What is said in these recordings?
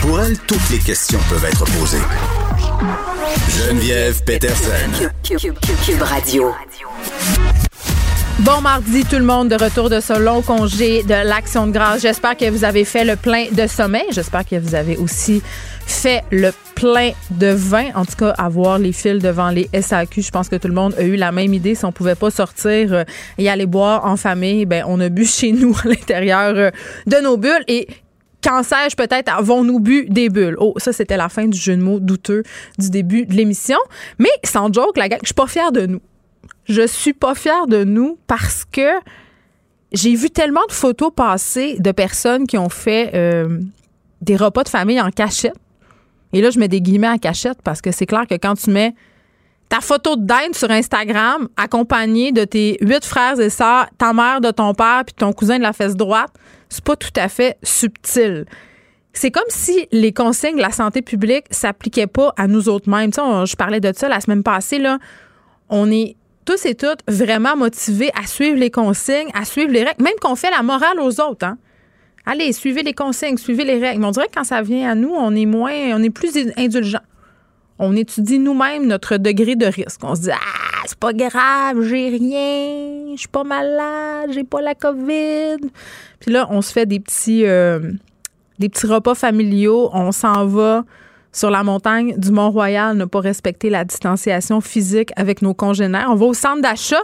Pour elle, toutes les questions peuvent être posées. Geneviève Peterson. Cube, Radio. Bon mardi tout le monde de retour de ce long congé de l'action de grâce. J'espère que vous avez fait le plein de sommeil. J'espère que vous avez aussi fait le plein de vin. En tout cas, avoir les fils devant les SAQ, je pense que tout le monde a eu la même idée. Si on pouvait pas sortir euh, et aller boire en famille, ben on a bu chez nous à l'intérieur euh, de nos bulles et quand sais-je, peut-être avons-nous bu des bulles? Oh, ça, c'était la fin du jeu de mots douteux du début de l'émission. Mais sans joke, la gang, je suis pas fière de nous. Je suis pas fière de nous parce que j'ai vu tellement de photos passer de personnes qui ont fait euh, des repas de famille en cachette. Et là, je mets des guillemets en cachette parce que c'est clair que quand tu mets ta photo de dinde sur Instagram accompagnée de tes huit frères et sœurs, ta mère de ton père puis ton cousin de la fesse droite, c'est pas tout à fait subtil. C'est comme si les consignes de la santé publique s'appliquaient pas à nous autres mêmes. Tu je parlais de ça la semaine passée là. On est tous et toutes vraiment motivés à suivre les consignes, à suivre les règles, même qu'on fait la morale aux autres. Hein? Allez, suivez les consignes, suivez les règles. Mais on dirait que quand ça vient à nous, on est moins, on est plus indulgent. On étudie nous-mêmes notre degré de risque. On se dit ah c'est pas grave, j'ai rien, je suis pas malade, j'ai pas la COVID. Puis là, on se fait des petits euh, des petits repas familiaux. On s'en va sur la montagne du Mont-Royal, ne pas respecter la distanciation physique avec nos congénères. On va au centre d'achat.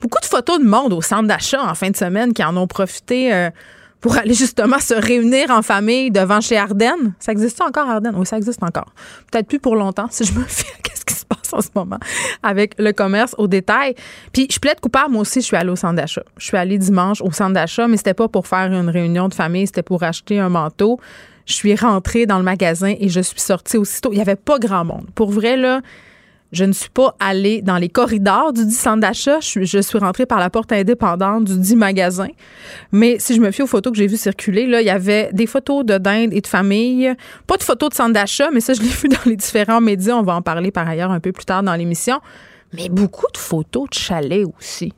Beaucoup de photos de monde au centre d'achat en fin de semaine qui en ont profité. Euh, pour aller justement se réunir en famille devant chez Ardennes. Ça existe encore, Ardennes? Oui, ça existe encore. Peut-être plus pour longtemps, si je me fie à qu'est-ce qui se passe en ce moment avec le commerce au détail. Puis, je plaide coupable, moi aussi, je suis allée au centre d'achat. Je suis allée dimanche au centre d'achat, mais c'était pas pour faire une réunion de famille, c'était pour acheter un manteau. Je suis rentrée dans le magasin et je suis sortie aussitôt. Il y avait pas grand monde. Pour vrai, là, je ne suis pas allée dans les corridors du dit centre d'achat. Je, suis rentrée par la porte indépendante du dit magasin. Mais si je me fie aux photos que j'ai vues circuler, là, il y avait des photos de dinde et de famille. Pas de photos de centre d'achat, mais ça, je l'ai vu dans les différents médias. On va en parler par ailleurs un peu plus tard dans l'émission. Mais beaucoup de photos de chalets aussi.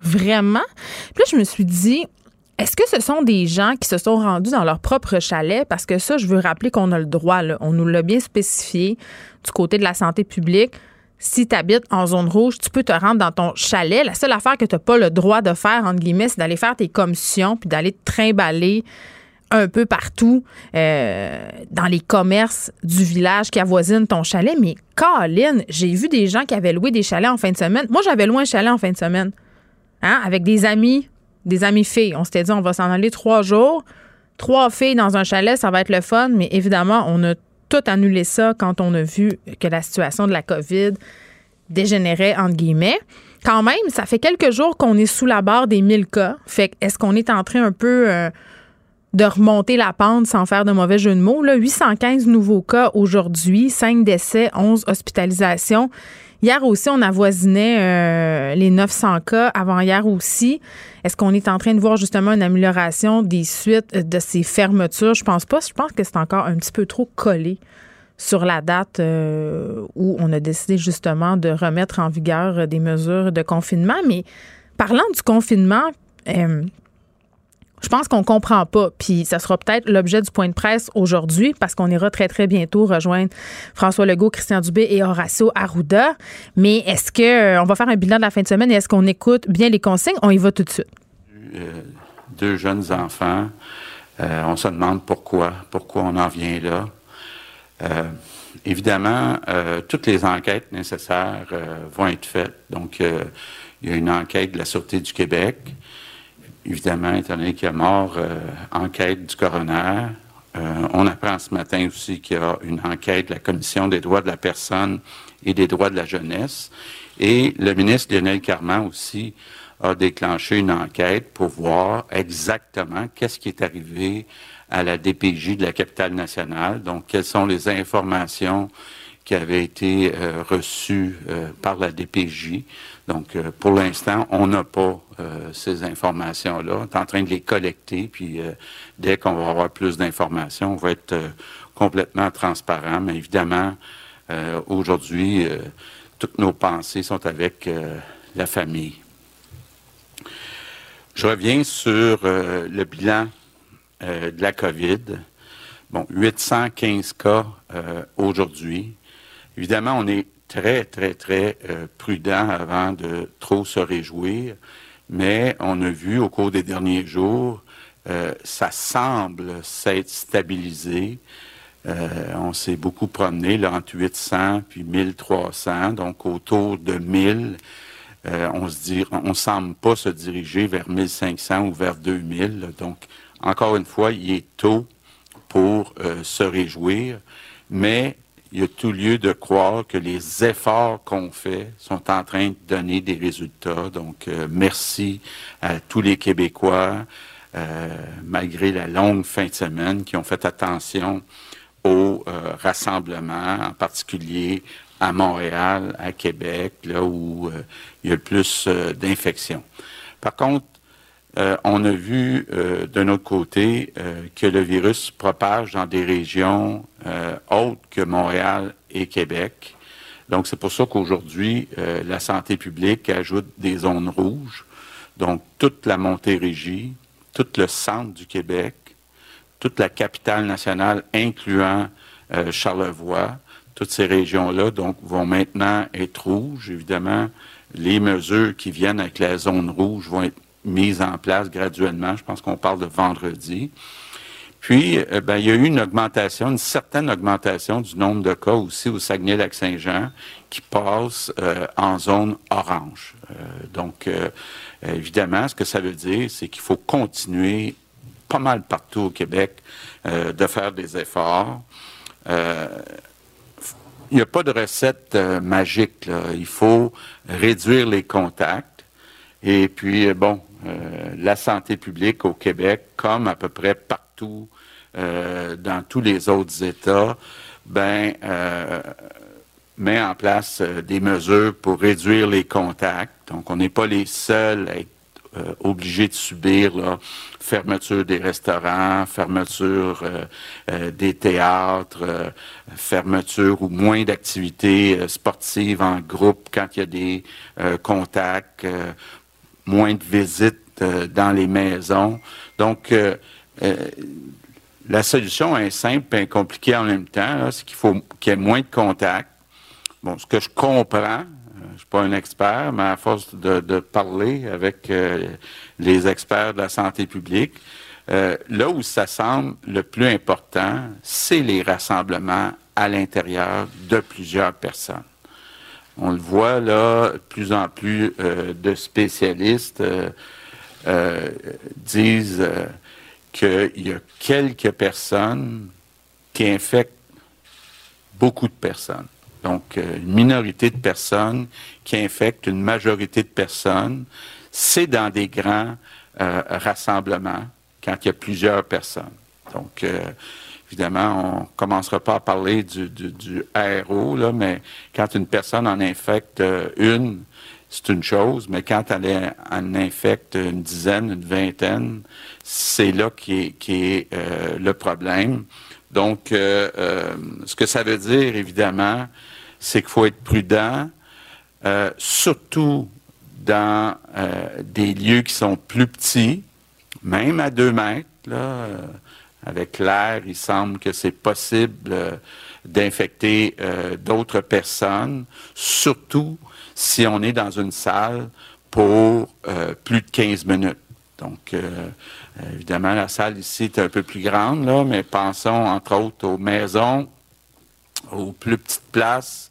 Vraiment. Puis là, je me suis dit, est-ce que ce sont des gens qui se sont rendus dans leur propre chalet? Parce que ça, je veux rappeler qu'on a le droit. Là. On nous l'a bien spécifié du côté de la santé publique si tu habites en zone rouge, tu peux te rendre dans ton chalet. La seule affaire que tu n'as pas le droit de faire, entre guillemets, c'est d'aller faire tes commissions puis d'aller te trimballer un peu partout euh, dans les commerces du village qui avoisinent ton chalet. Mais Colin, j'ai vu des gens qui avaient loué des chalets en fin de semaine. Moi, j'avais loué un chalet en fin de semaine. Hein, avec des amis, des amis filles. On s'était dit, on va s'en aller trois jours. Trois filles dans un chalet, ça va être le fun. Mais évidemment, on a tout annulé ça quand on a vu que la situation de la COVID dégénérait, entre guillemets. Quand même, ça fait quelques jours qu'on est sous la barre des 1000 cas. Fait est-ce qu'on est en train un peu euh, de remonter la pente sans faire de mauvais jeu de mots? Là, 815 nouveaux cas aujourd'hui, 5 décès, 11 hospitalisations. Hier aussi, on avoisinait euh, les 900 cas. Avant hier aussi. Est-ce qu'on est en train de voir justement une amélioration des suites de ces fermetures? Je pense pas. Je pense que c'est encore un petit peu trop collé sur la date euh, où on a décidé justement de remettre en vigueur des mesures de confinement. Mais parlant du confinement, euh, je pense qu'on comprend pas. Puis ça sera peut-être l'objet du point de presse aujourd'hui parce qu'on ira très, très bientôt rejoindre François Legault, Christian Dubé et Horacio Arruda. Mais est-ce que euh, on va faire un bilan de la fin de semaine et est-ce qu'on écoute bien les consignes? On y va tout de suite. Euh, deux jeunes enfants. Euh, on se demande pourquoi, pourquoi on en vient là. évidemment, toutes les enquêtes nécessaires vont être faites. Donc, il y a une enquête de la Sûreté du Québec évidemment, étant donné qu'il y a mort, euh, enquête du coroner. Euh, on apprend ce matin aussi qu'il y a une enquête de la Commission des droits de la personne et des droits de la jeunesse. Et le ministre Lionel Carman aussi a déclenché une enquête pour voir exactement qu'est-ce qui est arrivé à la DPJ de la capitale nationale. Donc, quelles sont les informations qui avait été euh, reçu euh, par la DPJ. Donc, euh, pour l'instant, on n'a pas ces informations-là. On est en train de les collecter, puis dès qu'on va avoir plus d'informations, on va être complètement transparent. Mais évidemment, aujourd'hui, toutes nos pensées sont avec la famille. Je reviens sur le bilan de la COVID. Bon, 815 cas aujourd'hui. Évidemment, on est très, très, très euh, prudent avant de trop se réjouir, mais on a vu au cours des derniers jours, euh, ça semble s'être stabilisé. Euh, on s'est beaucoup promené là, entre 800 puis 1300, donc autour de 1000. on se dit, on semble pas se diriger vers 1500 ou vers 2000. Donc, encore une fois, il est tôt pour se réjouir, mais il y a tout lieu de croire que les efforts qu'on fait sont en train de donner des résultats. Donc, euh, merci à tous les Québécois, euh, malgré la longue fin de semaine, qui ont fait attention aux euh, rassemblements, en particulier à Montréal, à Québec, là où il y a le plus d'infections. Par contre, euh, on a vu euh, d'un autre côté euh, que le virus propage dans des régions autres que Montréal et Québec. Donc, c'est pour ça qu'aujourd'hui, la santé publique ajoute des zones rouges. Donc, toute la Montérégie, tout le centre du Québec, toute la capitale nationale, incluant Charlevoix, toutes ces régions-là, donc, vont maintenant être rouges. Évidemment, les mesures qui viennent avec la zone rouge vont être mise en place graduellement. Je pense qu'on parle de vendredi. Puis, euh, ben, il y a eu une augmentation, une certaine augmentation du nombre de cas aussi au Saguenay-Lac-Saint-Jean qui passe euh, en zone orange. Euh, donc, évidemment, ce que ça veut dire, c'est qu'il faut continuer pas mal partout au Québec de faire des efforts. il n'y a pas de recette magique. Là. Il faut réduire les contacts. Et puis, bon, la santé publique au Québec, comme à peu près partout euh, dans tous les autres États, ben, euh, met en place des mesures pour réduire les contacts. Donc, on n'est pas les seuls à être obligés de subir fermeture des restaurants, fermeture des théâtres, fermeture ou moins d'activités sportives en groupe quand il y a des contacts moins de visites euh, dans les maisons. Donc, euh, euh, la solution est simple et compliquée en même temps. C'est qu'il faut qu'il y ait moins de contacts. Bon, ce que je comprends, je ne suis pas un expert, mais à force de, parler avec les experts de la santé publique, là où ça semble le plus important, c'est les rassemblements à l'intérieur de plusieurs personnes. On le voit là, de plus en plus euh, de spécialistes euh, euh, disent qu'il y a quelques personnes qui infectent beaucoup de personnes. Donc, une minorité de personnes qui infectent une majorité de personnes, c'est dans des grands rassemblements quand il y a plusieurs personnes. Donc, Évidemment, on ne commencera pas à parler du, du, RO, là, mais quand une personne en infecte euh, une, c'est une chose, mais quand elle en infecte une dizaine, une vingtaine, c'est là qui est, euh, le problème. Donc, euh, ce que ça veut dire, évidemment, c'est qu'il faut être prudent, surtout dans des lieux qui sont plus petits, même à deux mètres. Là, avec l'air, il semble que c'est possible euh, d'infecter euh, d'autres personnes, surtout si on est dans une salle pour euh, plus de 15 minutes. Donc, évidemment, la salle ici est un peu plus grande, là, mais pensons entre autres aux maisons, aux plus petites places.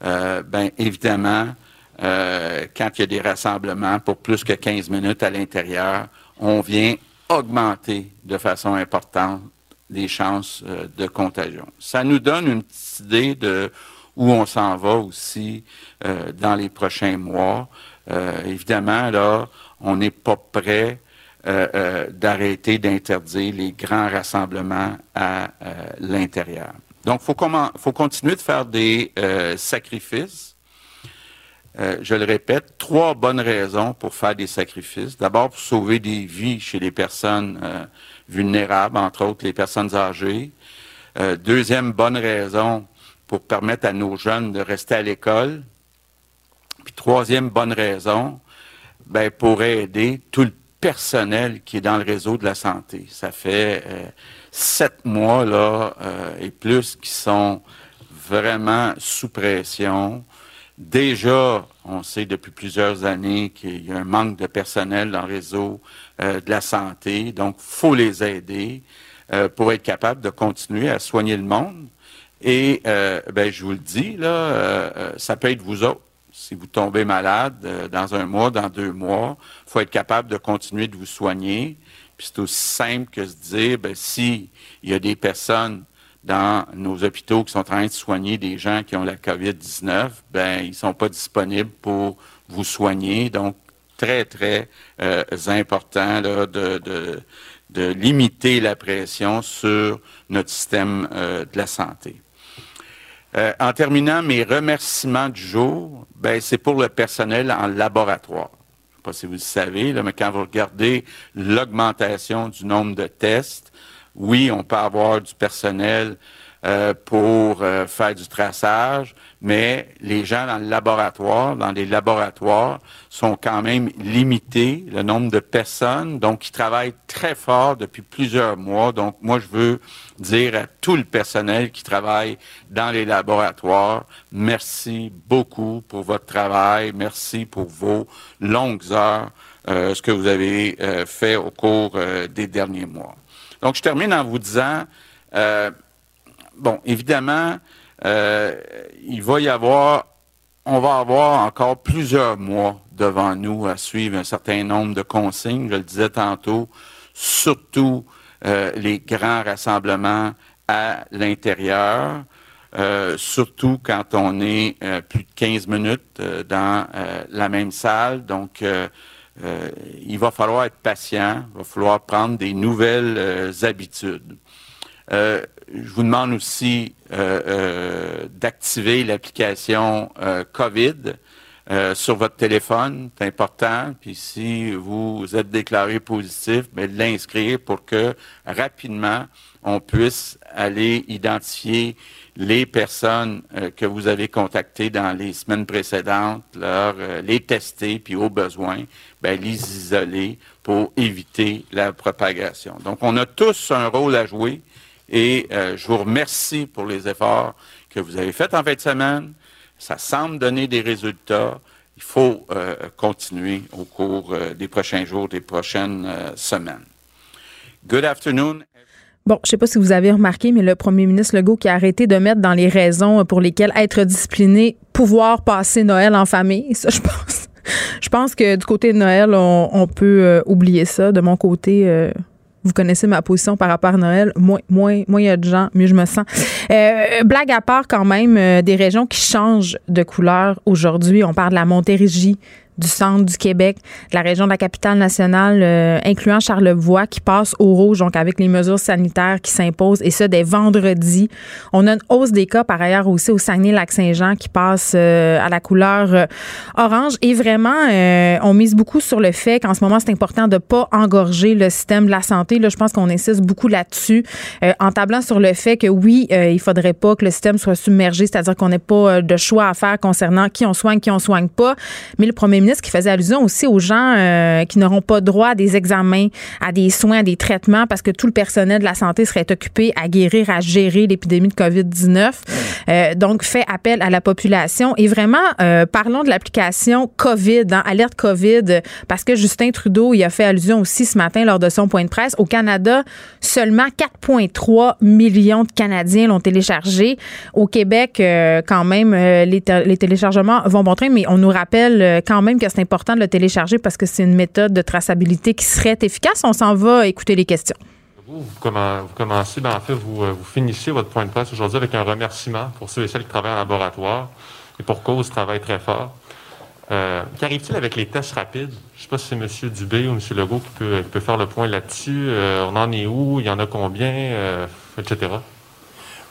ben évidemment, quand il y a des rassemblements pour plus que 15 minutes à l'intérieur, on vient augmenter de façon importante les chances euh, de contagion. Ça nous donne une petite idée de où on s'en va aussi euh, dans les prochains mois. Euh, évidemment, là, on n'est pas prêt d'arrêter d'interdire les grands rassemblements à l'intérieur. Donc, faut, faut, continuer de faire des euh, sacrifices. Euh, je le répète, trois bonnes raisons pour faire des sacrifices. D'abord, pour sauver des vies chez les personnes euh, vulnérables, entre autres les personnes âgées. deuxième bonne raison, pour permettre à nos jeunes de rester à l'école. Puis troisième bonne raison, ben, pour aider tout le personnel qui est dans le réseau de la santé. Ça fait euh, sept mois là euh, et plus qui sont vraiment sous pression. Déjà, on sait depuis plusieurs années qu'il y a un manque de personnel dans le réseau euh, de la santé, donc faut les aider pour être capable de continuer à soigner le monde. Et ben, je vous le dis là, ça peut être vous autres si vous tombez malade euh, dans un mois, dans deux mois, il faut être capable de continuer de vous soigner. Puis c'est aussi simple que se dire, ben, s'il y a des personnes dans nos hôpitaux qui sont en train de soigner des gens qui ont la COVID-19, ben, ils sont pas disponibles pour vous soigner. Donc, très, très euh, important de, de, limiter la pression sur notre système euh, de la santé. Euh, en terminant, mes remerciements du jour, ben, c'est pour le personnel en laboratoire. Je ne sais pas si vous le savez, mais quand vous regardez l'augmentation du nombre de tests, oui, on peut avoir du personnel euh, pour euh, faire du traçage, mais les gens dans le laboratoire, dans les laboratoires, sont quand même limités, le nombre de personnes, donc ils travaillent très fort depuis plusieurs mois. Donc moi, je veux dire à tout le personnel qui travaille dans les laboratoires, merci beaucoup pour votre travail, merci pour vos longues heures, euh, ce que vous avez fait au cours des derniers mois. Donc je termine en vous disant, bon, évidemment, euh, il va y avoir, on va avoir encore plusieurs mois devant nous à suivre un certain nombre de consignes. Je le disais tantôt, surtout euh, les grands rassemblements à l'intérieur. Euh, surtout quand on est plus de 15 minutes dans la même salle. Donc, il va falloir être patient, il va falloir prendre des nouvelles habitudes. Euh, je vous demande aussi euh, euh, d'activer l'application COVID sur votre téléphone, c'est important. Puis si vous êtes déclaré positif, mais ben, l'inscrire pour que rapidement on puisse aller identifier les personnes que vous avez contactées dans les semaines précédentes, leur, les tester, puis au besoin, ben, les isoler pour éviter la propagation. Donc, on a tous un rôle à jouer et euh, je vous remercie pour les efforts que vous avez faits en fin de semaine. Ça semble donner des résultats. Il faut euh, continuer au cours euh, des prochains jours, des prochaines semaines. Good afternoon. Bon, je sais pas si vous avez remarqué, mais le premier ministre Legault qui a arrêté de mettre dans les raisons pour lesquelles être discipliné, pouvoir passer Noël en famille, ça, je pense. Je pense que du côté de Noël, on, peut oublier ça. De mon côté, vous connaissez ma position par rapport à Noël. Moins, moins, moins il y a de gens, mieux je me sens. Euh, blague à part, quand même, euh, des régions qui changent de couleur aujourd'hui. On parle de la Montérégie, du centre du Québec, de la région de la capitale nationale, euh, incluant Charlevoix, qui passe au rouge, donc avec les mesures sanitaires qui s'imposent, et ça dès vendredi. On a une hausse des cas, par ailleurs, aussi au Saguenay-Lac-Saint-Jean, qui passe euh, à la couleur euh, orange. Et vraiment, on mise beaucoup sur le fait qu'en ce moment, c'est important de pas engorger le système de la santé. Là, je pense qu'on insiste beaucoup là-dessus, en tablant sur le fait que oui, il faudrait pas que le système soit submergé, c'est-à-dire qu'on n'ait pas de choix à faire concernant qui on soigne, qui on soigne pas. Mais le premier qui faisait allusion aussi aux gens euh, qui n'auront pas droit à des examens, à des soins, à des traitements, parce que tout le personnel de la santé serait occupé à guérir, à gérer l'épidémie de COVID-19. Euh, donc, fait appel à la population. Et vraiment, euh, parlons de l'application COVID, hein, alerte COVID, parce que Justin Trudeau y a fait allusion aussi ce matin lors de son point de presse. Au Canada, seulement 4,3 millions de Canadiens l'ont téléchargé. Au Québec, quand même, les, les téléchargements vont bon train, mais on nous rappelle quand même que c'est important de le télécharger parce que c'est une méthode de traçabilité qui serait efficace. On s'en va écouter les questions. Vous, commencez, ben, en fait, vous, euh, vous finissez votre point de presse aujourd'hui avec un remerciement pour ceux et celles qui travaillent en laboratoire et pour cause travaillent très fort. Euh, Qu'arrive-t-il avec les tests rapides? Je ne sais pas si c'est M. Dubé ou M. Legault qui peut, faire le point là-dessus. Euh, on en est où? Il y en a combien? etc.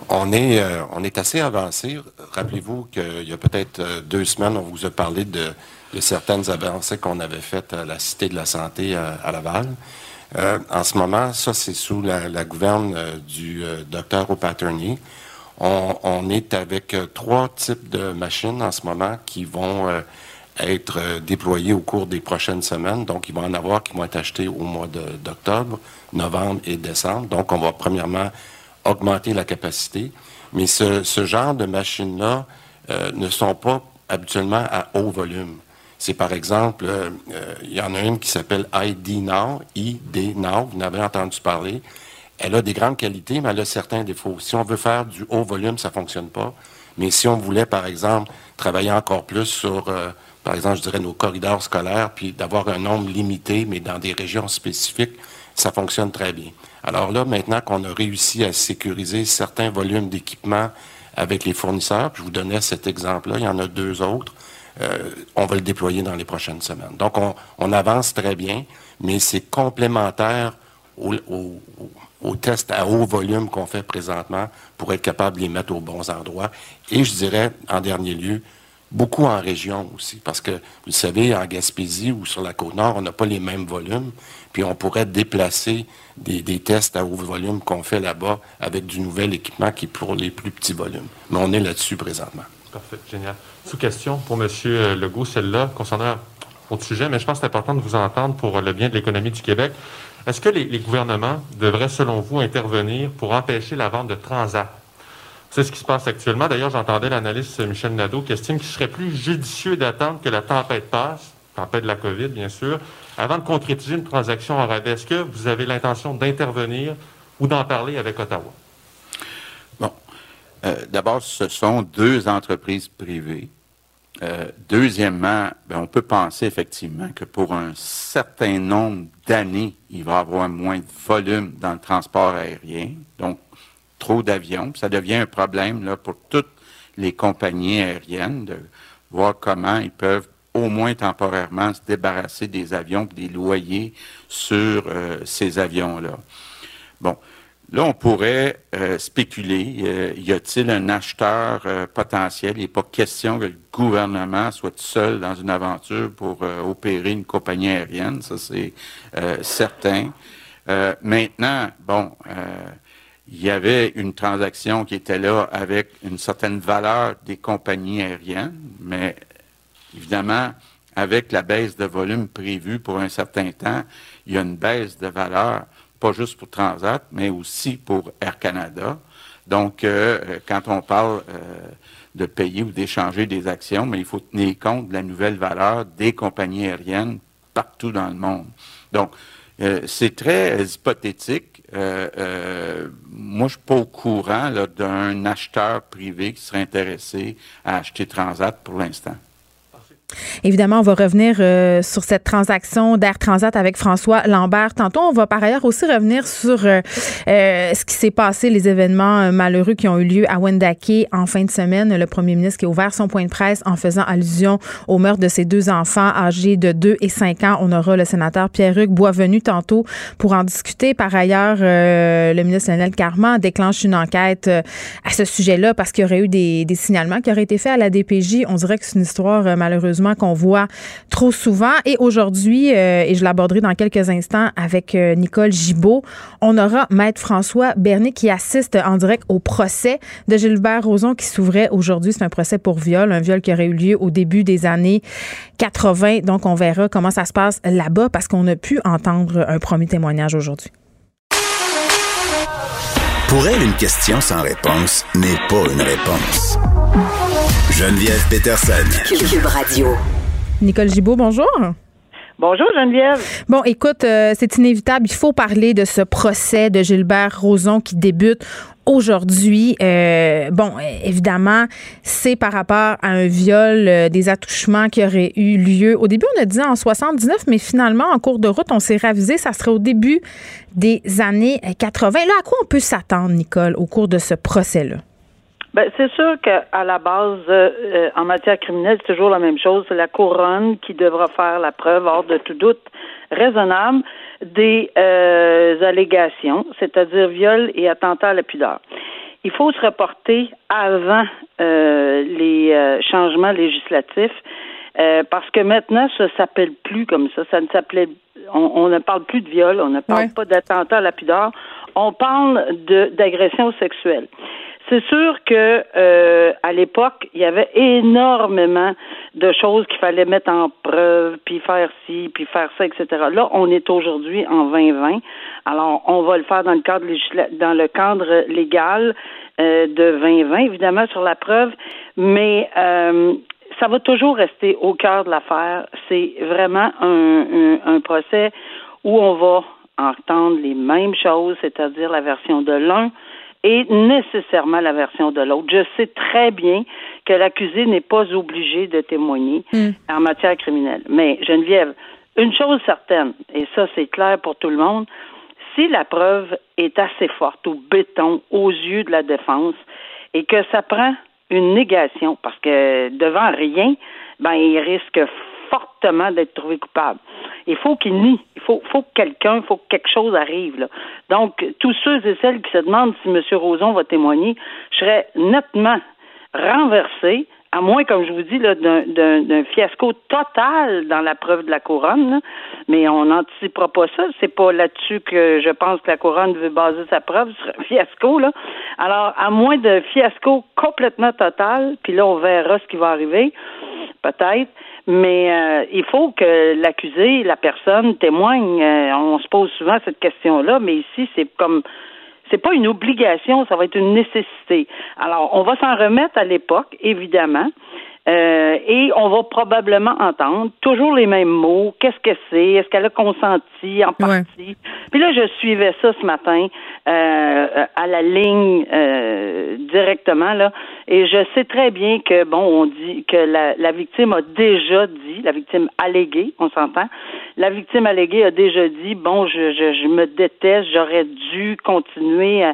On est, euh, on est assez avancé. Rappelez-vous qu'il y a peut-être deux semaines, on vous a parlé de, certaines avancées qu'on avait faites à la Cité de la Santé à, Laval. en ce moment, ça, c'est sous la, gouverne du docteur O'Patterney. On, est avec trois types de machines en ce moment qui vont être euh, déployés au cours des prochaines semaines. Donc, il va en avoir qui vont être achetés au mois d'octobre, novembre et décembre. Donc, on va premièrement augmenter la capacité. Mais ce, genre de machines-là euh, ne sont pas habituellement à haut volume. C'est par exemple, euh, il y en a une qui s'appelle ID Now, ID Now, vous n'avez entendu parler. Elle a des grandes qualités, mais elle a certains défauts. Si on veut faire du haut volume, ça fonctionne pas. Mais si on voulait, par exemple, travailler encore plus sur par exemple, je dirais nos corridors scolaires, puis d'avoir un nombre limité, mais dans des régions spécifiques, ça fonctionne très bien. Alors là, maintenant qu'on a réussi à sécuriser certains volumes d'équipements avec les fournisseurs, je vous donnais cet exemple-là, il y en a deux autres, euh, on va le déployer dans les prochaines semaines. Donc, on, avance très bien, mais c'est complémentaire aux au, tests à haut volume qu'on fait présentement pour être capable de les mettre aux bons endroits. Et je dirais, en dernier lieu, beaucoup en région aussi, parce que, vous savez, en Gaspésie ou sur la Côte-Nord, on n'a pas les mêmes volumes, puis on pourrait déplacer des, tests à haut volume qu'on fait là-bas avec du nouvel équipement qui est pour les plus petits volumes. Mais on est là-dessus présentement. Parfait, génial. Sous-question pour M. Legault, celle-là, concernant autre sujet, mais je pense que c'est important de vous entendre pour le bien de l'économie du Québec. Est-ce que les, les gouvernements devraient, selon vous, intervenir pour empêcher la vente de Transat c'est ce qui se passe actuellement. D'ailleurs, j'entendais l'analyste Michel Nadeau qui estime qu'il serait plus judicieux d'attendre que la tempête passe, tempête de la COVID, bien sûr, avant de concrétiser une transaction en rabais. Est-ce que vous avez l'intention d'intervenir ou d'en parler avec Ottawa? Euh, d'abord, ce sont deux entreprises privées. Euh, deuxièmement, ben, on peut penser effectivement que pour un certain nombre d'années, il va y avoir moins de volume dans le transport aérien. Donc, trop d'avions. Ça devient un problème pour toutes les compagnies aériennes de voir comment ils peuvent au moins temporairement se débarrasser des avions des loyers sur euh, ces avions-là. Bon, là, on pourrait euh, spéculer. Euh, y a-t-il un acheteur potentiel? Il n'est pas question que le gouvernement soit seul dans une aventure pour opérer une compagnie aérienne, ça c'est certain. maintenant, bon, il y avait une transaction qui était là avec une certaine valeur des compagnies aériennes, mais évidemment, avec la baisse de volume prévue pour un certain temps, il y a une baisse de valeur, pas juste pour Transat, mais aussi pour Air Canada. Donc, euh, quand on parle euh, de payer ou d'échanger des actions, mais il faut tenir compte de la nouvelle valeur des compagnies aériennes partout dans le monde. Donc, euh, c'est très hypothétique moi, je suis pas au courant d'un acheteur privé qui serait intéressé à acheter Transat pour l'instant. Évidemment, on va revenir euh, sur cette transaction d'Air Transat avec François Lambert. Tantôt, on va par ailleurs aussi revenir sur euh, euh, ce qui s'est passé, les événements malheureux qui ont eu lieu à Wendake en fin de semaine. Le premier ministre qui a ouvert son point de presse en faisant allusion au meurtre de ses deux enfants âgés de 2 et 5 ans. On aura le sénateur Pierre-Hugues Boisvenu tantôt pour en discuter. Par ailleurs, le ministre Lionel Carman déclenche une enquête à ce sujet-là parce qu'il y aurait eu des, des signalements qui auraient été faits à la DPJ. On dirait que c'est une histoire qu'on voit trop souvent. Et aujourd'hui, euh, et je l'aborderai dans quelques instants avec euh, Nicole Gibault, on aura Maître François Bernier qui assiste en direct au procès de Gilbert Rozon qui s'ouvrait aujourd'hui. C'est un procès pour viol, un viol qui aurait eu lieu au début des années 80. Donc, on verra comment ça se passe là-bas parce qu'on a pu entendre un premier témoignage aujourd'hui. Pour elle, une question sans réponse n'est pas une réponse. Geneviève Peterson. Cube Radio. Nicole Gibault, bonjour. Bonjour Geneviève. Bon, écoute, euh, c'est inévitable. Il faut parler de ce procès de Gilbert Rozon qui débute aujourd'hui. Euh, bon, évidemment, c'est par rapport à un viol, euh, des attouchements qui auraient eu lieu. Au début, on a dit en 79, mais finalement, en cours de route, on s'est ravisé. Ça serait au début des années 80. Là, à quoi on peut s'attendre, Nicole, au cours de ce procès-là? Ben, c'est sûr qu'à la base, euh, euh, en matière criminelle, c'est toujours la même chose. C'est la couronne qui devra faire la preuve, hors de tout doute raisonnable, des euh, allégations, c'est-à-dire viol et attentat à la pudeur. il faut se reporter avant euh, les euh, changements législatifs euh, parce que maintenant, ça s'appelle plus comme ça. Ça ne s'appelait on, ne parle plus de viol, on ne parle pas d'attentat à la pudeur, on parle de d'agression sexuelle. C'est sûr que euh, à l'époque, il y avait énormément de choses qu'il fallait mettre en preuve, puis faire ci, puis faire ça, etc. Là, on est aujourd'hui en 2020. Alors, on va le faire dans le cadre dans le cadre légal euh, de 2020, évidemment, sur la preuve, mais euh, ça va toujours rester au cœur de l'affaire. C'est vraiment un, un, procès où on va entendre les mêmes choses, c'est-à-dire la version de l'un et nécessairement la version de l'autre. Je sais très bien que l'accusé n'est pas obligé de témoigner hmm. en matière criminelle. Mais Geneviève, une chose certaine, et ça c'est clair pour tout le monde, si la preuve est assez forte au béton aux yeux de la défense et que ça prend une négation parce que devant rien, ben il risque fortement d'être trouvé coupable. Il faut qu'il nie. Il faut, faut que quelqu'un, il faut que quelque chose arrive. Donc, tous ceux et celles qui se demandent si M. Roson va témoigner, je serais nettement renversé à moins, comme je vous dis, d'un fiasco total dans la preuve de la couronne, mais on n'anticipera pas ça. C'est pas là-dessus que je pense que la couronne veut baser sa preuve sur un fiasco, là. Alors, à moins de fiasco complètement total, puis là, on verra ce qui va arriver, peut-être. Mais euh, il faut que l'accusé, la personne témoigne. Euh, on se pose souvent cette question-là, mais ici, c'est comme c'est pas une obligation, ça va être une nécessité. Alors, on va s'en remettre à l'époque, évidemment. Euh, et on va probablement entendre toujours les mêmes mots. Qu'est-ce que c'est? Est-ce qu'elle a consenti en partie? Puis là, je suivais ça ce matin euh, à la ligne euh, directement là, et je sais très bien que bon, on dit que la, la victime a déjà dit, la victime alléguée, on s'entend, la victime alléguée a déjà dit bon, je, je, je me déteste, j'aurais dû continuer à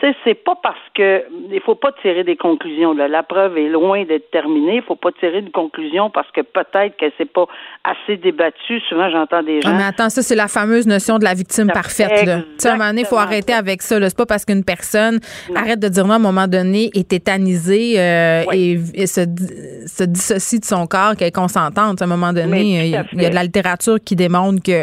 sais, c'est pas parce que il faut pas tirer des conclusions. Là. La preuve est loin d'être terminée. Il faut pas tirer de conclusion parce que peut-être que c'est pas assez débattu. Souvent, j'entends des gens. mais attends, ça c'est la fameuse notion de la victime parfaite. Là. à un moment donné, il faut arrêter avec ça. C'est pas parce qu'une personne arrête de dire non à un moment donné est tétanisée euh, et, se, se, dissocie de son corps qu'elle est consentante. À un moment donné, il y, a, de la littérature qui démontre que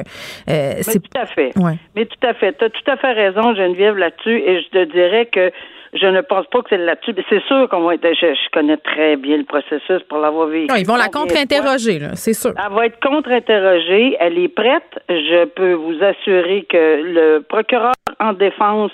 euh, c'est tout à fait. Mais tout à fait. Tu as tout à fait raison, Geneviève, là-dessus. Et je te dis que je ne pense pas que c'est là-dessus. C'est sûr qu'on va être. Je, connais très bien le processus pour l'avoir vécu. ils vont la contre-interroger, c'est sûr. Elle va être contre-interrogée. Elle est prête. Je peux vous assurer que le procureur en défense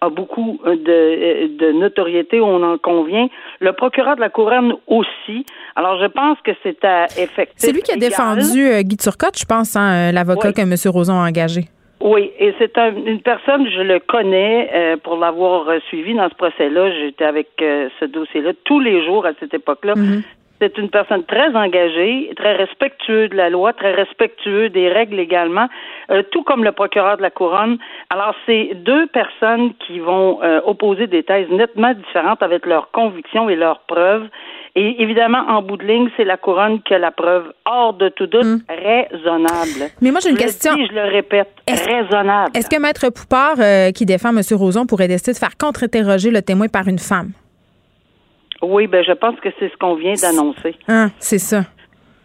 a beaucoup de, de notoriété, on en convient. Le procureur de la couronne aussi. Alors, je pense que c'est à effectif. C'est lui qui a défendu euh, Guy Turcotte, je pense, hein, euh, l'avocat que M. Roson a engagé. Oui, et c'est une personne, je le connais euh, pour l'avoir suivi dans ce procès-là. J'étais avec euh, ce dossier-là tous les jours à cette époque-là. Mhm. C'est une personne très engagée, très respectueux de la loi, très respectueux des règles également, euh, tout comme le procureur de la couronne. Alors, c'est deux personnes qui vont opposer des thèses nettement différentes avec leurs convictions et leurs preuves. Et évidemment, en bout de ligne, c'est la couronne qui a la preuve hors de tout doute hmm. raisonnable. Mais moi, j'ai une je question. Le je le répète, raisonnable. Est-ce que Maître Poupard, euh, qui défend M. Roson, pourrait décider de faire contre-interroger le témoin par une femme? Oui, ben je pense que c'est ce qu'on vient d'annoncer. Ah, c'est ça.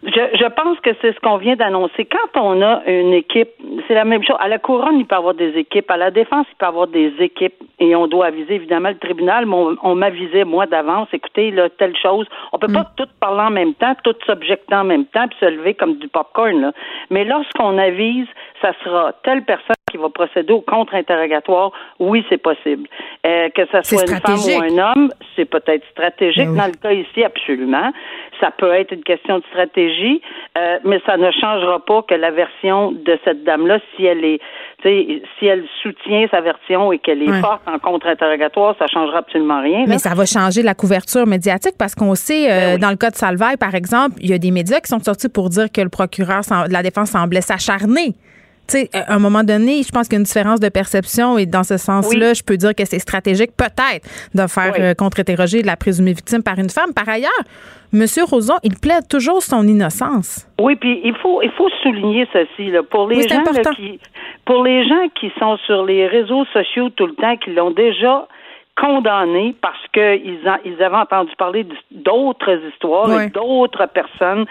Je, je pense que c'est ce qu'on vient d'annoncer. Quand on a une équipe, c'est la même chose. À la couronne, il peut y avoir des équipes. À la défense, il peut y avoir des équipes. Et on doit aviser évidemment le tribunal, mais on, m'avisait moi d'avance. Écoutez, là, telle chose. On peut pas mm. tout parler en même temps, tout s'objecter en même temps, puis se lever comme du popcorn. Là. Mais lorsqu'on avise, ça sera telle personne qui va procéder au contre-interrogatoire, oui, c'est possible. Euh, que ce soit une femme ou un homme, c'est peut-être stratégique. Ben Dans le cas ici, absolument. Ça peut être une question de stratégie, euh, mais ça ne changera pas que la version de cette dame-là, si elle est, si elle soutient sa version et qu'elle est forte en contre-interrogatoire, ça changera absolument rien. Mais ça va changer la couverture médiatique parce qu'on sait, euh, ben dans le cas de Salvaille, par exemple, il y a des médias qui sont sortis pour dire que le procureur de la défense semblait s'acharner sais, à un moment donné, je pense qu'il y a une différence de perception et dans ce sens-là, je peux dire que c'est stratégique peut-être de faire euh, contre-interroger la présumée victime par une femme. Par ailleurs, M. Roson, il plaide toujours son innocence. Oui, puis il faut il faut souligner ceci là pour les gens qui pour les gens qui sont sur les réseaux sociaux tout le temps qui l'ont déjà condamnés parce qu'ils ils avaient entendu parler d'autres histoires d'autres personnes.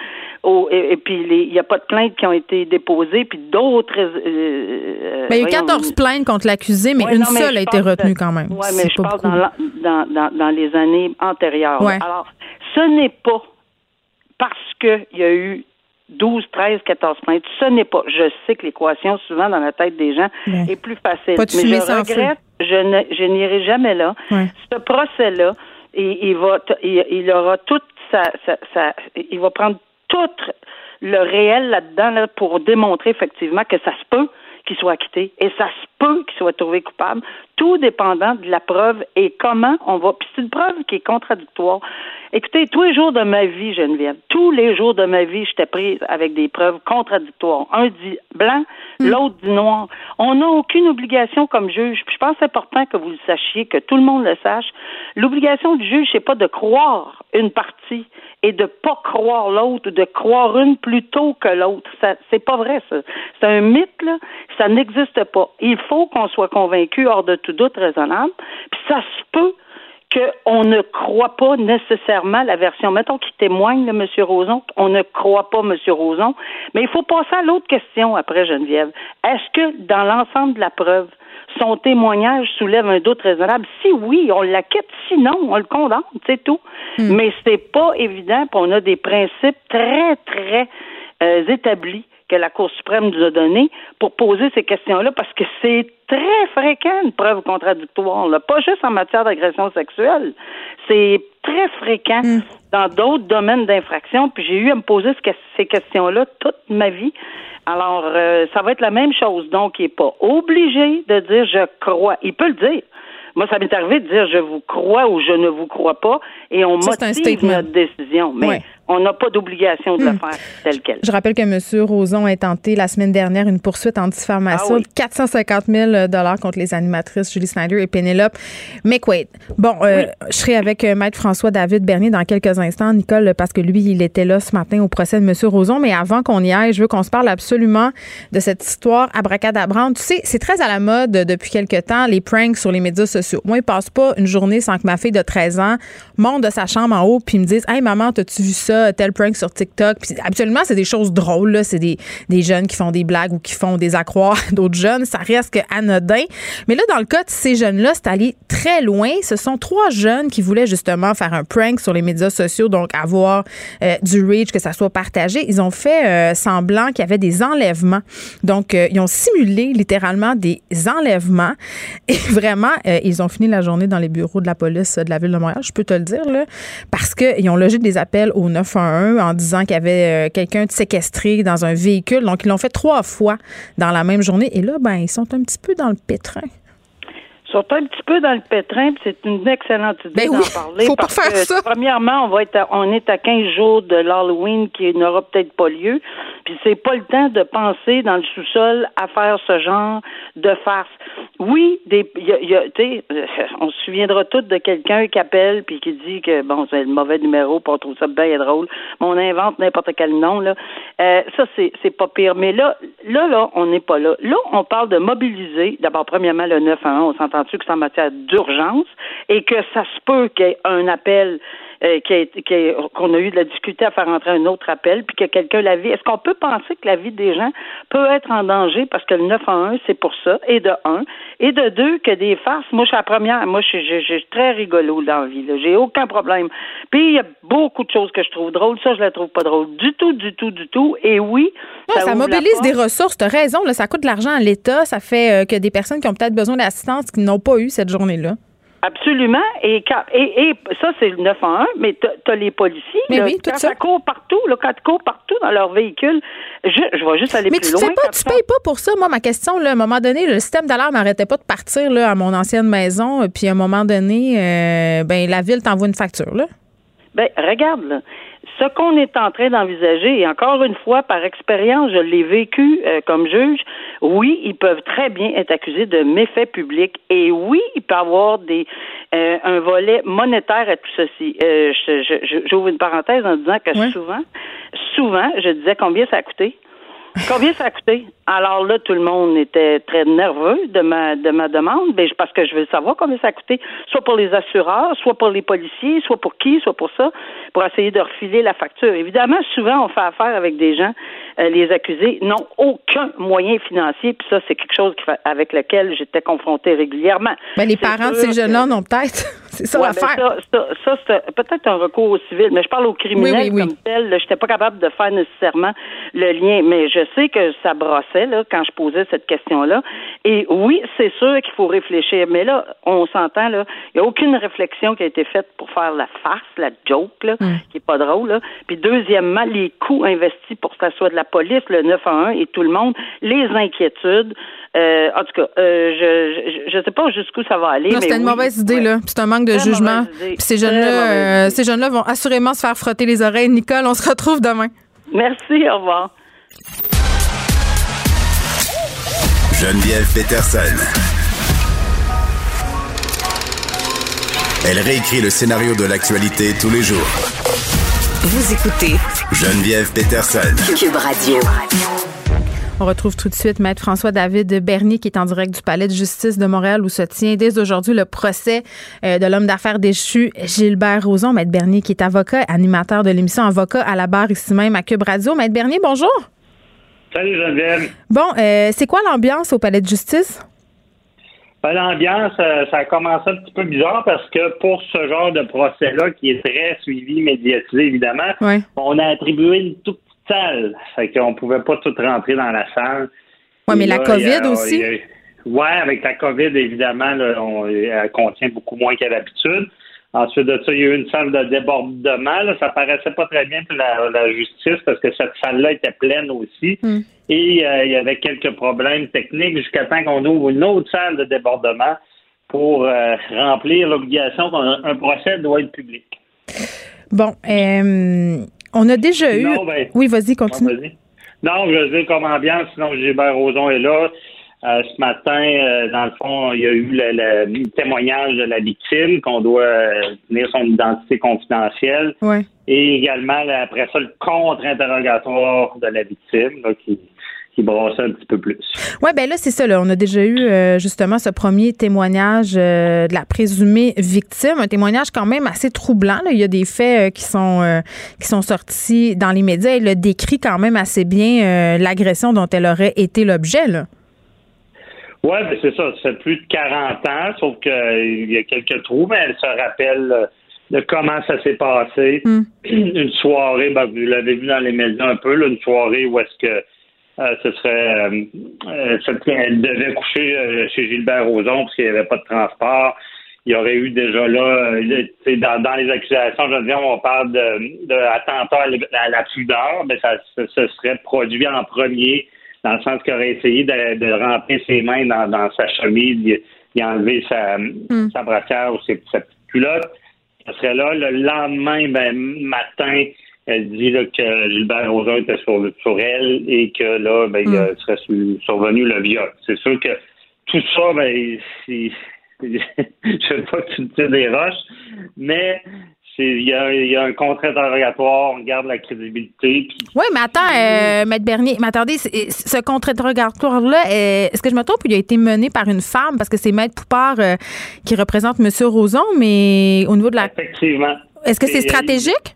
Et, puis, il n'y a pas de plaintes qui ont été déposées, puis d'autres. Euh, il y a eu 14 plaintes contre l'accusé, mais une seule a été retenue quand même. Oui, mais je parle dans, dans, dans, les années antérieures. Alors, ce n'est pas parce qu'il y a eu 12, 13, 14 plaintes. Ce n'est pas. Je sais que l'équation, souvent, dans la tête des gens, est plus facile. mais je regrette, je, n'irai jamais là. Ce procès-là, il, va, il, aura toute sa, il va prendre tout le réel là-dedans pour démontrer effectivement que ça se peut qu'il soit acquitté. Et ça se peut qu'il soit trouvé coupable, tout dépendant de la preuve et comment on va. Puis c'est une preuve qui est contradictoire. Écoutez, tous les jours de ma vie, Geneviève, tous les jours de ma vie, j'étais prise avec des preuves contradictoires. Un dit blanc, hmm. l'autre dit noir. On n'a aucune obligation comme juge. Puis je pense important que vous le sachiez, que tout le monde le sache. L'obligation du juge, c'est pas de croire une partie et de pas croire l'autre, de croire une plutôt que l'autre. Ça, c'est pas vrai, ça. C'est un mythe, là. Ça n'existe pas. Il faut qu'on soit convaincu hors de tout doute raisonnable. Puis ça se peut qu'on ne croit pas nécessairement la version, mettons, qui témoigne de M. Roson, on ne croit pas M. Roson, mais il faut passer à l'autre question après, Geneviève. Est-ce que dans l'ensemble de la preuve, son témoignage soulève un doute raisonnable? Si oui, on l'acquitte, sinon, on le condamne, c'est tout. Mais hmm. Mais c'est pas évident, puis on a des principes très, très euh, établis que la Cour suprême nous a donné pour poser ces questions-là parce que c'est très fréquent une preuve contradictoire, là. pas juste en matière d'agression sexuelle. C'est très fréquent mm. dans d'autres domaines d'infraction. Puis j'ai eu à me poser ces questions-là toute ma vie. Alors, euh, ça va être la même chose. Donc, il n'est pas obligé de dire je crois. Il peut le dire. Moi, ça m'est arrivé de dire je vous crois ou je ne vous crois pas et on motive notre décision. Mais on n'a pas d'obligation de le hmm. faire tel quel. Je rappelle que M. Roson a tenté la semaine dernière une poursuite en diffamation de 450 000 contre les animatrices Julie Snyder et Penelope McQuaid. Bon, euh, je serai avec euh, Maître François-David Bernier dans quelques instants, Nicole, parce que lui, il était là ce matin au procès de M. Roson. Mais avant qu'on y aille, je veux qu'on se parle absolument de cette histoire abracadabrante. Tu sais, c'est très à la mode depuis quelques temps, les pranks sur les médias sociaux. Moi, il passe pas une journée sans que ma fille de 13 ans monte de sa chambre en haut puis me dise Hey, maman, t'as-tu vu ça? Tel prank sur TikTok. Puis absolument, c'est des choses drôles. C'est des, des jeunes qui font des blagues ou qui font des accroires d'autres jeunes. Ça reste anodin. Mais là, dans le cas de ces jeunes-là, c'est allé très loin. Ce sont trois jeunes qui voulaient justement faire un prank sur les médias sociaux, donc avoir euh, du reach, que ça soit partagé. Ils ont fait euh, semblant qu'il y avait des enlèvements. Donc, euh, ils ont simulé littéralement des enlèvements. Et vraiment, ils ont fini la journée dans les bureaux de la police de la ville de Montréal, je peux te le dire, là, parce qu'ils ont logé des appels au 911 en disant qu'il y avait euh, quelqu'un de séquestré dans un véhicule. Donc, ils l'ont fait trois fois dans la même journée. Et là, ben, ils sont un petit peu dans le pétrin Ils sont un petit peu dans le pétrin, c'est une excellente idée ben d'en parler. Faut pas faire ça. Premièrement, on va être on est à 15 jours de l'Halloween qui n'aura peut-être pas lieu. Puis c'est pas le temps de penser dans le sous-sol à faire ce genre de farce. Oui, des, y a, y a, on se souviendra tous de quelqu'un qui appelle puis qui dit que bon c'est le mauvais numéro, puis on trouve ça bien drôle. Mais on invente n'importe quel nom là. Euh, ça c'est c'est pas pire. Mais là là là on n'est pas là. Là on parle de mobiliser. D'abord premièrement le 911. On s'entend-tu que c'est en matière d'urgence et que ça se peut qu'il y ait un appel euh, qu'on a eu de la difficulté à faire entrer un autre appel, puis que quelqu'un la vie. Est-ce qu'on peut penser que la vie des gens peut être en danger parce que le 911, c'est pour ça, et de un, et de deux, que des farces. Moi, je suis la première. Moi, je suis très rigolo dans la vie. J'ai aucun problème. Puis, il y a beaucoup de choses que je trouve drôles. Ça, je la trouve pas drôle du tout, du tout, du tout. Et oui, ça, mobilise des ressources. Tu as raison. Là, ça coûte de l'argent à l'État. Ça fait euh, que des personnes qui ont peut-être besoin d'assistance qui n'ont pas eu cette journée-là. Absolument. Et, et, ça, c'est le 911, mais tu as les policiers. Mais oui, tout quand ça. court partout, là, quand partout dans leur véhicule, je, je vais juste aller mais plus tu loin. Mais tu payes pas pour ça. Moi, ma question, là, à un moment donné, le système d'alarme n'arrêtait pas de partir là, à mon ancienne maison. Puis à un moment donné, euh, ben, la ville t'envoie une facture. Là. Ben, regarde, là ce qu'on est en train d'envisager, et encore une fois, par expérience, je l'ai vécu euh, comme juge, oui, ils peuvent très bien être accusés de méfaits publics, et oui, il peut y avoir des euh, un volet monétaire à tout ceci. Euh, J'ouvre une parenthèse en disant que souvent, souvent, je disais combien ça a coûté? Combien ça a coûté? Alors là, tout le monde était très nerveux de ma de ma demande, ben, parce que je veux savoir combien ça a coûté, soit pour les assureurs, soit pour les policiers, soit pour qui, soit pour ça, pour essayer de refiler la facture. Évidemment, souvent, on fait affaire avec des gens, euh, les accusés n'ont aucun moyen financier, puis ça, c'est quelque chose avec lequel j'étais confrontée régulièrement. Mais ben, les parents de ces jeunes-là n'ont peut-être. C'est ça l'affaire. Ben, ça, ça, c'est peut-être un recours au civil, mais je parle au criminel comme tel. Je n'étais pas capable de faire nécessairement le lien, mais je sais que ça brossait là, quand je posais cette question-là. Et oui, c'est sûr qu'il faut réfléchir, mais là, on s'entend, là, il n'y a aucune réflexion qui a été faite pour faire la farce, la joke, là, hmm. qui est pas drôle. Là. Puis deuxièmement, les coûts investis pour que ça soit de la police, le 911 et tout le monde, les inquiétudes. Euh, en tout cas, euh, je ne sais pas jusqu'où ça va aller. c'est une mauvaise idée, là. C'est un manque de jugement. ces jeunes-là, euh, ces jeunes-là vont assurément se faire frotter les oreilles. Nicole, on se retrouve demain. Merci, au revoir. Geneviève Peterson. Elle réécrit le scénario de l'actualité tous les jours. Vous écoutez Geneviève Peterson. Cube Radio. On retrouve tout de suite Maître François-David Bernier qui est en direct du Palais de justice de Montréal où se tient dès aujourd'hui le procès euh, de l'homme d'affaires déchu Gilbert Rozon. Maître Bernier qui est avocat, animateur de l'émission Avocat à la barre ici même à Cube Radio. Maître Bernier, bonjour. Salut Geneviève. Bon, euh, c'est quoi l'ambiance au Palais de justice? Ben, l'ambiance, euh, ça a commencé un petit peu bizarre parce que pour ce genre de procès-là, qui est très suivi, médiatisé évidemment, on a attribué une toute salle. Fait qu'on pouvait pas tout rentrer dans la salle. Oui, mais la COVID aussi? Oui, avec la COVID, évidemment, on, elle contient beaucoup moins qu'à l'habitude. Ensuite de ça, il y a eu une salle de débordement. Là. Ça paraissait pas très bien pour la, justice parce que cette salle-là était pleine aussi. Hmm. Et euh, il y avait quelques problèmes techniques jusqu'à temps qu'on ouvre une autre salle de débordement pour euh, remplir l'obligation qu'un procès doit être public. Bon, euh, on a déjà eu. Ben, oui, vas-y, continue. non, je veux dire, comme ambiance, sinon Gilbert Rozon est là. Euh, ce matin, euh, dans le fond, il y a eu le, témoignage de la victime qu'on doit euh, tenir son identité confidentielle. Et également, après ça, le contre-interrogatoire de la victime qui, qui brassait un petit peu plus. Oui, ben là, c'est ça. On a déjà eu justement ce premier témoignage de la présumée victime, un témoignage quand même assez troublant. Il y a des faits qui sont qui sont sortis dans les médias. Elle décrit quand même assez bien l'agression dont elle aurait été l'objet. Oui, ben c'est ça. Ça fait plus de 40 ans, sauf qu'il euh, y a quelques trous, mais elle se rappelle euh, de comment ça s'est passé. Hmm. Une soirée, ben, vous l'avez vu dans les médias un peu, là, une soirée où est-ce que euh, ce serait elle devait coucher chez Gilbert Rozon parce qu'il n'y avait pas de transport. Il y aurait eu déjà là, dans, dans les accusations, je veux dire, on parle de, de attentat à la pudeur, mais ça, se serait produit en premier dans le sens qu'il aurait essayé de, remplir ses mains dans, sa chemise, d'y enlever sa, mm. sa brassière ou ses, sa petite culotte. Ça serait là. Le lendemain ben, matin, elle dit que Gilbert Rozon était sur, elle et que là, ben, il mm. serait survenu le viol. C'est sûr que tout ça, ben, je ne veux pas que tu me tires des roches, mais il y a, un contre-interrogatoire, on garde la crédibilité. Oui, mais attends, euh, Maître Bernier, mais attendez, ce contre-interrogatoire-là, euh, est-ce que je me trompe il a été mené par une femme? Parce que c'est Maître Poupard euh, qui représente M. Roson, mais au niveau de la. Effectivement. Est-ce que c'est stratégique?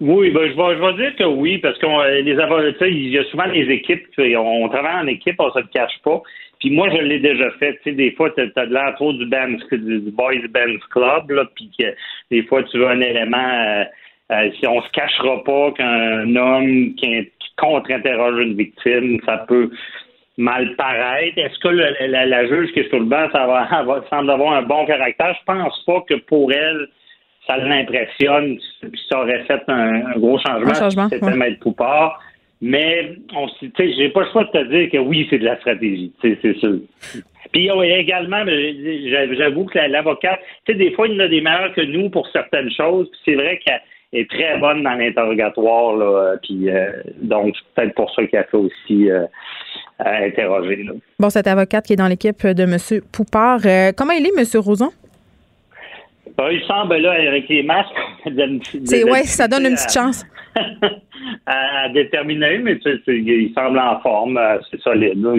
Oui, ben, je, vais, je vais dire que oui, parce que les avocats, il y a souvent des équipes, on travaille en équipe, on se le cache pas. Puis moi, je l'ai déjà fait. Tu sais, des fois, tu as, de l'air du, band, du Boys Bands Club, là, puis que des fois, tu veux un élément. Euh, euh, si on se cachera pas qu'un homme qui, contre-interroge une victime, ça peut mal paraître. Est-ce que la, juge qui est sur le banc, ça va, semble avoir un bon caractère? Je pense pas que pour elle, ça l'impressionne, puis ça aurait fait un, gros changement, un changement si c'était Maître Poupard. Mais on j'ai pas le choix de te dire que oui, c'est de la stratégie, c'est sûr. Puis également, j'avoue que l'avocate, tu sais, des fois, il en a des meilleurs que nous pour certaines choses. c'est vrai qu'elle est très bonne dans l'interrogatoire, là. Puis euh, donc, c'est peut-être pour ça qu'elle a fait aussi euh, interroger. Bon, cette avocate qui est dans l'équipe de M. Poupard, euh, comment il est, M. Roson? Il semble là avec les masques. c'est ouais, ça donne une petite chance. à, déterminer, mais tu sais, il semble en forme, euh, c'est solide. Là.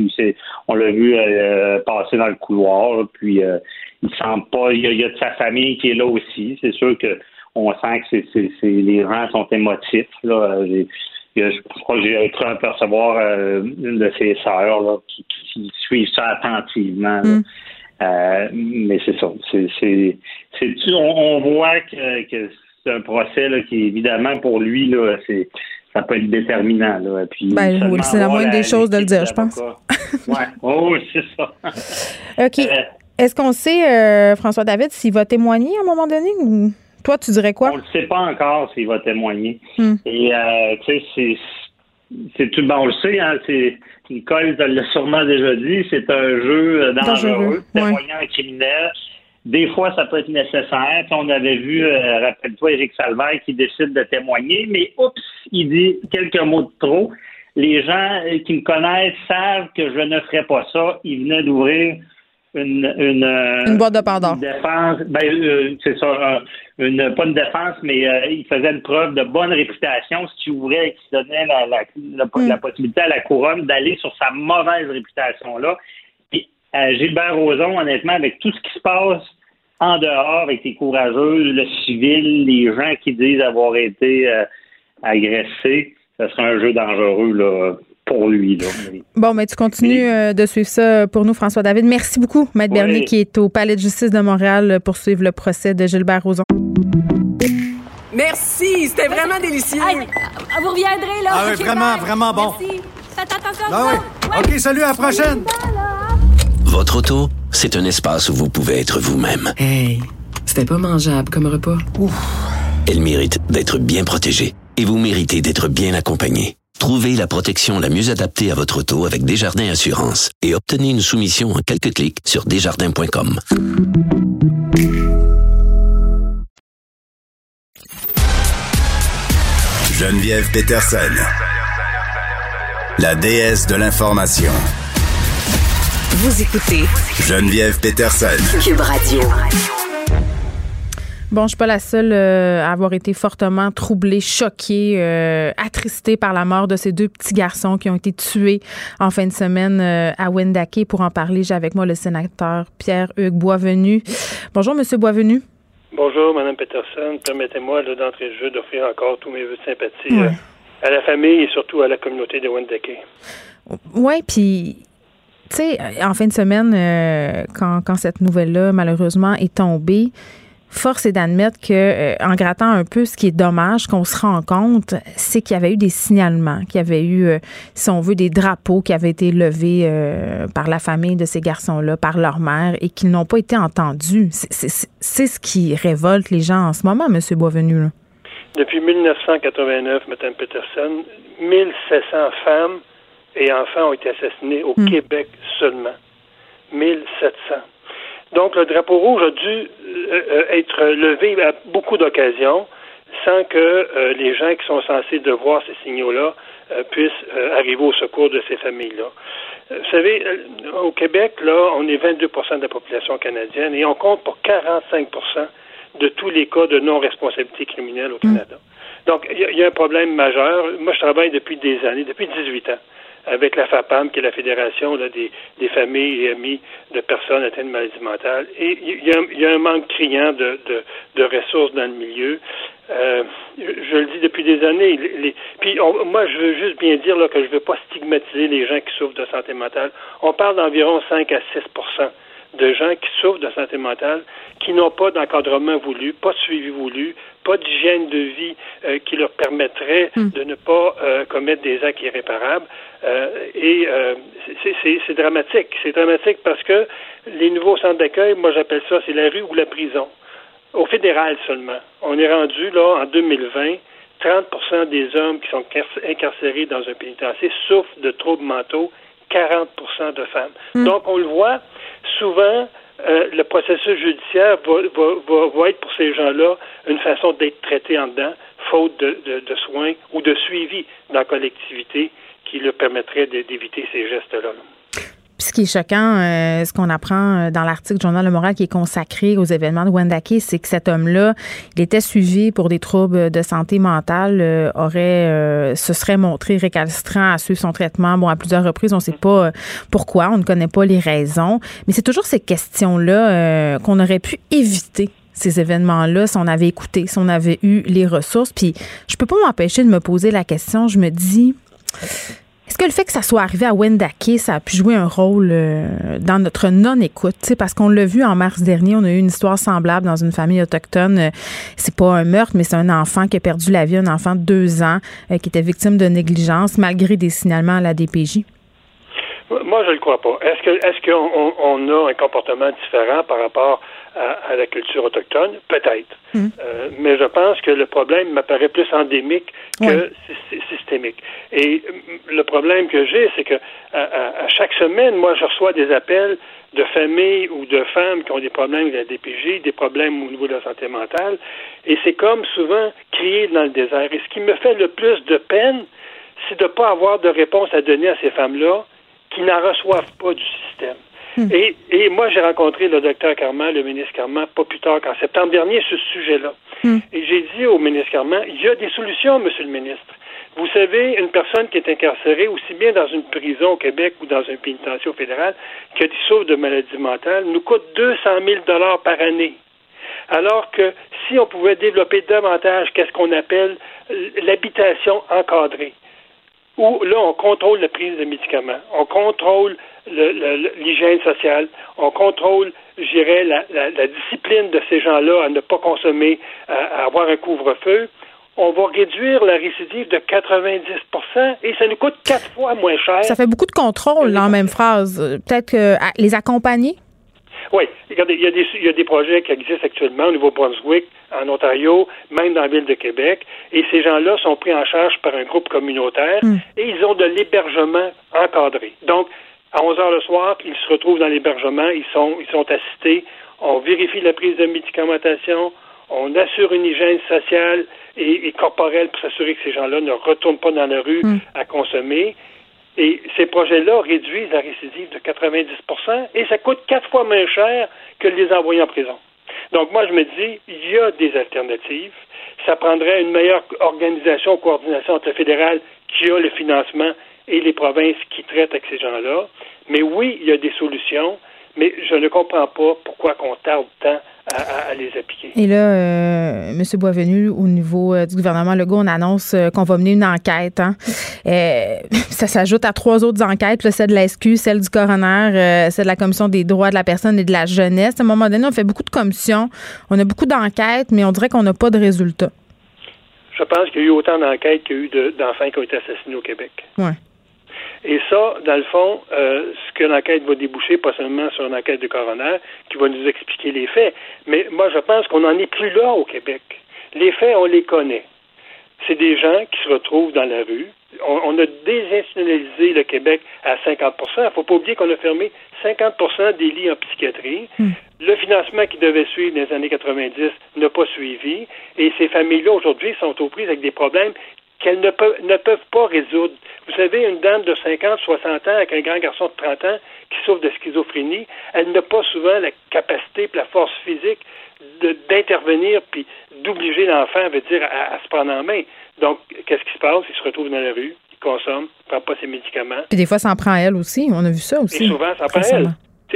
on l'a vu euh, passer dans le couloir, puis euh, il semble pas. Il y, a, de sa famille qui est là aussi. C'est sûr que on sent que c'est, les rangs sont émotifs. Là. je crois que j'ai cru apercevoir une de ses sœurs qui, qui, suit ça attentivement. Mm. Mais c'est ça. C'est, c'est, on, voit que, que c'est un procès là, qui, évidemment, pour lui, là, c'est ça peut être déterminant. Là. Puis, ben, c'est la moindre des choses de le dire, je pense. oui, oh, c'est ça. OK. Euh, Est-ce qu'on sait, euh, François David, s'il va témoigner à un moment donné ou toi, tu dirais quoi? On ne sait pas encore s'il va témoigner. Hmm. Et, euh, tu sais, c'est tout, bon, on le sait, hein, c'est, Nicole l'a sûrement déjà dit, c'est un jeu dangereux, témoignant un criminel. Des fois, ça peut être nécessaire. on avait vu, euh, rappelle-toi, Éric Salvaire qui décide de témoigner, mais oups, il dit quelques mots de trop. Les gens qui me connaissent savent que je ne ferai pas ça. Il venait d'ouvrir une, une, euh, boîte de Pandore. défense. Ben, euh, c'est ça, une, pas une défense, mais il faisait une preuve de bonne réputation, ce qui ouvrait et qui donnait la, la, la, la possibilité à la couronne d'aller sur sa mauvaise réputation-là. Gilbert Rozon, honnêtement, avec tout ce qui se passe en dehors avec les courageux, le civil, les gens qui disent avoir été euh, agressés, ce serait un jeu dangereux là, pour lui. Bon, mais tu continues euh, de suivre ça pour nous, François David. Merci beaucoup, Maître Bernier, qui est au Palais de justice de Montréal pour suivre le procès de Gilbert Rozon. Merci, c'était vraiment délicieux. vous reviendrez, là. Ah vraiment, vraiment bon. Merci. Faites attention ah OK, salut, à la prochaine. Votre auto, c'est un espace où vous pouvez être vous-même. Hey, c'était pas mangeable comme repas. Ouf. Elle mérite d'être bien protégée et vous méritez d'être bien accompagné. Trouvez la protection la mieux adaptée à votre auto avec Desjardins Assurance et obtenez une soumission en quelques clics sur desjardins.com. Geneviève Peterson, la déesse de l'information. Vous écoutez Geneviève Peterson. Cube Radio. Bon, je suis pas la seule euh, à avoir été fortement troublée, choquée, euh, attristée par la mort de ces deux petits garçons qui ont été tués en fin de semaine euh, à Wendake. Pour en parler, j'ai avec moi le sénateur Pierre-Hugues Boisvenu. Bonjour, Monsieur Boisvenu. Bonjour, Madame Peterson. Permettez-moi d'entrer de jeu d'offrir encore tous mes voeux de sympathie à la famille et surtout à la communauté de Wendake. Oui, puis tu sais, en fin de semaine, euh, quand, quand, cette nouvelle-là, malheureusement, est tombée, force est d'admettre que, euh, en grattant un peu, ce qui est dommage qu'on se rend compte, c'est qu'il y avait eu des signalements, qu'il y avait eu, euh, si on veut, des drapeaux qui avaient été levés par la famille de ces garçons-là, par leur mère, et qui n'ont pas été entendus. C'est ce qui révolte les gens en ce moment, M. Boisvenu. Là. Depuis 1989, Mme Peterson, 1700 femmes et enfants ont été assassinés au hmm. Québec seulement. 1700. Donc, le drapeau rouge a dû euh, euh, être levé à beaucoup d'occasions sans que euh, les gens qui sont censés de voir ces signaux-là puissent arriver au secours de ces familles-là. Vous savez, au Québec, là, on est 22% de la population canadienne et on compte pour 45% de tous les cas de non-responsabilité criminelle au Canada. Hmm. Donc, il y, y, a un problème majeur. Moi, je travaille depuis des années, depuis 18 ans avec la FAPAM, qui est la Fédération des, des, familles et amis de personnes atteintes de maladies mentales. Et il y, a un manque criant de, de, de, ressources dans le milieu. Euh, je le dis depuis des années. Les, puis moi, je veux juste bien dire là, que je ne veux pas stigmatiser les gens qui souffrent de santé mentale. On parle d'environ 5 à 6 de gens qui souffrent de santé mentale, qui n'ont pas d'encadrement voulu, pas de suivi voulu, pas d'hygiène de vie euh, qui leur permettrait hmm. de ne pas euh, commettre des actes irréparables. Euh, et c'est dramatique. C'est dramatique parce que les nouveaux centres d'accueil, moi j'appelle ça, c'est la rue ou la prison. Au fédéral seulement. On est rendu là en 2020. 30% des hommes qui sont incarcérés dans un pénitencier souffrent de troubles mentaux, 40% de femmes. Hmm. Donc, on le voit, souvent, euh, le processus judiciaire va, va, va, être pour ces gens-là une façon d'être traités en dedans, faute de, de, de, soins ou de suivi dans la collectivité qui leur permettrait d'éviter ces gestes-là. Ce qui est choquant, euh, ce qu'on apprend euh, dans l'article Journal Le Moral qui est consacré aux événements de Wendake, c'est que cet homme-là, il était suivi pour des troubles de santé mentale, euh, aurait, se serait montré récalcitrant à suivre son traitement. Bon, à plusieurs reprises, on ne sait pas pourquoi, on ne connaît pas les raisons, mais c'est toujours ces questions-là qu'on aurait pu éviter ces événements-là si on avait écouté, si on avait eu les ressources. Puis je peux pas m'empêcher de me poser la question. Je me dis, est-ce que le fait que ça soit arrivé à Wendake, ça a pu jouer un rôle euh, dans notre non-écoute? Parce qu'on l'a vu en mars dernier, on a eu une histoire semblable dans une famille autochtone. Euh, c'est pas un meurtre, mais c'est un enfant qui a perdu la vie, un enfant de deux ans euh, qui était victime de négligence malgré des signalements à la DPJ. Moi, je ne le crois pas. Est-ce que est-ce qu'on on a un comportement différent par rapport à, la culture autochtone? Peut-être. Hmm. Euh, mais je pense que le problème m'apparaît plus endémique que systémique. Et le problème que j'ai, c'est que à, chaque semaine, moi, je reçois des appels de familles ou de femmes qui ont des problèmes avec la DPJ, des problèmes au niveau de la santé mentale, et c'est comme souvent crier dans le désert. Et ce qui me fait le plus de peine, c'est de ne pas avoir de réponse à donner à ces femmes-là qui n'en reçoivent pas du système. Hmm. Et, et, moi, j'ai rencontré le docteur Carman, le ministre Carman, pas plus tard qu'en septembre dernier, ce sujet-là. Hmm. Et j'ai dit au ministre Carman, il y a des solutions, monsieur le ministre. Vous savez, une personne qui est incarcérée, aussi bien dans une prison au Québec ou dans un pénitencier fédéral, qui a des souffre de maladie mentale, nous coûte 200 000 dollars par année. Alors que si on pouvait développer davantage qu'est-ce qu'on appelle l'habitation encadrée, où là, on contrôle la prise de médicaments, on contrôle l'hygiène sociale, on contrôle, je dirais, la, discipline de ces gens-là à ne pas consommer, à, avoir un couvre-feu, on va réduire la récidive de 90% et ça nous coûte quatre fois moins cher. Ça fait beaucoup de contrôle en même phrase. Peut-être que les accompagner? Oui, regardez, il y, a des, il y a des projets qui existent actuellement au Nouveau-Brunswick, en Ontario, même dans la ville de Québec, et ces gens-là sont pris en charge par un groupe communautaire hmm. et ils ont de l'hébergement encadré. Donc, à 11 heures le soir, ils se retrouvent dans l'hébergement, ils sont, ils sont assistés, on vérifie la prise de médicamentation, on assure une hygiène sociale et, corporelle pour s'assurer que ces gens-là ne retournent pas dans la rue hmm. à consommer. Et ces projets-là réduisent la récidive de 90% et ça coûte quatre fois moins cher que de les envoyer en prison. Donc moi, je me dis, il y a des alternatives. Ça prendrait une meilleure organisation, coordination entre le fédéral qui a le financement et les provinces qui traitent avec ces gens-là. Mais oui, il y a des solutions, mais je ne comprends pas pourquoi on tarde tant à, les appliquer. Et là, euh, M. Boisvenu, au niveau euh, du gouvernement Legault, on annonce euh, qu'on va mener une enquête. Hein. ça s'ajoute à trois autres enquêtes, celle de la SQ, celle du coroner, celle de la Commission des droits de la personne et de la jeunesse. À un moment donné, on fait beaucoup de commissions, on a beaucoup d'enquêtes, mais on dirait qu'on n'a pas de résultats. Je pense qu'il y a eu autant d'enquêtes qu'il y a eu d'enfants qui ont été assassinés au Québec. Ouais. Et ça, dans le fond, euh, ce que l'enquête va déboucher, pas seulement sur une enquête de coroner qui va nous expliquer les faits, mais moi, je pense qu'on n'en est plus là au Québec. Les faits, on les connaît. C'est des gens qui se retrouvent dans la rue. On, a désinstitutionnalisé le Québec à 50 Il ne faut pas oublier qu'on a fermé 50 des lits en psychiatrie. Hmm. Le financement qui devait suivre dans les années 90 n'a pas suivi. Et ces familles-là, aujourd'hui, sont aux prises avec des problèmes qu'elles ne peuvent, ne peuvent pas résoudre. Vous savez, une dame de 50, 60 ans avec un grand garçon de 30 ans qui souffre de schizophrénie, elle n'a pas souvent la capacité et la force physique d'intervenir puis d'obliger l'enfant, veut dire, à, se prendre en main. Donc, qu'est-ce qui se passe? Il se retrouve dans la rue, il consomme, ne prend pas ses médicaments. Puis des fois, ça en prend elle aussi. On a vu ça aussi. Et souvent, ça en prend elle.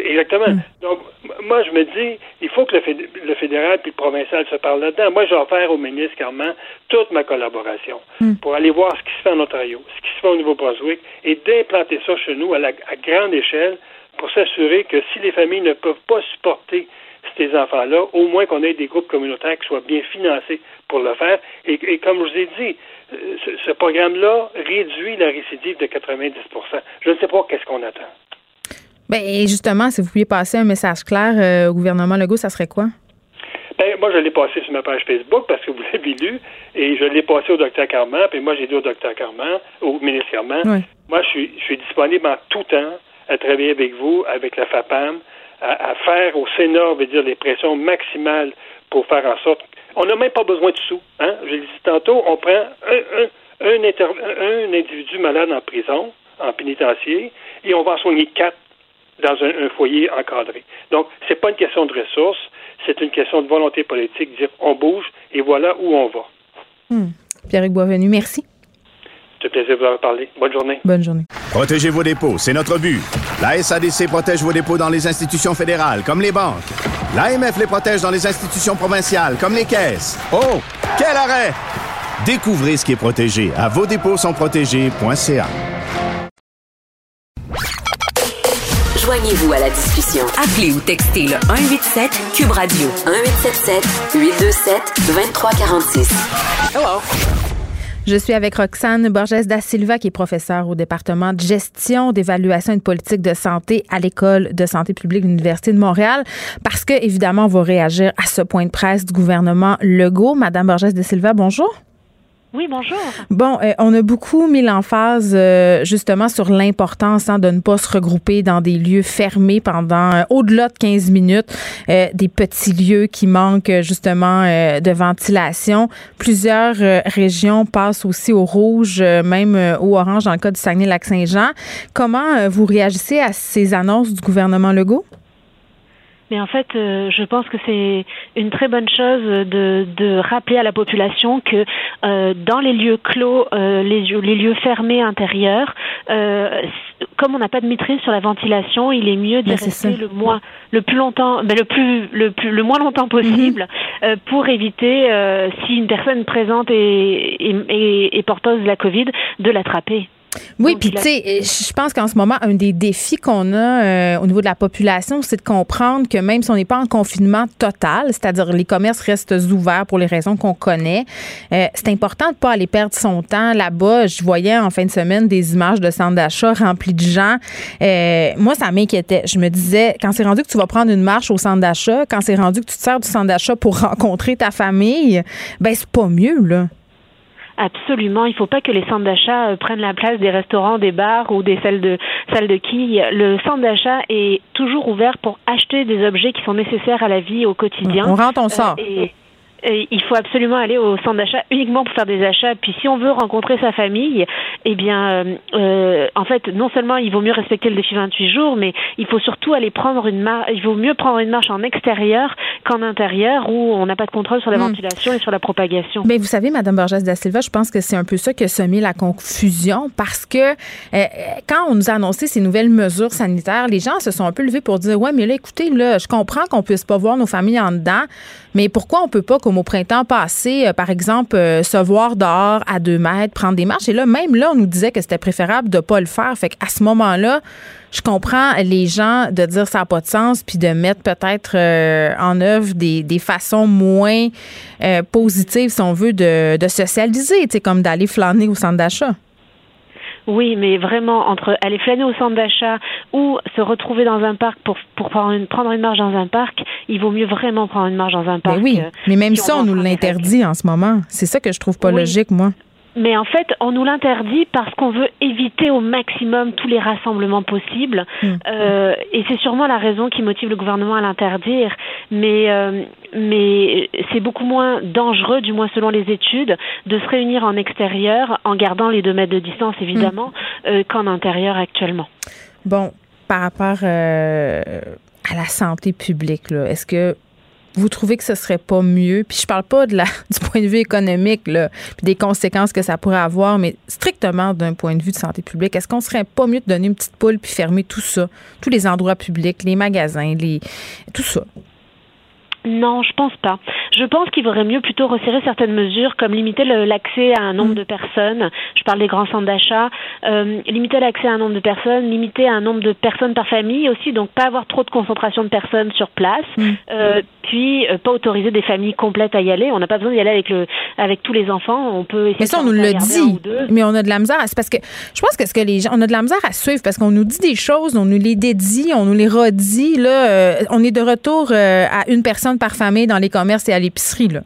Exactement. Hmm. Donc, moi, je me dis, il faut que le, fédéral puis le provincial se parlent là-dedans. Moi, j'ai offert au ministre Carman toute ma collaboration hmm. pour aller voir ce qui se fait en Ontario, ce qui se fait au Nouveau-Brunswick et d'implanter ça chez nous à, la, grande échelle pour s'assurer que si les familles ne peuvent pas supporter ces enfants-là, au moins qu'on ait des groupes communautaires qui soient bien financés pour le faire. Et, et comme je vous ai dit, euh, ce, ce programme-là réduit la récidive de 90% Je ne sais pas qu'est-ce qu'on attend. Ben, justement, si vous pouviez passer un message clair euh, au gouvernement Legault, ça serait quoi? Ben, moi, je l'ai passé sur ma page Facebook parce que vous l'avez lu et je l'ai passé au docteur Carman. Puis moi, j'ai dit au docteur Carman, au ministre Carman, moi, je suis, je suis disponible en tout temps à travailler avec vous, avec la FAPAM, à, faire au Sénat, veut dire, les pressions maximales pour faire en sorte. On n'a même pas besoin de sous. Hein? Je l'ai dit tantôt, on prend un, un, un, un individu malade en prison, en pénitencier, et on va en soigner quatre dans un, un foyer encadré. Donc, c'est pas une question de ressources, c'est une question de volonté politique, dire on bouge et voilà où on va. Hmm. Pierre-Hugues Boisvenu, merci. C'est un plaisir de vous avoir parlé. Bonne journée. Bonne journée. Protégez vos dépôts, c'est notre but. La SADC protège vos dépôts dans les institutions fédérales, comme les banques. L'AMF les protège dans les institutions provinciales, comme les caisses. Oh, quel arrêt! Découvrez ce qui est protégé à vos dépôts sont protégés.ca. Joignez-vous à la discussion. Appelez ou textez le 187 Cube Radio 1877 827 2346. Hello. Je suis avec Roxane Borges da Silva, qui est professeure au département de gestion, d'évaluation et de politique de santé à l'École de santé publique de l'Université de Montréal, parce que, évidemment, on va réagir à ce point de presse du gouvernement Legault. Madame Borges da Silva, bonjour. Oui, bonjour. Bon, euh, on a beaucoup mis l'emphase euh, justement sur l'importance hein, de ne pas se regrouper dans des lieux fermés pendant euh, au-delà de 15 minutes, des petits lieux qui manquent justement de ventilation. Plusieurs régions passent aussi au rouge, même au orange dans le cas du Saguenay-Lac-Saint-Jean. Comment vous réagissez à ces annonces du gouvernement Legault? Mais en fait, euh, je pense que c'est une très bonne chose de, de rappeler à la population que euh, dans les lieux clos, euh, les, les, lieux fermés intérieurs, comme on n'a pas de maîtrise sur la ventilation, il est mieux d'y rester le moins, le plus longtemps, ben le plus, le plus, le moins longtemps possible, mhm. pour éviter, si une personne présente est, est, est porteuse de la Covid, de l'attraper. Oui, puis tu sais, je pense qu'en ce moment, un des défis qu'on a euh, au niveau de la population, c'est de comprendre que même si on n'est pas en confinement total, c'est-à-dire les commerces restent ouverts pour les raisons qu'on connaît, euh, c'est important de ne pas aller perdre son temps là-bas. Je voyais en fin de semaine des images de centres d'achat remplis de gens. Euh, moi, ça m'inquiétait. Je me disais, quand c'est rendu que tu vas prendre une marche au centre d'achat, quand c'est rendu que tu te sers du centre d'achat pour rencontrer ta famille, ben c'est pas mieux, là. Absolument. Il ne faut pas que les centres d'achat euh, prennent la place des restaurants, des bars ou des salles de salles de quilles. Le centre d'achat est toujours ouvert pour acheter des objets qui sont nécessaires à la vie au quotidien. On rentre, on sort. Euh, il faut absolument aller au centre d'achat uniquement pour faire des achats. Puis si on veut rencontrer sa famille, eh bien, euh, euh en fait, non seulement il vaut mieux respecter le défi 28 jours, mais il faut surtout aller prendre une marche. Il vaut mieux prendre une marche en extérieur qu'en intérieur où on n'a pas de contrôle sur la hmm. ventilation et sur la propagation. Mais vous savez, Madame Borges da Silva, je pense que c'est un peu ça qui a semé la confusion parce que euh, quand on nous a annoncé ces nouvelles mesures sanitaires, les gens se sont un peu levés pour dire ouais, mais là, écoutez, là, je comprends qu'on puisse pas voir nos familles en dedans, mais pourquoi on peut pas comme au printemps passé, euh, par exemple, euh, se voir dehors à deux mètres, prendre des marches? Et là, même là, on nous disait que c'était préférable de pas le faire. Fait qu'à ce moment-là, je comprends les gens de dire ça n'a pas de sens, puis de mettre peut-être euh, en œuvre des, façons moins positives, si on veut, de, de socialiser, comme d'aller flâner au centre d'achat. Oui, mais vraiment, entre aller flâner au centre d'achat ou se retrouver dans un parc pour, pour prendre, une, prendre une marche dans un parc, il vaut mieux vraiment prendre une marche dans un parc. Mais oui, euh, mais même ça, on nous l'interdit en ce moment. C'est ça que je trouve pas logique, moi. Mais en fait, on nous l'interdit parce qu'on veut éviter au maximum tous les rassemblements possibles. Hmm. Euh, et c'est sûrement la raison qui motive le gouvernement à l'interdire. Mais, euh, mais c'est beaucoup moins dangereux, du moins selon les études, de se réunir en extérieur en gardant les deux mètres de distance, évidemment, hmm. euh, qu'en intérieur actuellement. Bon, par rapport à la santé publique, est-ce que vous trouvez que ce serait pas mieux? Puis je parle pas du point de vue économique, là, puis des conséquences que ça pourrait avoir, mais strictement d'un point de vue de santé publique. Est-ce qu'on serait pas mieux de donner une petite poule puis fermer tout ça, tous les endroits publics, les magasins, les tout ça? Non, je pense pas. Je pense qu'il vaudrait mieux plutôt resserrer certaines mesures, comme limiter l'accès à un nombre de personnes. Je parle des grands centres d'achat. Euh, limiter l'accès à un nombre de personnes, limiter un nombre de personnes par famille aussi, donc pas avoir trop de concentration de personnes sur place. Mm. Euh, puis euh, pas autoriser des familles complètes à y aller. On n'a pas besoin d'y aller avec le avec tous les enfants. On peut essayer Mais ça, on nous le dit. Mais on a de la misère. C'est parce que je pense que ce que les gens, on a de la misère à suivre parce qu'on nous dit des choses, on nous les dédie, on nous les redit. Là, on est de retour à une personne par famille dans les commerces et à l'épicerie, là.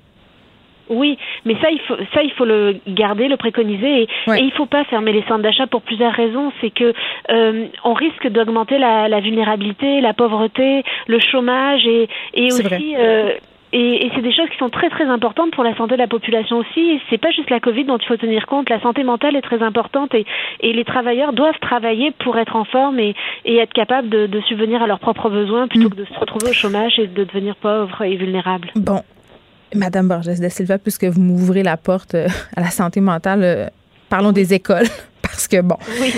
Oui, mais ça il faut ça il faut le garder, le préconiser et, il faut pas fermer les centres d'achat pour plusieurs raisons. C'est que euh, on risque d'augmenter la, vulnérabilité, la pauvreté, le chômage et, et aussi euh, Et, et c'est des choses qui sont très très importantes pour la santé de la population aussi. C'est pas juste la Covid dont il faut tenir compte. La santé mentale est très importante et, et les travailleurs doivent travailler pour être en forme et, et être capables de, de subvenir à leurs propres besoins plutôt que de se retrouver au chômage et de devenir pauvres et vulnérables. Bon, Madame Borges de Silva, puisque vous m'ouvrez la porte euh, à la santé mentale, euh, parlons des écoles. Parce que, bon,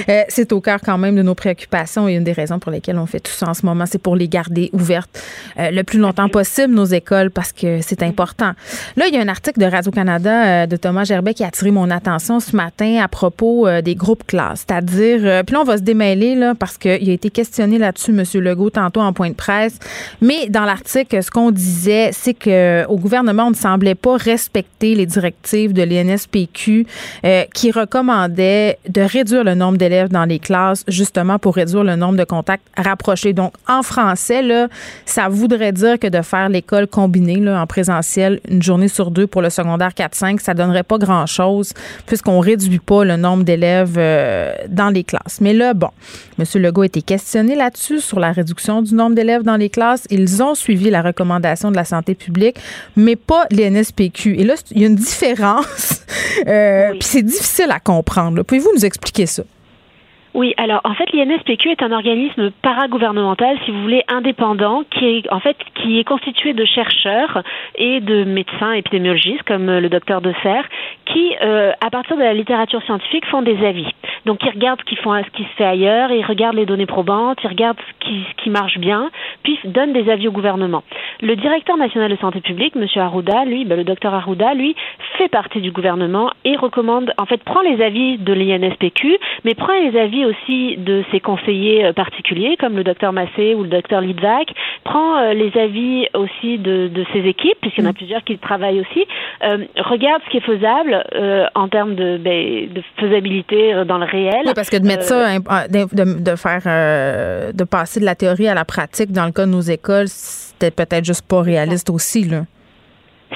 euh, c'est au cœur quand même de nos préoccupations et une des raisons pour lesquelles on fait tout ça en ce moment, c'est pour les garder ouvertes le plus longtemps possible, nos écoles, parce que c'est important. Là, il y a un article de Radio-Canada de Thomas Gerbet qui a attiré mon attention ce matin à propos des groupes classes. C'est-à-dire, puis là, on va se démêler, là, parce qu'il a été questionné là-dessus, M. Legault, tantôt en point de presse. Mais dans l'article, ce qu'on disait, c'est qu'au gouvernement, on ne semblait pas respecter les directives de l'INSPQ qui recommandaient de réduire le nombre d'élèves dans les classes, justement pour réduire le nombre de contacts rapprochés. Donc, en français, là, ça voudrait dire que de faire l'école combinée là, en présentiel une journée sur deux pour le secondaire 4-5, ça donnerait pas grand-chose puisqu'on réduit pas le nombre d'élèves euh, dans les classes. Mais là, bon, M. Legault a été questionné là-dessus sur la réduction du nombre d'élèves dans les classes. Ils ont suivi la recommandation de la santé publique, mais pas l'INSPQ. Et là, il y a une différence. Euh, Puis c'est difficile à comprendre. Pouvez-vous nous expliquer ça? Oui, alors en fait l'INSPQ est un organisme paragouvernemental, si vous voulez, indépendant, qui est en fait qui est constitué de chercheurs et de médecins épidémiologistes comme le docteur De qui euh, à partir de la littérature scientifique font des avis. Donc ils regardent ce, qu'ils font, ce qui se fait ailleurs, ils regardent les données probantes, ils regardent ce qui, qui marche bien, puis donnent des avis au gouvernement. Le directeur national de santé publique, M. Arruda, lui, ben, le docteur Arruda, lui, fait partie du gouvernement et recommande, en fait, prend les avis de l'INSPQ, mais prend les avis aussi de ses conseillers euh, particuliers, comme le docteur Massé ou le docteur Litvak, prend euh, les avis aussi de, de ses équipes, puisqu'il y en a plusieurs qui travaillent aussi, euh, regarde ce qui est faisable euh, en termes de, ben, de faisabilité dans le réel. Oui, parce que de mettre ça, de, de, de faire, euh, de passer de la théorie à la pratique dans le cas de nos écoles, c'était peut-être juste pas réaliste aussi, là.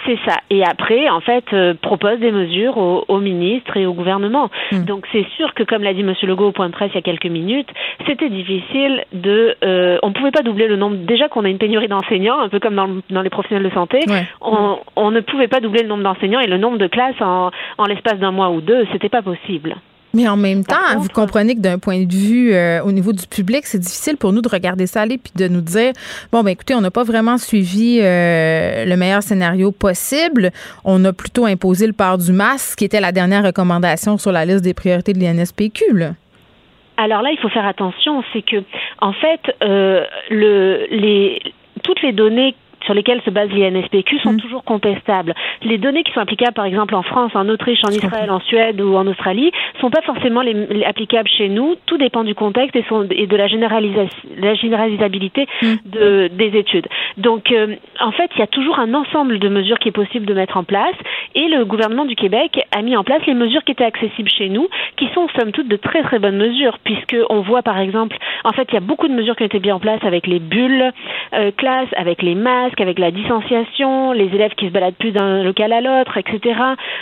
C'est ça. Et après, en fait, euh, propose des mesures aux, aux, ministres et au gouvernement. Hmm. Donc, c'est sûr que, comme l'a dit M. Legault au point de presse il y a quelques minutes, c'était difficile de. Euh, on ne pouvait pas doubler le nombre. Déjà qu'on a une pénurie d'enseignants, un peu comme dans, dans, les professionnels de santé, ouais. on, on, ne pouvait pas doubler le nombre d'enseignants et le nombre de classes en, en l'espace d'un mois ou deux. C'était pas possible. Mais en même temps, contre, vous comprenez que d'un point de vue euh, au niveau du public, c'est difficile pour nous de regarder ça aller puis de nous dire bon ben écoutez, on n'a pas vraiment suivi euh, le meilleur scénario possible. On a plutôt imposé le port du masque, qui était la dernière recommandation sur la liste des priorités de l'INSPQ. Là. Alors là, il faut faire attention, c'est que en fait, euh, le, les, toutes les données sur lesquelles se base l'INSPQ sont mmh. toujours contestables. Les données qui sont applicables, par exemple, en France, en Autriche, en Israël, en Suède ou en Australie, sont pas forcément les, les applicables chez nous. Tout dépend du contexte et, de la, généralisa la généralisabilité mmh. de, des études. Donc, euh, en fait, il y a toujours un ensemble de mesures qui est possible de mettre en place et le gouvernement du Québec a mis en place les mesures qui étaient accessibles chez nous, qui sont somme toute de très très bonnes mesures, puisque on voit par exemple, en fait, il y a beaucoup de mesures qui ont été mises en place avec les bulles euh, classes, avec les masques, avec la distanciation, les élèves qui se baladent plus d'un local à l'autre, etc.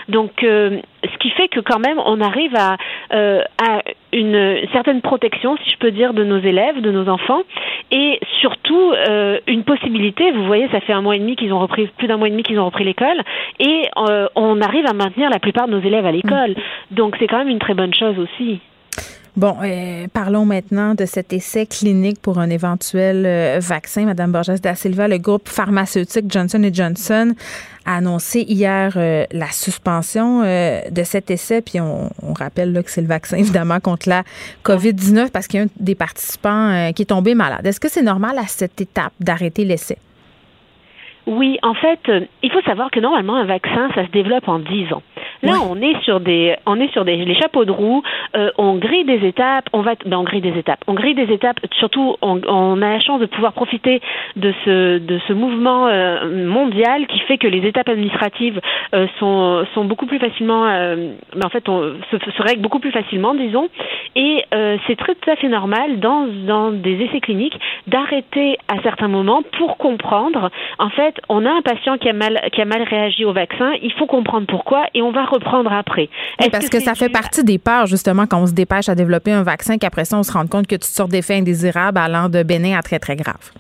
Donc, euh, ce qui fait que quand même, on arrive à, euh, à une certaine protection, si je peux dire, de nos élèves, de nos enfants, et surtout euh, une possibilité. Vous voyez, ça fait un mois et demi qu'ils ont repris, plus d'un mois et demi qu'ils ont repris l'école, et on arrive à maintenir la plupart de nos élèves à l'école. Donc, c'est quand même une très bonne chose aussi. Bon, euh, parlons maintenant de cet essai clinique pour un éventuel euh, vaccin. Madame Borges da Silva, le groupe pharmaceutique Johnson Johnson a annoncé hier euh, la suspension de cet essai. Puis on, rappelle que c'est le vaccin, évidemment, contre la COVID-19 parce qu'il y a un des participants qui est tombé malade. Est-ce que c'est normal à cette étape d'arrêter l'essai? Oui, en fait, il faut savoir que normalement, un vaccin, ça se développe en 10 ans. Là, ouais. on est sur des, on est sur des les chapeaux de roue. Euh, on grille des étapes. On va, ben, on grille des étapes. On grille des étapes. Surtout, on, on a la chance de pouvoir profiter de ce de ce mouvement euh, mondial qui fait que les étapes administratives euh, sont sont beaucoup plus facilement, ben, en fait, on se, se règlent beaucoup plus facilement, disons. Et c'est très tout à fait normal dans dans des essais cliniques d'arrêter à certains moments pour comprendre. En fait, on a un patient qui a mal qui a mal réagi au vaccin. Il faut comprendre pourquoi et on va reprendre après. Oui, parce que, que ça fait partie des peurs, justement, quand on se dépêche à développer un vaccin, qu'après ça, on se rend compte que toutes sortes d'effets indésirables allant de bénin à très, très grave.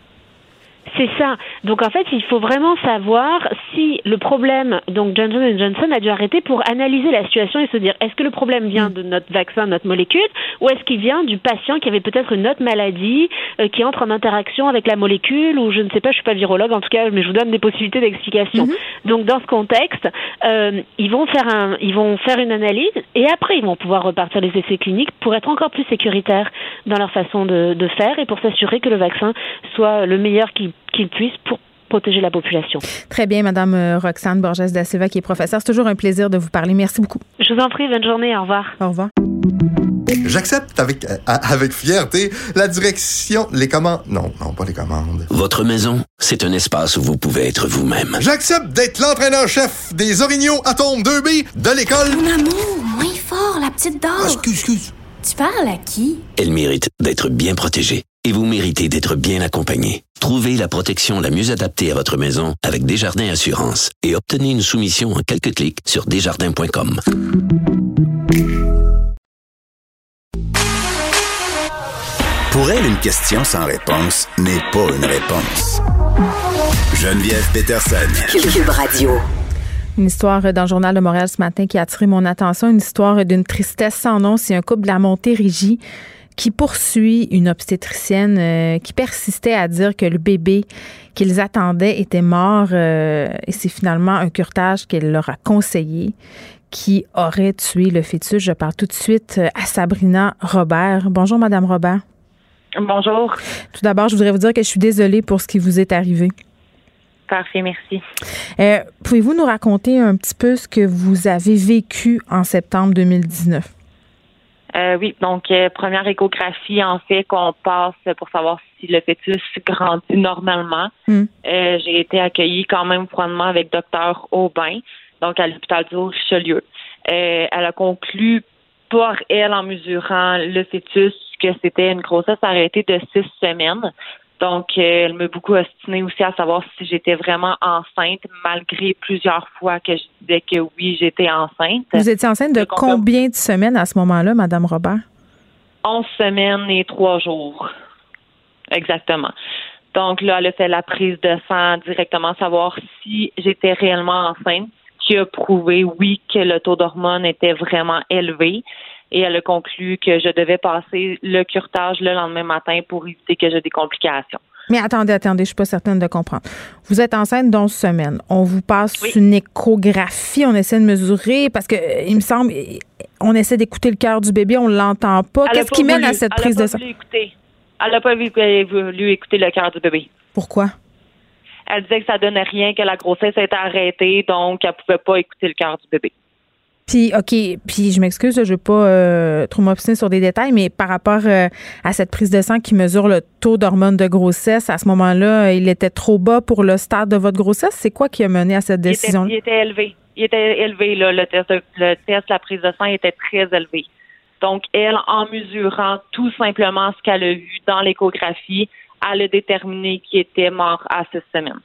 C'est ça. Donc en fait, il faut vraiment savoir si le problème, donc Johnson Johnson a dû arrêter pour analyser la situation et se dire est-ce que le problème vient de notre vaccin, notre molécule, ou est-ce qu'il vient du patient qui avait peut-être une autre maladie euh, qui entre en interaction avec la molécule, ou je ne sais pas, je suis pas virologue en tout cas, mais je vous donne des possibilités d'explication. Mm-hmm. Donc dans ce contexte, euh, ils vont faire un, ils vont faire une analyse et après ils vont pouvoir repartir les essais cliniques pour être encore plus sécuritaires dans leur façon de, de faire et pour s'assurer que le vaccin soit le meilleur qu'il qu'il puisse pour protéger la population. Très bien, Madame euh, Roxane Borges da Silva, qui est professeure. C'est toujours un plaisir de vous parler. Merci beaucoup. Je vous en prie, bonne journée, au revoir. Au revoir. J'accepte avec, euh, avec fierté la direction, les commandes. Non, non, pas les commandes. Votre maison, c'est un espace où vous pouvez être vous-même. J'accepte d'être l'entraîneur-chef des Orignaux Atomes 2B de l'école. Mon amour, moins fort, la petite dame. excuse, excuse. Tu parles à qui? Elle mérite d'être bien protégée et vous méritez d'être bien accompagnée. Trouvez la protection la mieux adaptée à votre maison avec Desjardins Assurance et obtenez une soumission en quelques clics sur desjardins.com. Pour elle, une question sans réponse n'est pas une réponse. Geneviève Peterson. Cube Radio. Une histoire dans le Journal de Montréal ce matin qui a attiré mon attention, une histoire d'une tristesse sans nom. C'est un couple de la Montérégie qui poursuit une obstétricienne euh, qui persistait à dire que le bébé qu'ils attendaient était mort euh, et c'est finalement un curtage qu'elle leur a conseillé qui aurait tué le fœtus. Je parle tout de suite à Sabrina Robert. Bonjour, Madame Robert. Bonjour. Tout d'abord, je voudrais vous dire que je suis désolée pour ce qui vous est arrivé. Parfait, merci. Euh, Pouvez-vous nous raconter un petit peu ce que vous avez vécu en septembre 2019? Euh, oui, donc euh, première échographie en fait qu'on passe pour savoir si le fœtus grandit normalement. Hmm. J'ai été accueillie quand même froidement avec docteur Aubin, donc à l'hôpital du Richelieu. Elle a conclu par elle en mesurant le fœtus que c'était une grossesse arrêtée de six semaines. Donc, elle m'a beaucoup ostinée aussi à savoir si j'étais vraiment enceinte, malgré plusieurs fois que je disais que oui, j'étais enceinte. Vous étiez enceinte de combien de semaines à ce moment-là, Madame Robert? 11 semaines et trois jours. Exactement. Donc là, elle a fait la prise de sang directement, savoir si j'étais réellement enceinte, qui a prouvé, oui, que le taux d'hormones était vraiment élevé. Et elle a conclu que je devais passer le curtage le lendemain matin pour éviter que j'ai des complications. Mais attendez, attendez, je suis pas certaine de comprendre. Vous êtes enceinte d'11 semaines. On vous passe une échographie, on essaie de mesurer parce que il me semble on essaie d'écouter le cœur du bébé, on l'entend pas. Qu'est-ce qui mène voulu- à cette elle a prise pas de sang écouter. Elle n'a pas voulu, voulu écouter le cœur du bébé. Pourquoi? Elle disait que ça donnait rien, que la grossesse était arrêtée, donc elle pouvait pas écouter le cœur du bébé. Puis, OK, puis je m'excuse, je ne veux pas euh, trop m'obstiner sur des détails, mais par rapport euh, à cette prise de sang qui mesure le taux d'hormones de grossesse, à ce moment-là, il était trop bas pour le stade de votre grossesse. C'est quoi qui a mené à cette Il était, décision? il était élevé. Il était élevé, là, le test, le test, la prise de sang était très élevé. Donc, elle, en mesurant tout simplement ce qu'elle a vu dans l'échographie, elle a déterminé qu'il était mort à six semaines.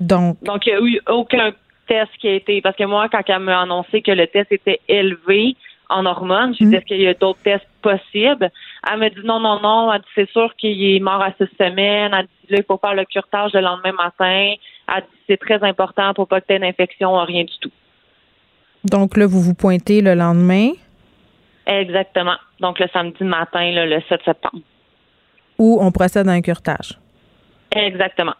Donc, Donc, il n'y a eu aucun test qui a été. Parce que moi, quand elle m'a annoncé que le test était élevé en hormones, j'ai dit est-ce qu'il y a d'autres tests possibles? Elle m'a dit non, non, non. Elle dit c'est sûr qu'il est mort à six semaines. Elle dit là, il faut faire le curtage le lendemain matin. Elle dit c'est très important pour pas que tu aies d'infection, rien du tout. donc là, vous vous pointez le lendemain? Exactement. Donc, le samedi matin, là, le 7 septembre. où on procède à un curtage. Exactement.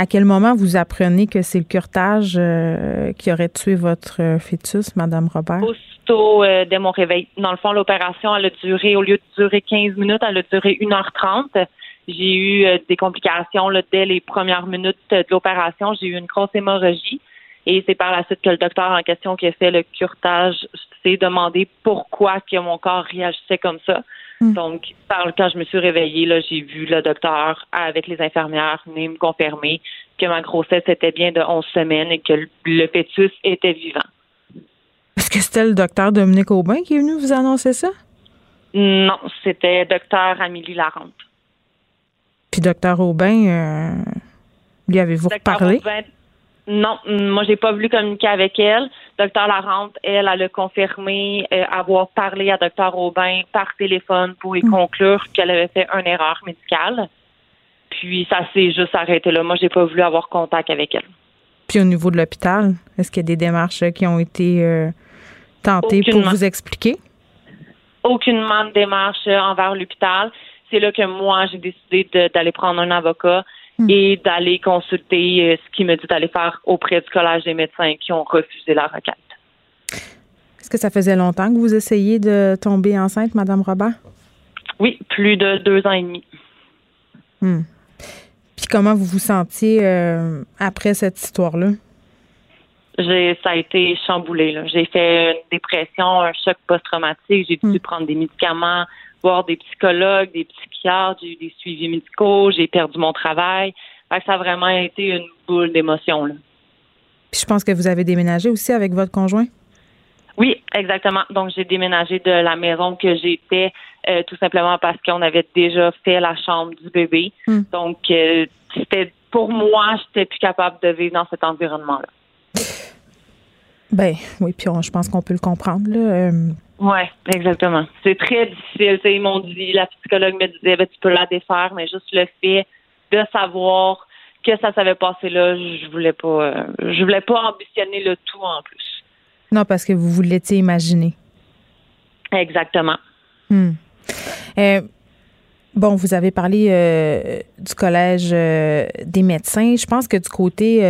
À quel moment vous apprenez que c'est le curtage euh, qui aurait tué votre euh, fœtus, Madame Robert? Aussitôt euh, dès mon réveil. Dans le fond, l'opération, elle a duré, au lieu de durer 15 minutes, elle a duré 1h30. J'ai eu euh, des complications là, dès les premières minutes de l'opération. J'ai eu une grosse hémorragie. Et c'est par la suite que le docteur en question qui a fait le curtage s'est demandé pourquoi que mon corps réagissait comme ça. Donc, par- quand je me suis réveillée, là, j'ai vu le docteur avec les infirmières venir me confirmer que ma grossesse était bien de 11 semaines et que le- le fœtus était vivant. Est-ce que c'était le docteur Dominique Aubin qui est venu vous annoncer ça? Non, c'était docteur Amélie Larente. Puis docteur Aubin, euh, lui avez-vous? Aubin, non, moi j'ai pas voulu communiquer avec elle. Docteur Larente, elle, elle a confirmé euh, avoir parlé à docteur Aubin par téléphone pour y conclure qu'elle avait fait une erreur médicale. Puis ça s'est juste arrêté là. Moi, j'ai pas voulu avoir contact avec elle. Puis au niveau de l'hôpital, est-ce qu'il y a des démarches qui ont été euh, tentées pour vous expliquer? Aucunement de démarche envers l'hôpital. C'est là que moi, j'ai décidé d'aller prendre un avocat. Et d'aller consulter ce qu'il me dit d'aller faire auprès du Collège des médecins qui ont refusé la requête. Est-ce que ça faisait longtemps que vous essayiez de tomber enceinte, Madame Robert? Oui, plus de deux ans et demi. Hmm. Puis comment vous vous sentiez euh, après cette histoire-là? J'ai, ça a été chamboulé. J'ai fait une dépression, un choc post-traumatique. J'ai dû hmm. prendre des médicaments, voir des psychologues, des psychiatres. J'ai eu des suivis médicaux. J'ai perdu mon travail. ça a vraiment été une boule d'émotions. Puis je pense que vous avez déménagé aussi avec votre conjoint? Oui, exactement. Donc, j'ai déménagé de la maison que j'étais euh, tout simplement parce qu'on avait déjà fait la chambre du bébé. Hmm. Donc, euh, c'était pour moi, j'étais plus capable de vivre dans cet environnement-là. Ben oui, puis je pense qu'on peut le comprendre. Là. Euh. Oui, exactement. C'est très difficile. ils m'ont dit, la psychologue me disait, ben, tu peux la défaire, mais juste le fait de savoir que ça s'avait passé là, je voulais pas, je voulais pas ambitionner le tout en plus. Non, parce que vous vous l'étiez imaginé. Exactement. Hmm. Euh, bon, vous avez parlé euh, du collège euh, des médecins. Je pense que du côté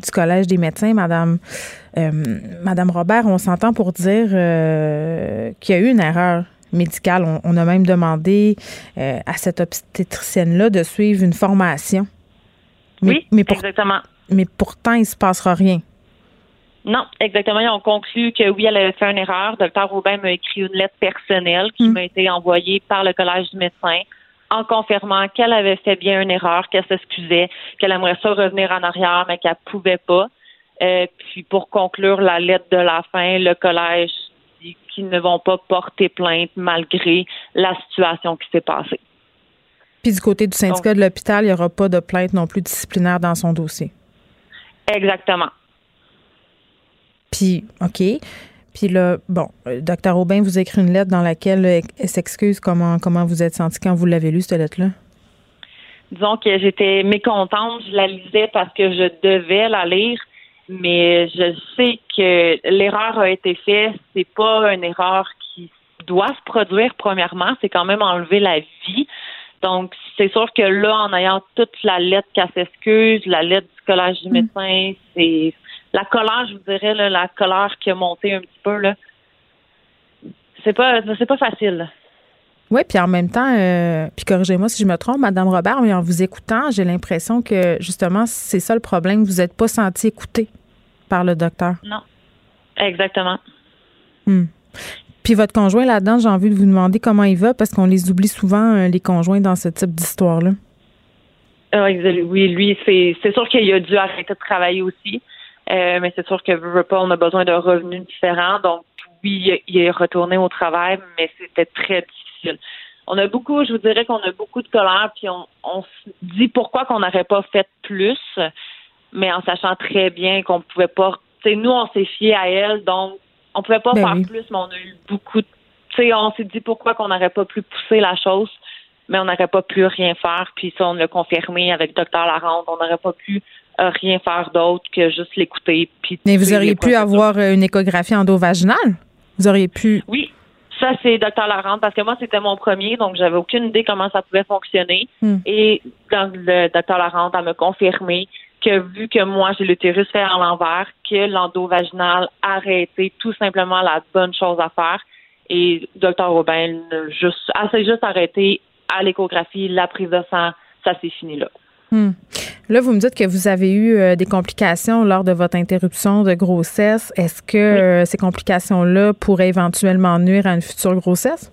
du collège des médecins, Madame, Madame Robert, on s'entend pour dire qu'il y a eu une erreur médicale. On, a même demandé à cette obstétricienne-là de suivre une formation. oui, exactement. Mais pourtant, il ne se passera rien. Non, exactement. Ils ont conclu que oui, elle avait fait une erreur. Docteur Robin m'a écrit une lettre personnelle qui hmm. m'a été envoyée par le Collège du médecin en confirmant qu'elle avait fait bien une erreur, qu'elle s'excusait, qu'elle aimerait ça revenir en arrière, mais qu'elle pouvait pas. Euh, puis pour conclure la lettre de la fin, le collège dit qu'ils ne vont pas porter plainte malgré la situation qui s'est passée. Puis du côté du syndicat de l'hôpital, il n'y aura pas de plainte non plus disciplinaire dans son dossier. Exactement. Puis, OK. Puis là, bon, euh, docteur Aubin vous écrit une lettre dans laquelle elle s'excuse comment, comment vous êtes senti quand vous l'avez lue, cette lettre-là? Disons que j'étais mécontente. Je la lisais parce que je devais la lire, mais je sais que l'erreur a été faite. C'est pas une erreur qui doit se produire, premièrement. C'est quand même enlever la vie. Donc, c'est sûr que là, en ayant toute la lettre qu'elle s'excuse, la lettre du collège du mm. médecin, c'est la colère, je vous dirais, la colère qui a monté un petit peu, là. C'est pas, c'est pas facile. Oui, puis en même temps, euh, puis corrigez-moi si je me trompe, Madame Robert, mais en vous écoutant, j'ai l'impression que justement, c'est ça le problème. Vous n'êtes pas senti écouté par le docteur. Non. Exactement. Hmm. Puis votre conjoint là-dedans, j'ai envie de vous demander comment il va parce qu'on les oublie souvent, euh, les conjoints, dans ce type d'histoire-là. Ah, oui, lui, c'est sûr qu'il a dû arrêter de travailler aussi. Euh, mais c'est sûr que veut pas, on a besoin d'un revenu différent. Donc, oui, il est retourné au travail, mais c'était très difficile. On a beaucoup, je vous dirais qu'on a beaucoup de colère, puis on, on se dit pourquoi qu'on n'aurait pas fait plus, mais en sachant très bien qu'on pouvait pas. Tu sais, nous, on s'est fié à elle, donc on pouvait pas ben faire plus, mais on a eu beaucoup de. Tu sais, on s'est dit pourquoi qu'on n'aurait pas pu pousser la chose, mais on n'aurait pas pu rien faire. Puis ça, on l'a confirmé avec Docteur Larente, on n'aurait pas pu rien faire d'autre que juste l'écouter. Mais vous auriez pu avoir euh, une échographie endovaginale? Vous auriez pu? Oui. Ça, c'est Dr. Larente, parce que moi, c'était mon premier, donc j'avais aucune idée comment ça pouvait fonctionner. Hmm. Et dans le Dr. Larente, elle m'a confirmé que vu que moi, j'ai l'utérus fait à l'envers, que l'endovaginal arrêté tout simplement la bonne chose à faire. Et Dr. Robin, juste, elle s'est juste arrêté à l'échographie, la prise de sang, ça s'est fini là. Hmm. Là, vous me dites que vous avez eu euh, des complications lors de votre interruption de grossesse. Est-ce que euh, ces complications-là pourraient éventuellement nuire à une future grossesse?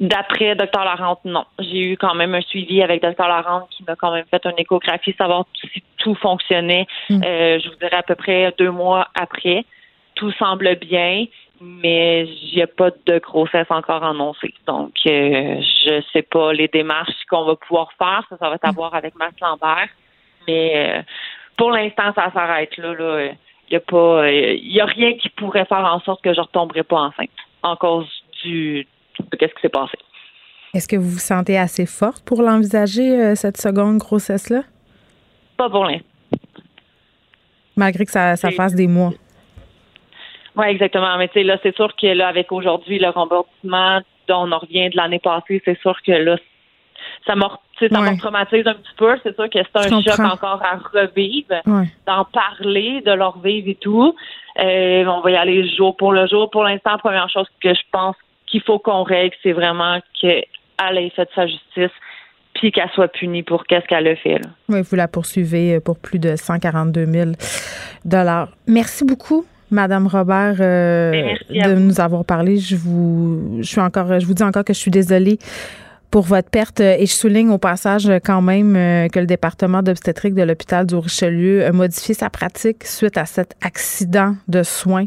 D'après Dr. Larente, non. J'ai eu quand même un suivi avec Dr. Larente qui m'a quand même fait une échographie, savoir si tout fonctionnait. Hmm. Euh, je vous dirais à peu près deux mois après. Tout semble bien mais a pas de grossesse encore annoncée. Donc, euh, je sais pas les démarches qu'on va pouvoir faire. Ça, ça va être à mm. voir avec Max Lambert. Mais euh, pour l'instant, ça s'arrête là. là. Il n'y a pas, il a rien qui pourrait faire en sorte que je retomberai pas enceinte en cause du de ce qui s'est passé. Est-ce que vous vous sentez assez forte pour l'envisager, euh, cette seconde grossesse-là? Pas pour l'instant. Malgré que ça, ça fasse des mois. Oui, exactement. Mais tu sais, là, c'est sûr que là, avec aujourd'hui le remboursement dont on revient de l'année passée, c'est sûr que là, ça m'a ça me traumatise un petit peu. C'est sûr que c'est un choc encore à revivre, d'en parler, de leur vivre et tout. Euh, on va y aller jour pour le jour. Pour l'instant, première chose que je pense qu'il faut qu'on règle, c'est vraiment qu'elle ait fait sa justice puis qu'elle soit punie pour qu'est-ce qu'elle a fait. Là. Oui, vous la poursuivez pour plus de 142 000 Merci beaucoup. Madame Robert, euh, de nous avoir parlé. Je vous, je suis encore, je vous dis encore que je suis désolée pour votre perte. Euh, et je souligne au passage euh, quand même euh, que le département d'obstétrique de l'hôpital du Richelieu a modifié sa pratique suite à cet accident de soins.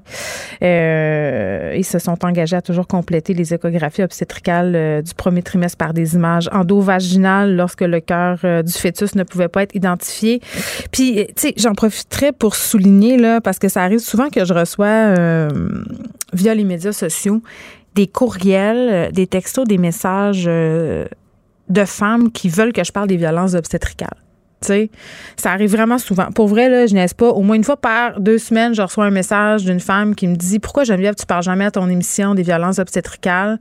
Euh, ils se sont engagés à toujours compléter les échographies obstétricales du premier trimestre par des images endovaginales lorsque le cœur du fœtus ne pouvait pas être identifié. Puis, tu sais, j'en profiterai pour souligner, là, parce que ça arrive souvent que je reçois via les médias sociaux des courriels, euh, des textos, des messages euh, de femmes qui veulent que je parle des violences obstétricales. Tu sais, ça arrive vraiment souvent. Pour vrai, là, je n'ai pas. Au moins une fois par deux semaines, je reçois un message d'une femme qui me dit Pourquoi Geneviève, tu parles jamais à ton émission des violences obstétricales?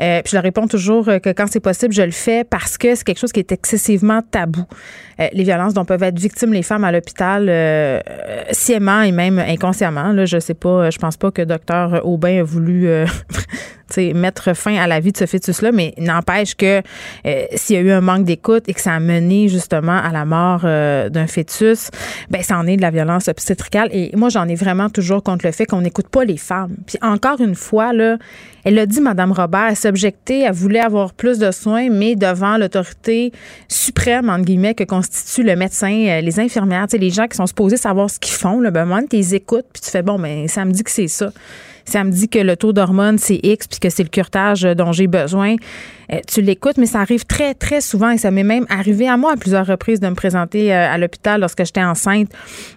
Euh, puis je leur réponds toujours que quand c'est possible, je le fais parce que c'est quelque chose qui est excessivement tabou. Les violences dont peuvent être victimes les femmes à l'hôpital sciemment et même inconsciemment. Là, je sais pas, je pense pas que docteur Aubin a voulu mettre fin à la vie de ce fœtus-là, mais n'empêche que euh, s'il y a eu un manque d'écoute et que ça a mené justement à la mort euh, d'un fœtus, ben ça en est de la violence obstétricale. Et moi, j'en ai vraiment toujours contre le fait qu'on n'écoute pas les femmes. Puis encore une fois, là, elle l'a dit, Madame Robert, elle s'objectait, elle voulait avoir plus de soins, mais devant l'autorité suprême, entre guillemets, que constitue le médecin, euh, les infirmières, les gens qui sont supposés savoir ce qu'ils font, là, ben, moi, tu les écoutes, puis tu fais, bon, ben, ça me dit que c'est ça ça me dit que le taux d'hormones, c'est X, puis que c'est le curtage dont j'ai besoin. Euh, tu l'écoutes, mais ça arrive très, très souvent et ça m'est même arrivé à moi à plusieurs reprises de me présenter euh, à l'hôpital lorsque j'étais enceinte,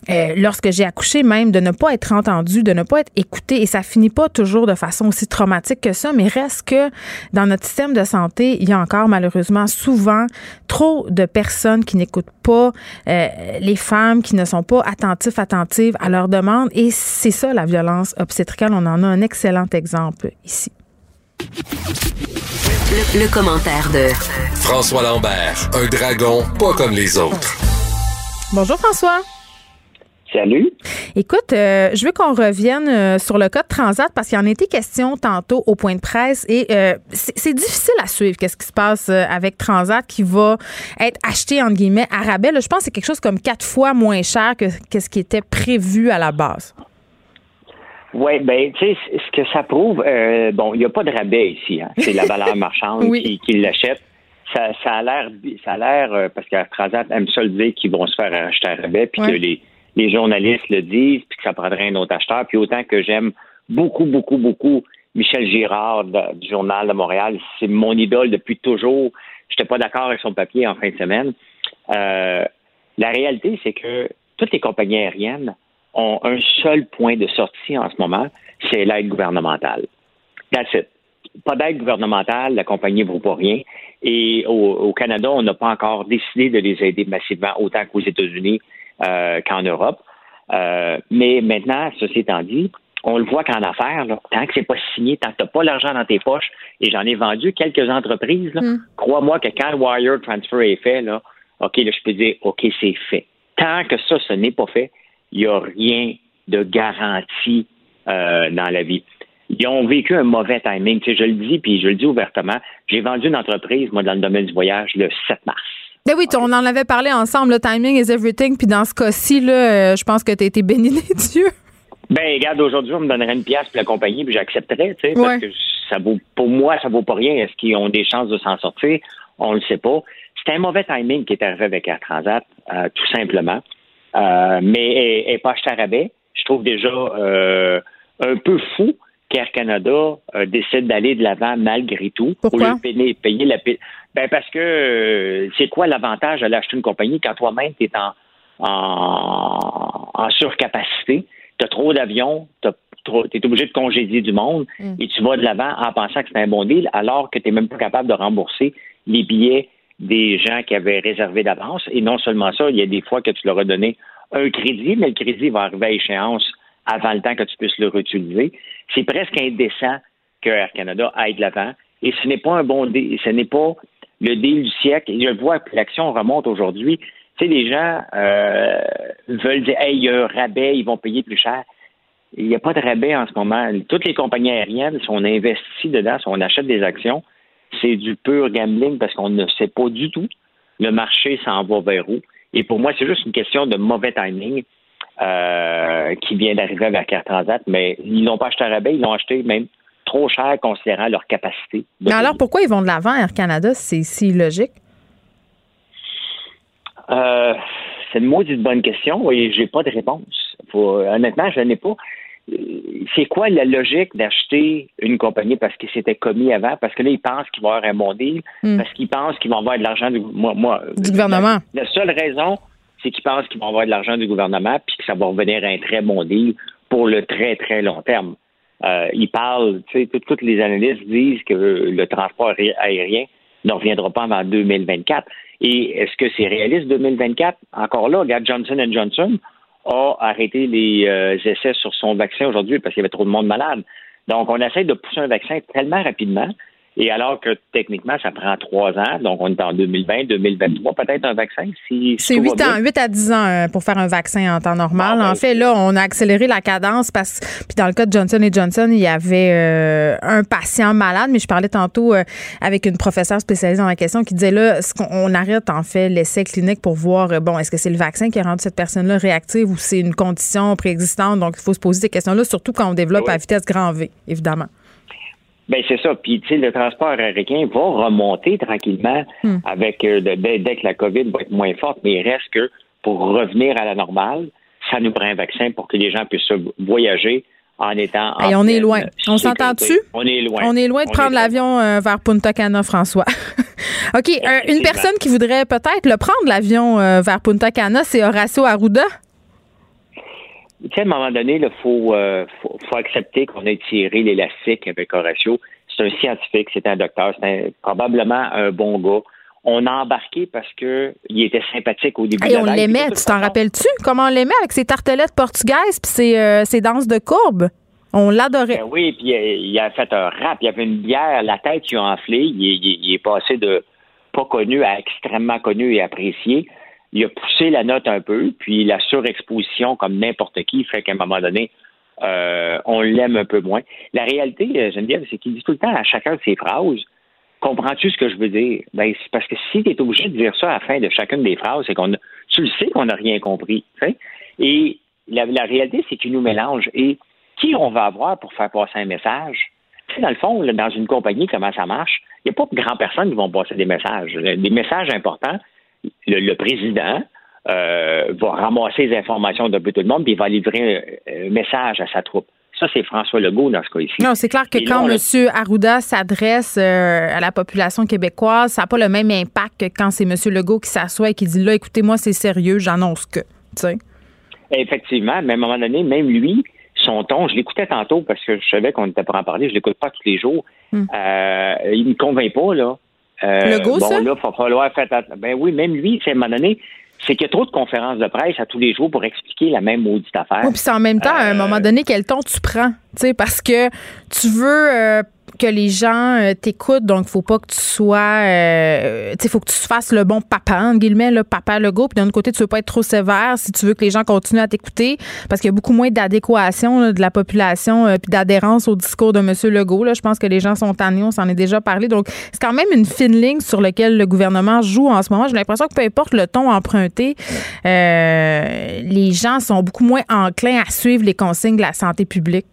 euh, lorsque j'ai accouché même, de ne pas être entendu, de ne pas être écouté. Et ça finit pas toujours de façon aussi traumatique que ça, mais reste que dans notre système de santé, il y a encore malheureusement souvent trop de personnes qui n'écoutent pas les femmes, qui ne sont pas attentifs, attentives à leurs demandes. Et c'est ça la violence obstétricale. On en a un excellent exemple ici. Le, commentaire de François Lambert, un dragon pas comme les autres. Bonjour François. Salut. Écoute, euh, je veux qu'on revienne euh, sur le cas de Transat parce qu'il y en a été question tantôt au point de presse et euh, c'est difficile à suivre qu'est-ce qui se passe avec Transat qui va être acheté entre guillemets à rabais. je pense que c'est quelque chose comme quatre fois moins cher que, que ce qui était prévu à la base. Oui, ben, tu sais, ce que ça prouve, euh, bon, il n'y a pas de rabais ici. Hein. C'est la valeur marchande qui, qui l'achète. Ça, ça a l'air, ça a l'air, euh, parce que Transat aime ça le dire qu'ils vont se faire acheter à rabais, puis que les, les journalistes le disent, puis que ça prendrait un autre acheteur. Puis autant que j'aime beaucoup, beaucoup, beaucoup Michel Girard du Journal de Montréal, c'est mon idole depuis toujours. Je n'étais pas d'accord avec son papier en fin de semaine. Euh, la réalité, c'est que toutes les compagnies aériennes ont un seul point de sortie en ce moment, c'est l'aide gouvernementale. That's it. Pas d'aide gouvernementale, la compagnie ne vaut pas rien. Et au, Canada, on n'a pas encore décidé de les aider massivement, autant qu'aux États-Unis euh, qu'en Europe. Euh, mais maintenant, ceci étant dit, on le voit qu'en affaires, tant que c'est pas signé, tant que tu n'as pas l'argent dans tes poches, et j'en ai vendu quelques entreprises, mm. crois-moi que quand le wire transfer est fait, là, OK, là, je peux dire, OK, c'est fait. Tant que ça, ce n'est pas fait, il n'y a rien de garanti euh, dans la vie. Ils ont vécu un mauvais timing. Tu sais, je le dis, puis je le dis ouvertement. J'ai vendu une entreprise, moi, dans le domaine du voyage, le 7 mars. Ben oui, on en avait parlé ensemble, le timing is everything. Puis dans ce cas-ci, là, euh, je pense que tu as été béni des dieux. Ben, regarde, aujourd'hui, on me donnerait une pièce pour la compagnie, puis j'accepterais, tu sais, parce que ça vaut, pour moi, ça vaut pas rien. Est-ce qu'ils ont des chances de s'en sortir? On le sait pas. C'était un mauvais timing qui est arrivé avec Air Transat, euh, tout simplement. Euh, mais elle n'est pas achetée à rabais. Je trouve déjà euh, un peu fou qu'Air Canada euh, décide d'aller de l'avant malgré tout. Pourquoi? Pour payer, payer la ben parce que c'est quoi l'avantage d'aller acheter une compagnie quand toi-même tu es en, en, surcapacité, tu as trop d'avions, tu tu es obligé de congédier du monde Mm. et tu vas de l'avant en pensant que c'est un bon deal, alors que tu n'es même pas capable de rembourser les billets des gens qui avaient réservé d'avance. Et non seulement ça, il y a des fois que tu leur as donné un crédit, mais le crédit va arriver à échéance avant le temps que tu puisses le réutiliser. C'est presque indécent que Air Canada aille de l'avant. Et ce n'est pas un bon deal, ce n'est pas le deal du siècle. Je vois que l'action remonte aujourd'hui. Tu sais, les gens euh, veulent dire, hey, il y a un rabais, ils vont payer plus cher. Il n'y a pas de rabais en ce moment. Toutes les compagnies aériennes, si on investit dedans, si on achète des actions, c'est du pur gambling parce qu'on ne sait pas du tout le marché s'en va vers où. Et pour moi, c'est juste une question de mauvais timing euh, qui vient d'arriver avec Air Transat, mais ils n'ont pas acheté un rabais, ils l'ont acheté même trop cher considérant leur capacité. Mais alors, pourquoi ils vont de l'avant, Air Canada? C'est si logique. Euh, c'est une maudite bonne question et j'ai pas de réponse. Faut- honnêtement, je n'ai pas. C'est quoi la logique d'acheter une compagnie parce qu'il s'était commis avant, parce que là, ils pensent qu'il va y avoir un bon deal, Hmm. parce qu'ils pensent qu'ils vont avoir de l'argent du, moi, moi, Du gouvernement. La, la seule raison, c'est qu'ils pensent qu'ils vont avoir de l'argent du gouvernement puis que ça va revenir à un très bon deal pour le très, très long terme. Euh, ils parlent, tu sais, tout- toutes les analystes disent que le transport aé- aérien ne reviendra pas avant 2024. Et est-ce que c'est réaliste 2024? Encore là, regarde, Johnson Johnson a arrêté les euh, essais sur son vaccin aujourd'hui parce qu'il y avait trop de monde malade. Donc, on essaie de pousser un vaccin tellement rapidement. Et alors que techniquement, ça prend trois ans, donc on est en 2020, 2023, peut-être un vaccin. Si, C'est tout va 8 bien. ans, 8 à 10 ans euh, pour faire un vaccin en temps normal. Ah, ben, en fait, là, on a accéléré la cadence parce puis dans le cas de Johnson Johnson, il y avait euh, un patient malade, mais je parlais tantôt euh, avec une professeure spécialisée dans la question qui disait là, ce qu'on on arrête en fait l'essai clinique pour voir euh, bon, est-ce que c'est le vaccin qui a rendu cette personne-là réactive ou c'est une condition préexistante? Donc, il faut se poser ces questions-là, surtout quand on développe Oui. à vitesse grand V, évidemment. Ben c'est ça. Puis tu sais, le transport aérien va remonter tranquillement Hmm. avec euh, dès, dès que la COVID va être moins forte, mais il reste que pour revenir à la normale, ça nous prend un vaccin pour que les gens puissent voyager en étant. en Hey, on est loin. On s'entend-tu? On est loin. On est loin de On prendre l'avion euh, vers Punta Cana, François. OK. euh, une personne qui voudrait peut-être le prendre, l'avion euh, vers Punta Cana, c'est Horacio Arruda? Tu sais, à un moment donné, il faut, euh, faut, faut accepter qu'on ait tiré l'élastique avec Horatio. C'est un scientifique, c'est un docteur, c'est probablement un bon gars. On a embarqué parce que il était sympathique au début Hey, la on l'aimait, tu t'en rappelles-tu? Comment on l'aimait avec ses tartelettes portugaises puis ses, euh, ses danses de courbe? On l'adorait. Ben oui, puis euh, il a fait un rap, il avait une bière, la tête lui a enflé, il il est passé de pas connu à extrêmement connu et apprécié. Il a poussé la note un peu, puis la surexposition, comme n'importe qui, fait qu'à un moment donné, euh, on l'aime un peu moins. La réalité, euh, Geneviève, c'est qu'il dit tout le temps à chacun de ses phrases, comprends-tu ce que je veux dire? Ben, parce que si tu es obligé de dire ça à la fin de chacune des phrases, c'est qu'on tu le sais qu'on n'a rien compris. Et la, la réalité, c'est qu'il nous mélange. Et qui on va avoir pour faire passer un message? Dans le fond, dans une compagnie, comment ça marche? Il n'y a pas de grandes personnes qui vont passer des messages. Des messages importants, le, le président euh, va ramasser les informations d'un peu tout le monde, puis il va livrer un, un message à sa troupe. Ça, c'est François Legault dans ce cas ici. Non, c'est clair que Et quand M. Arruda s'adresse euh, à la population québécoise, ça n'a pas le même impact que quand c'est M. Legault qui s'assoit et qui dit là, écoutez, moi, c'est sérieux, j'annonce que. Effectivement, mais à un moment donné, même lui, son ton, je l'écoutais tantôt parce que je savais qu'on était pour en parler, je l'écoute pas tous les jours. Hmm. Euh, il me convainc pas, là. Euh, Legault, bon, ça? là, il va falloir faire Ben oui, même lui, à un moment donné, c'est qu'il y a trop de conférences de presse à tous les jours pour expliquer la même maudite affaire. Oui, puis c'est en même temps, à un Euh, moment donné, quel ton tu prends? Tu sais, parce que tu veux euh, que les gens euh, t'écoutent, donc faut pas que tu sois. euh, faut que tu fasses le bon papa, entre guillemets, le papa Legault. Puis d'un autre côté, tu veux pas être trop sévère si tu veux que les gens continuent à t'écouter, parce qu'il y a beaucoup moins d'adéquation de la population euh, puis d'adhérence au discours de M. Legault. Là. Je pense que les gens sont tannés, on s'en est déjà parlé. Donc, c'est quand même une fine ligne sur laquelle le gouvernement joue en ce moment. J'ai l'impression que peu importe le ton emprunté, euh, les gens sont beaucoup moins enclins à suivre les consignes de la santé publique.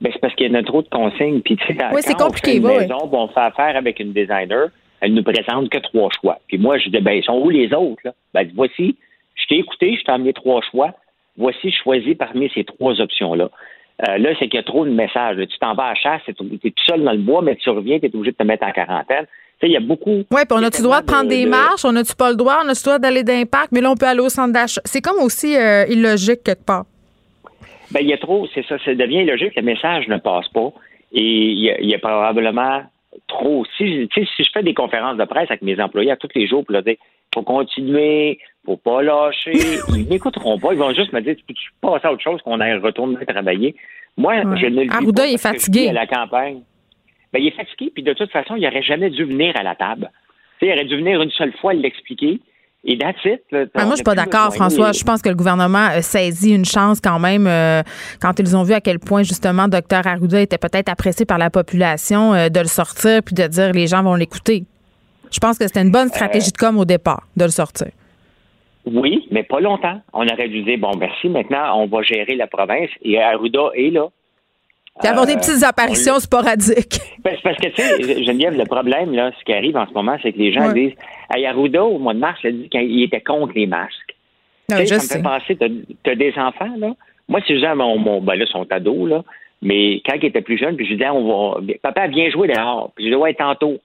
Ben, c'est parce qu'il y en a trop de consignes. Puis, tu sais, Oui, c'est compliqué, On fait une maison, on fait affaire avec une designer, elle nous présente que trois choix. Puis moi, je dis, ben, ils sont où les autres? Là? Ben, voici, je t'ai écouté, je t'ai emmené trois choix. Voici, choisis parmi ces trois options-là. Euh, là, c'est qu'il y a trop de messages. là. Tu t'en vas à la chasse, tu es tout seul dans le bois, mais tu reviens, tu es obligé de te mettre en quarantaine. Tu sais, il y a beaucoup. Oui, puis on a-tu le droit de prendre des de- marches? On a-tu pas le droit? On a-tu le droit d'aller dans les parcs? Mais là, on peut aller au centre d'achat. C'est comme aussi euh, illogique quelque part. Ben, il y a trop, c'est ça, ça devient logique, le message ne passe pas. Et il y a, il y a probablement trop. Si, si je fais des conférences de presse avec mes employés à tous les jours pour leur dire faut continuer, faut pas lâcher, ils n'écouteront pas, ils vont juste me dire tu peux passer à autre chose qu'on aille retourner travailler? Moi, je ne le vis Arruda pas est fatigué. à la campagne. Ben, il est fatigué, puis de toute façon, il aurait jamais dû venir à la table. Tu sais, il aurait dû venir une seule fois l'expliquer. Et that's it. là. Ah, moi, je suis pas d'accord. François. Je pense que le gouvernement a saisi une chance quand même euh, quand ils ont vu à quel point, justement, Dr Arruda était peut-être apprécié par la population euh, de le sortir puis de dire les gens vont l'écouter. Je pense que c'était une bonne stratégie de com au départ de le sortir. Oui, mais pas longtemps. On aurait dû dire, bon, merci, maintenant, on va gérer la province. Et Arruda est là. Puis avoir des Euh, petites apparitions sporadiques. Ben, c'est parce que, tu sais, Geneviève, le problème, là, ce qui arrive en ce moment, c'est que les gens Ouais. disent, hey, Arruda, au mois de mars, il a dit qu'il était contre les masques. Je ça me sais. fait penser, t'as- t'as des enfants, là. Moi, si je dis à mon, mon ben là, ils sont ados, là, mais quand ils étaient plus jeunes, puis je disais, on va, papa, viens jouer dehors. Puis je dis, ouais, tantôt.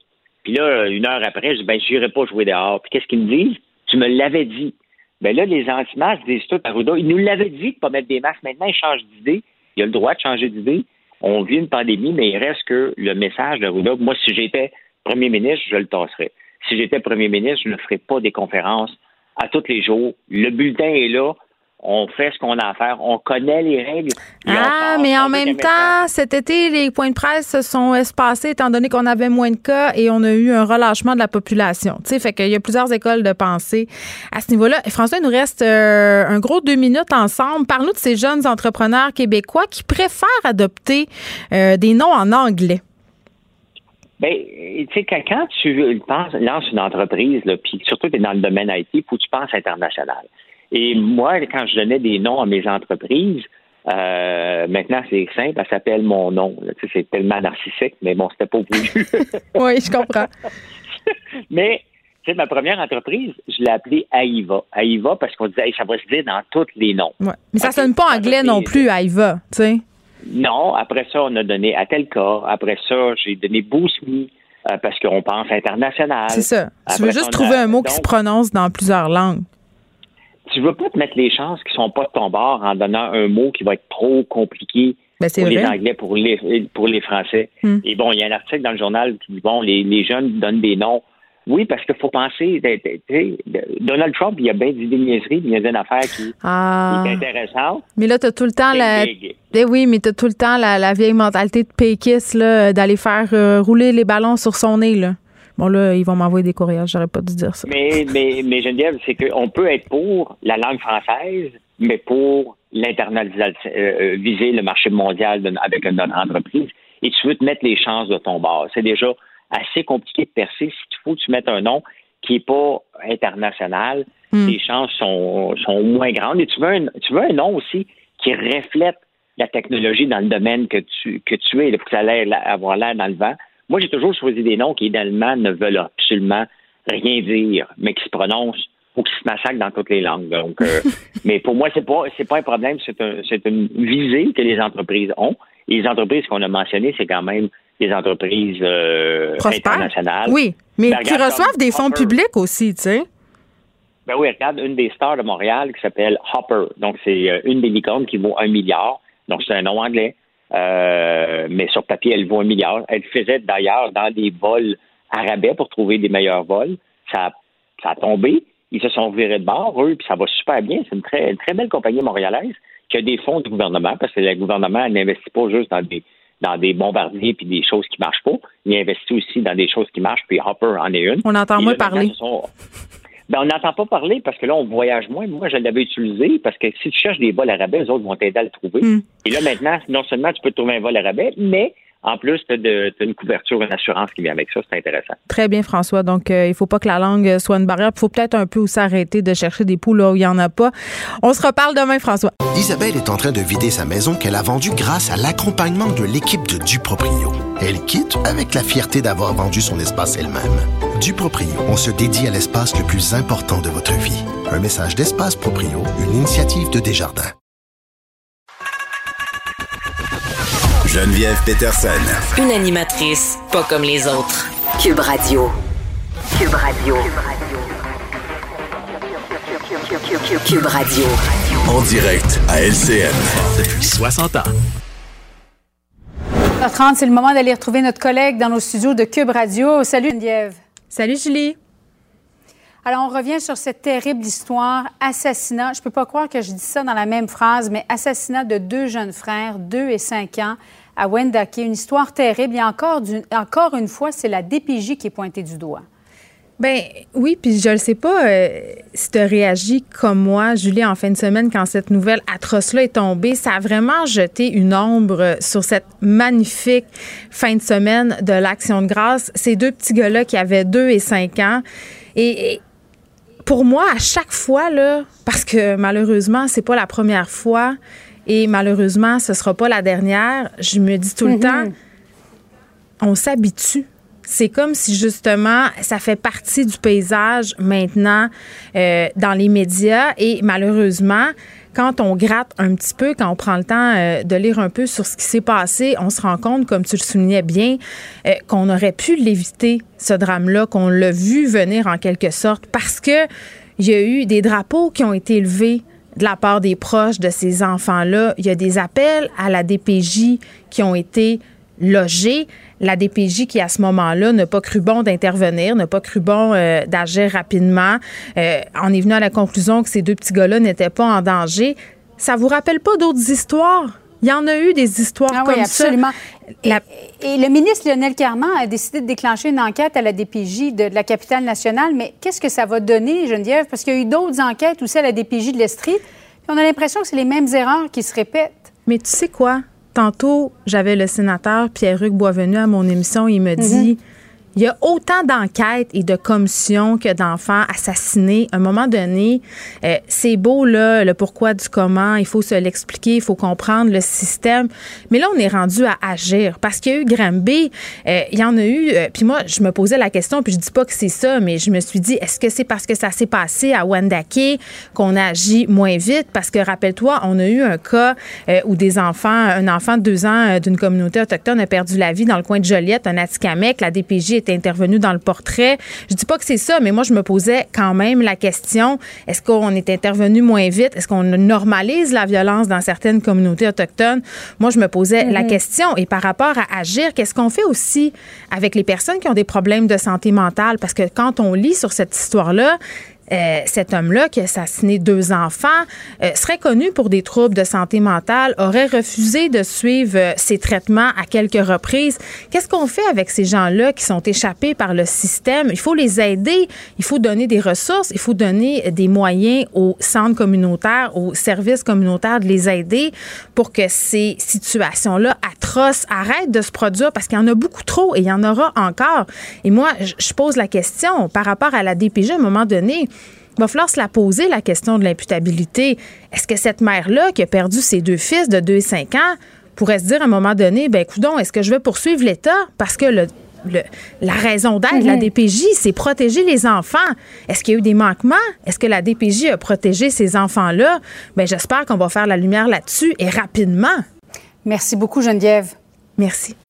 Puis là, une heure après, je dis, ben, je n'irai pas jouer dehors. Puis qu'est-ce qu'ils me disent? Tu me l'avais dit. Ben là, les anti-masques disent tout, Arruda, ils nous l'avaient dit de pas mettre des masques. Maintenant, ils changent d'idée. Il a le droit de changer d'idée. On vit une pandémie, mais il reste que le message d'Arruda, moi, si j'étais premier ministre, je le tasserais. Si j'étais premier ministre, je ne ferais pas des conférences à tous les jours. Le bulletin est là. On fait ce qu'on a à faire. On connaît les règles. Ah, mais en même temps, cet été, les points de presse se sont espacés étant donné qu'on avait moins de cas et on a eu un relâchement de la population. Tu sais, fait qu'il y a plusieurs écoles de pensée à ce niveau-là. François, il nous reste euh, un gros deux minutes ensemble. Parle-nous de ces jeunes entrepreneurs québécois qui préfèrent adopter euh, des noms en anglais. Ben, tu sais, quand, tu penses, lances une entreprise, là, puis surtout que tu es dans le domaine IT, il faut que tu penses international. Et moi, quand je donnais des noms à mes entreprises, euh, maintenant c'est simple, elle s'appelle mon nom. là. Tu sais, c'est tellement narcissique, mais bon, c'était pas voulu. oui, je comprends. mais, tu sais, ma première entreprise, je l'ai appelée Aïva. Aïva parce qu'on disait, hey, ça va se dire dans tous les noms. Ouais. Mais ça sonne pas anglais non plus, Aïva, tu sais. Non, après ça, on a donné Atelka. Après ça, j'ai donné Boost Me euh, parce qu'on pense international. C'est ça. Tu veux ça, juste a- trouver un mot qui se prononce dans plusieurs langues. Tu veux pas te mettre les chances qui sont pas de ton bord en donnant un mot qui va être trop compliqué Ben, pour les. Anglais, pour les, pour les Français. Hmm. Et bon, il y a un article dans le journal qui dit, bon, les, les jeunes donnent des noms. Oui, parce qu'il faut penser, Donald Trump, il y a bien des niaiseries, il y a une affaire qui, Ah. qui est intéressante. Mais là, tu as tout le temps la. Eh oui, mais tu as tout le temps la, la vieille mentalité de péquiste, là, d'aller faire euh, rouler les ballons sur son nez, là. Bon, là, ils vont m'envoyer des courriels, j'aurais pas dû dire ça. Mais, mais, mais Geneviève, c'est qu'on peut être pour la langue française, mais pour l'internationalisation, euh, euh, viser le marché mondial de- avec notre entreprise. Et tu veux te mettre les chances de ton bord. C'est déjà assez compliqué de percer. S'il faut que tu mettes un nom qui n'est pas international, Hmm. les chances sont, sont moins grandes. Et tu veux, un, tu veux un nom aussi qui reflète la technologie dans le domaine que tu, que tu es. Il faut que ça l'air- avoir l'air dans le vent. Moi, j'ai toujours choisi des noms qui, idéalement, ne veulent absolument rien dire, mais qui se prononcent ou qui se massacrent dans toutes les langues. Donc, euh, mais pour moi, c'est pas c'est pas un problème, c'est un, c'est une visée que les entreprises ont. Et les entreprises qu'on a mentionnées, c'est quand même des entreprises euh, internationales. Oui, mais Ben, qui reçoivent des fonds Hopper. publics aussi, tu sais. Ben oui, regarde, une des stars de Montréal qui s'appelle Hopper. Donc, c'est euh, une des licornes qui vaut un milliard. Donc, c'est un nom anglais. Euh, mais sur papier, elle vaut un milliard. Elle faisait d'ailleurs dans des vols arabais pour trouver des meilleurs vols. Ça, a- ça a tombé. Ils se sont virés de bord, eux, puis ça va super bien. C'est une très, une très belle compagnie montréalaise qui a des fonds du gouvernement, parce que le gouvernement n'investit pas juste dans des dans des bombardiers puis des choses qui marchent pas. Il investit aussi dans des choses qui marchent, puis Hopper en est une. On entend moins parler. sont- ben, on n'entend pas parler parce que là, on voyage moins. Moi, je l'avais utilisé parce que si tu cherches des vols arabais, les autres vont t'aider à le trouver. Hmm. Et là, maintenant, non seulement tu peux trouver un vol arabais, mais en plus, tu as, une couverture, une assurance qui vient avec ça. C'est intéressant. Très bien, François. Donc, euh, il faut pas que la langue soit une barrière. Il faut peut-être un peu aussi arrêter de chercher des poules là où il n'y en a pas. On se reparle demain, François. Isabelle est en train de vider sa maison qu'elle a vendue grâce à l'accompagnement de l'équipe de Duproprio. Elle quitte avec la fierté d'avoir vendu son espace elle-même. Duproprio, on se dédie à l'espace le plus important de votre vie. Un message d'Espace Proprio, une initiative de Desjardins. Geneviève Peterson. Une animatrice pas comme les autres. Cube Radio. Cube Radio. Cube Radio. En direct à LCN. Depuis 60 ans. 30 c'est le moment d'aller retrouver notre collègue dans nos studios de Cube Radio. Salut Geneviève. Salut Julie. Alors, on revient sur cette terrible histoire, assassinat. Je peux pas croire que je dis ça dans la même phrase, mais assassinat de deux jeunes frères, deux et cinq ans, à Wendake. Une histoire terrible. Et encore, encore une fois, c'est la DPJ qui est pointée du doigt. Ben oui, puis je ne sais pas euh, si tu as réagi comme moi, Julie, en fin de semaine, quand cette nouvelle atroce-là est tombée. Ça a vraiment jeté une ombre sur cette magnifique fin de semaine de l'Action de grâce. Ces deux petits gars-là qui avaient deux et cinq ans. Et, pour moi, à chaque fois, là, parce que malheureusement, c'est pas la première fois et malheureusement, ce sera pas la dernière, je me dis tout le mm-hmm. temps, on s'habitue c'est comme si justement ça fait partie du paysage maintenant euh, dans les médias et malheureusement quand on gratte un petit peu, quand on prend le temps euh, de lire un peu sur ce qui s'est passé, on se rend compte, comme tu le soulignais bien, euh, qu'on aurait pu l'éviter, ce drame-là, qu'on l'a vu venir en quelque sorte, parce que il y a eu des drapeaux qui ont été élevés de la part des proches de ces enfants-là. Il y a des appels à la DPJ qui ont été logés la DPJ qui, à ce moment-là, n'a pas cru bon d'intervenir, n'a pas cru bon euh, d'agir rapidement, euh, en est venu à la conclusion que ces deux petits gars-là n'étaient pas en danger. Ça vous rappelle pas d'autres histoires? Il y en a eu des histoires ah comme oui, absolument. ça. Et, le ministre Lionel Carman a décidé de déclencher une enquête à la DPJ de, la capitale nationale. Mais qu'est-ce que ça va donner, Geneviève? Parce qu'il y a eu d'autres enquêtes aussi à la DPJ de l'Estrie. On a l'impression que c'est les mêmes erreurs qui se répètent. Mais tu sais quoi? Tantôt, j'avais le sénateur Pierre-Hugues Boisvenu à mon émission. Il me dit il y a autant d'enquêtes et de commissions que d'enfants assassinés. À un moment donné, euh, c'est beau, là, le pourquoi du comment. Il faut se l'expliquer, il faut comprendre le système. Mais là, on est rendu à agir parce qu'il y a eu. Euh, il y en a eu. Euh, puis moi, je me posais la question, puis je dis pas que c'est ça, mais je me suis dit, est-ce que c'est parce que ça s'est passé à Wendake qu'on agit moins vite? Parce que rappelle-toi, on a eu un cas où des enfants, un enfant de deux ans d'une communauté autochtone a perdu la vie dans le coin de Joliette, un Atikamek. La DPJ intervenu dans le portrait. Je dis pas que c'est ça, mais moi, je me posais quand même la question est-ce qu'on est intervenu moins vite? Est-ce qu'on normalise la violence dans certaines communautés autochtones? Moi, je me posais la mm-hmm. question. Et par rapport à agir, qu'est-ce qu'on fait aussi avec les personnes qui ont des problèmes de santé mentale? Parce que quand on lit sur cette histoire-là, euh, cet homme-là qui a assassiné deux enfants euh, serait connu pour des troubles de santé mentale, aurait refusé de suivre euh, ses traitements à quelques reprises. Qu'est-ce qu'on fait avec ces gens-là qui sont échappés par le système? Il faut les aider, il faut donner des ressources, il faut donner des moyens aux centres communautaires, aux services communautaires de les aider pour que ces situations-là atroces arrêtent de se produire parce qu'il y en a beaucoup trop et il y en aura encore. Et moi, je pose la question par rapport à la DPG à un moment donné. Il va falloir se la poser, la question de l'imputabilité. Est-ce que cette mère-là, qui a perdu ses deux fils de 2 et 5 ans, pourrait se dire à un moment donné, ben coudon, est-ce que je vais poursuivre l'État? Parce que le, la raison d'être de la mhm. DPJ, c'est protéger les enfants. Est-ce qu'il y a eu des manquements? Est-ce que la DPJ a protégé ces enfants-là? Bien, j'espère qu'on va faire la lumière là-dessus et rapidement. Merci beaucoup, Geneviève. Merci.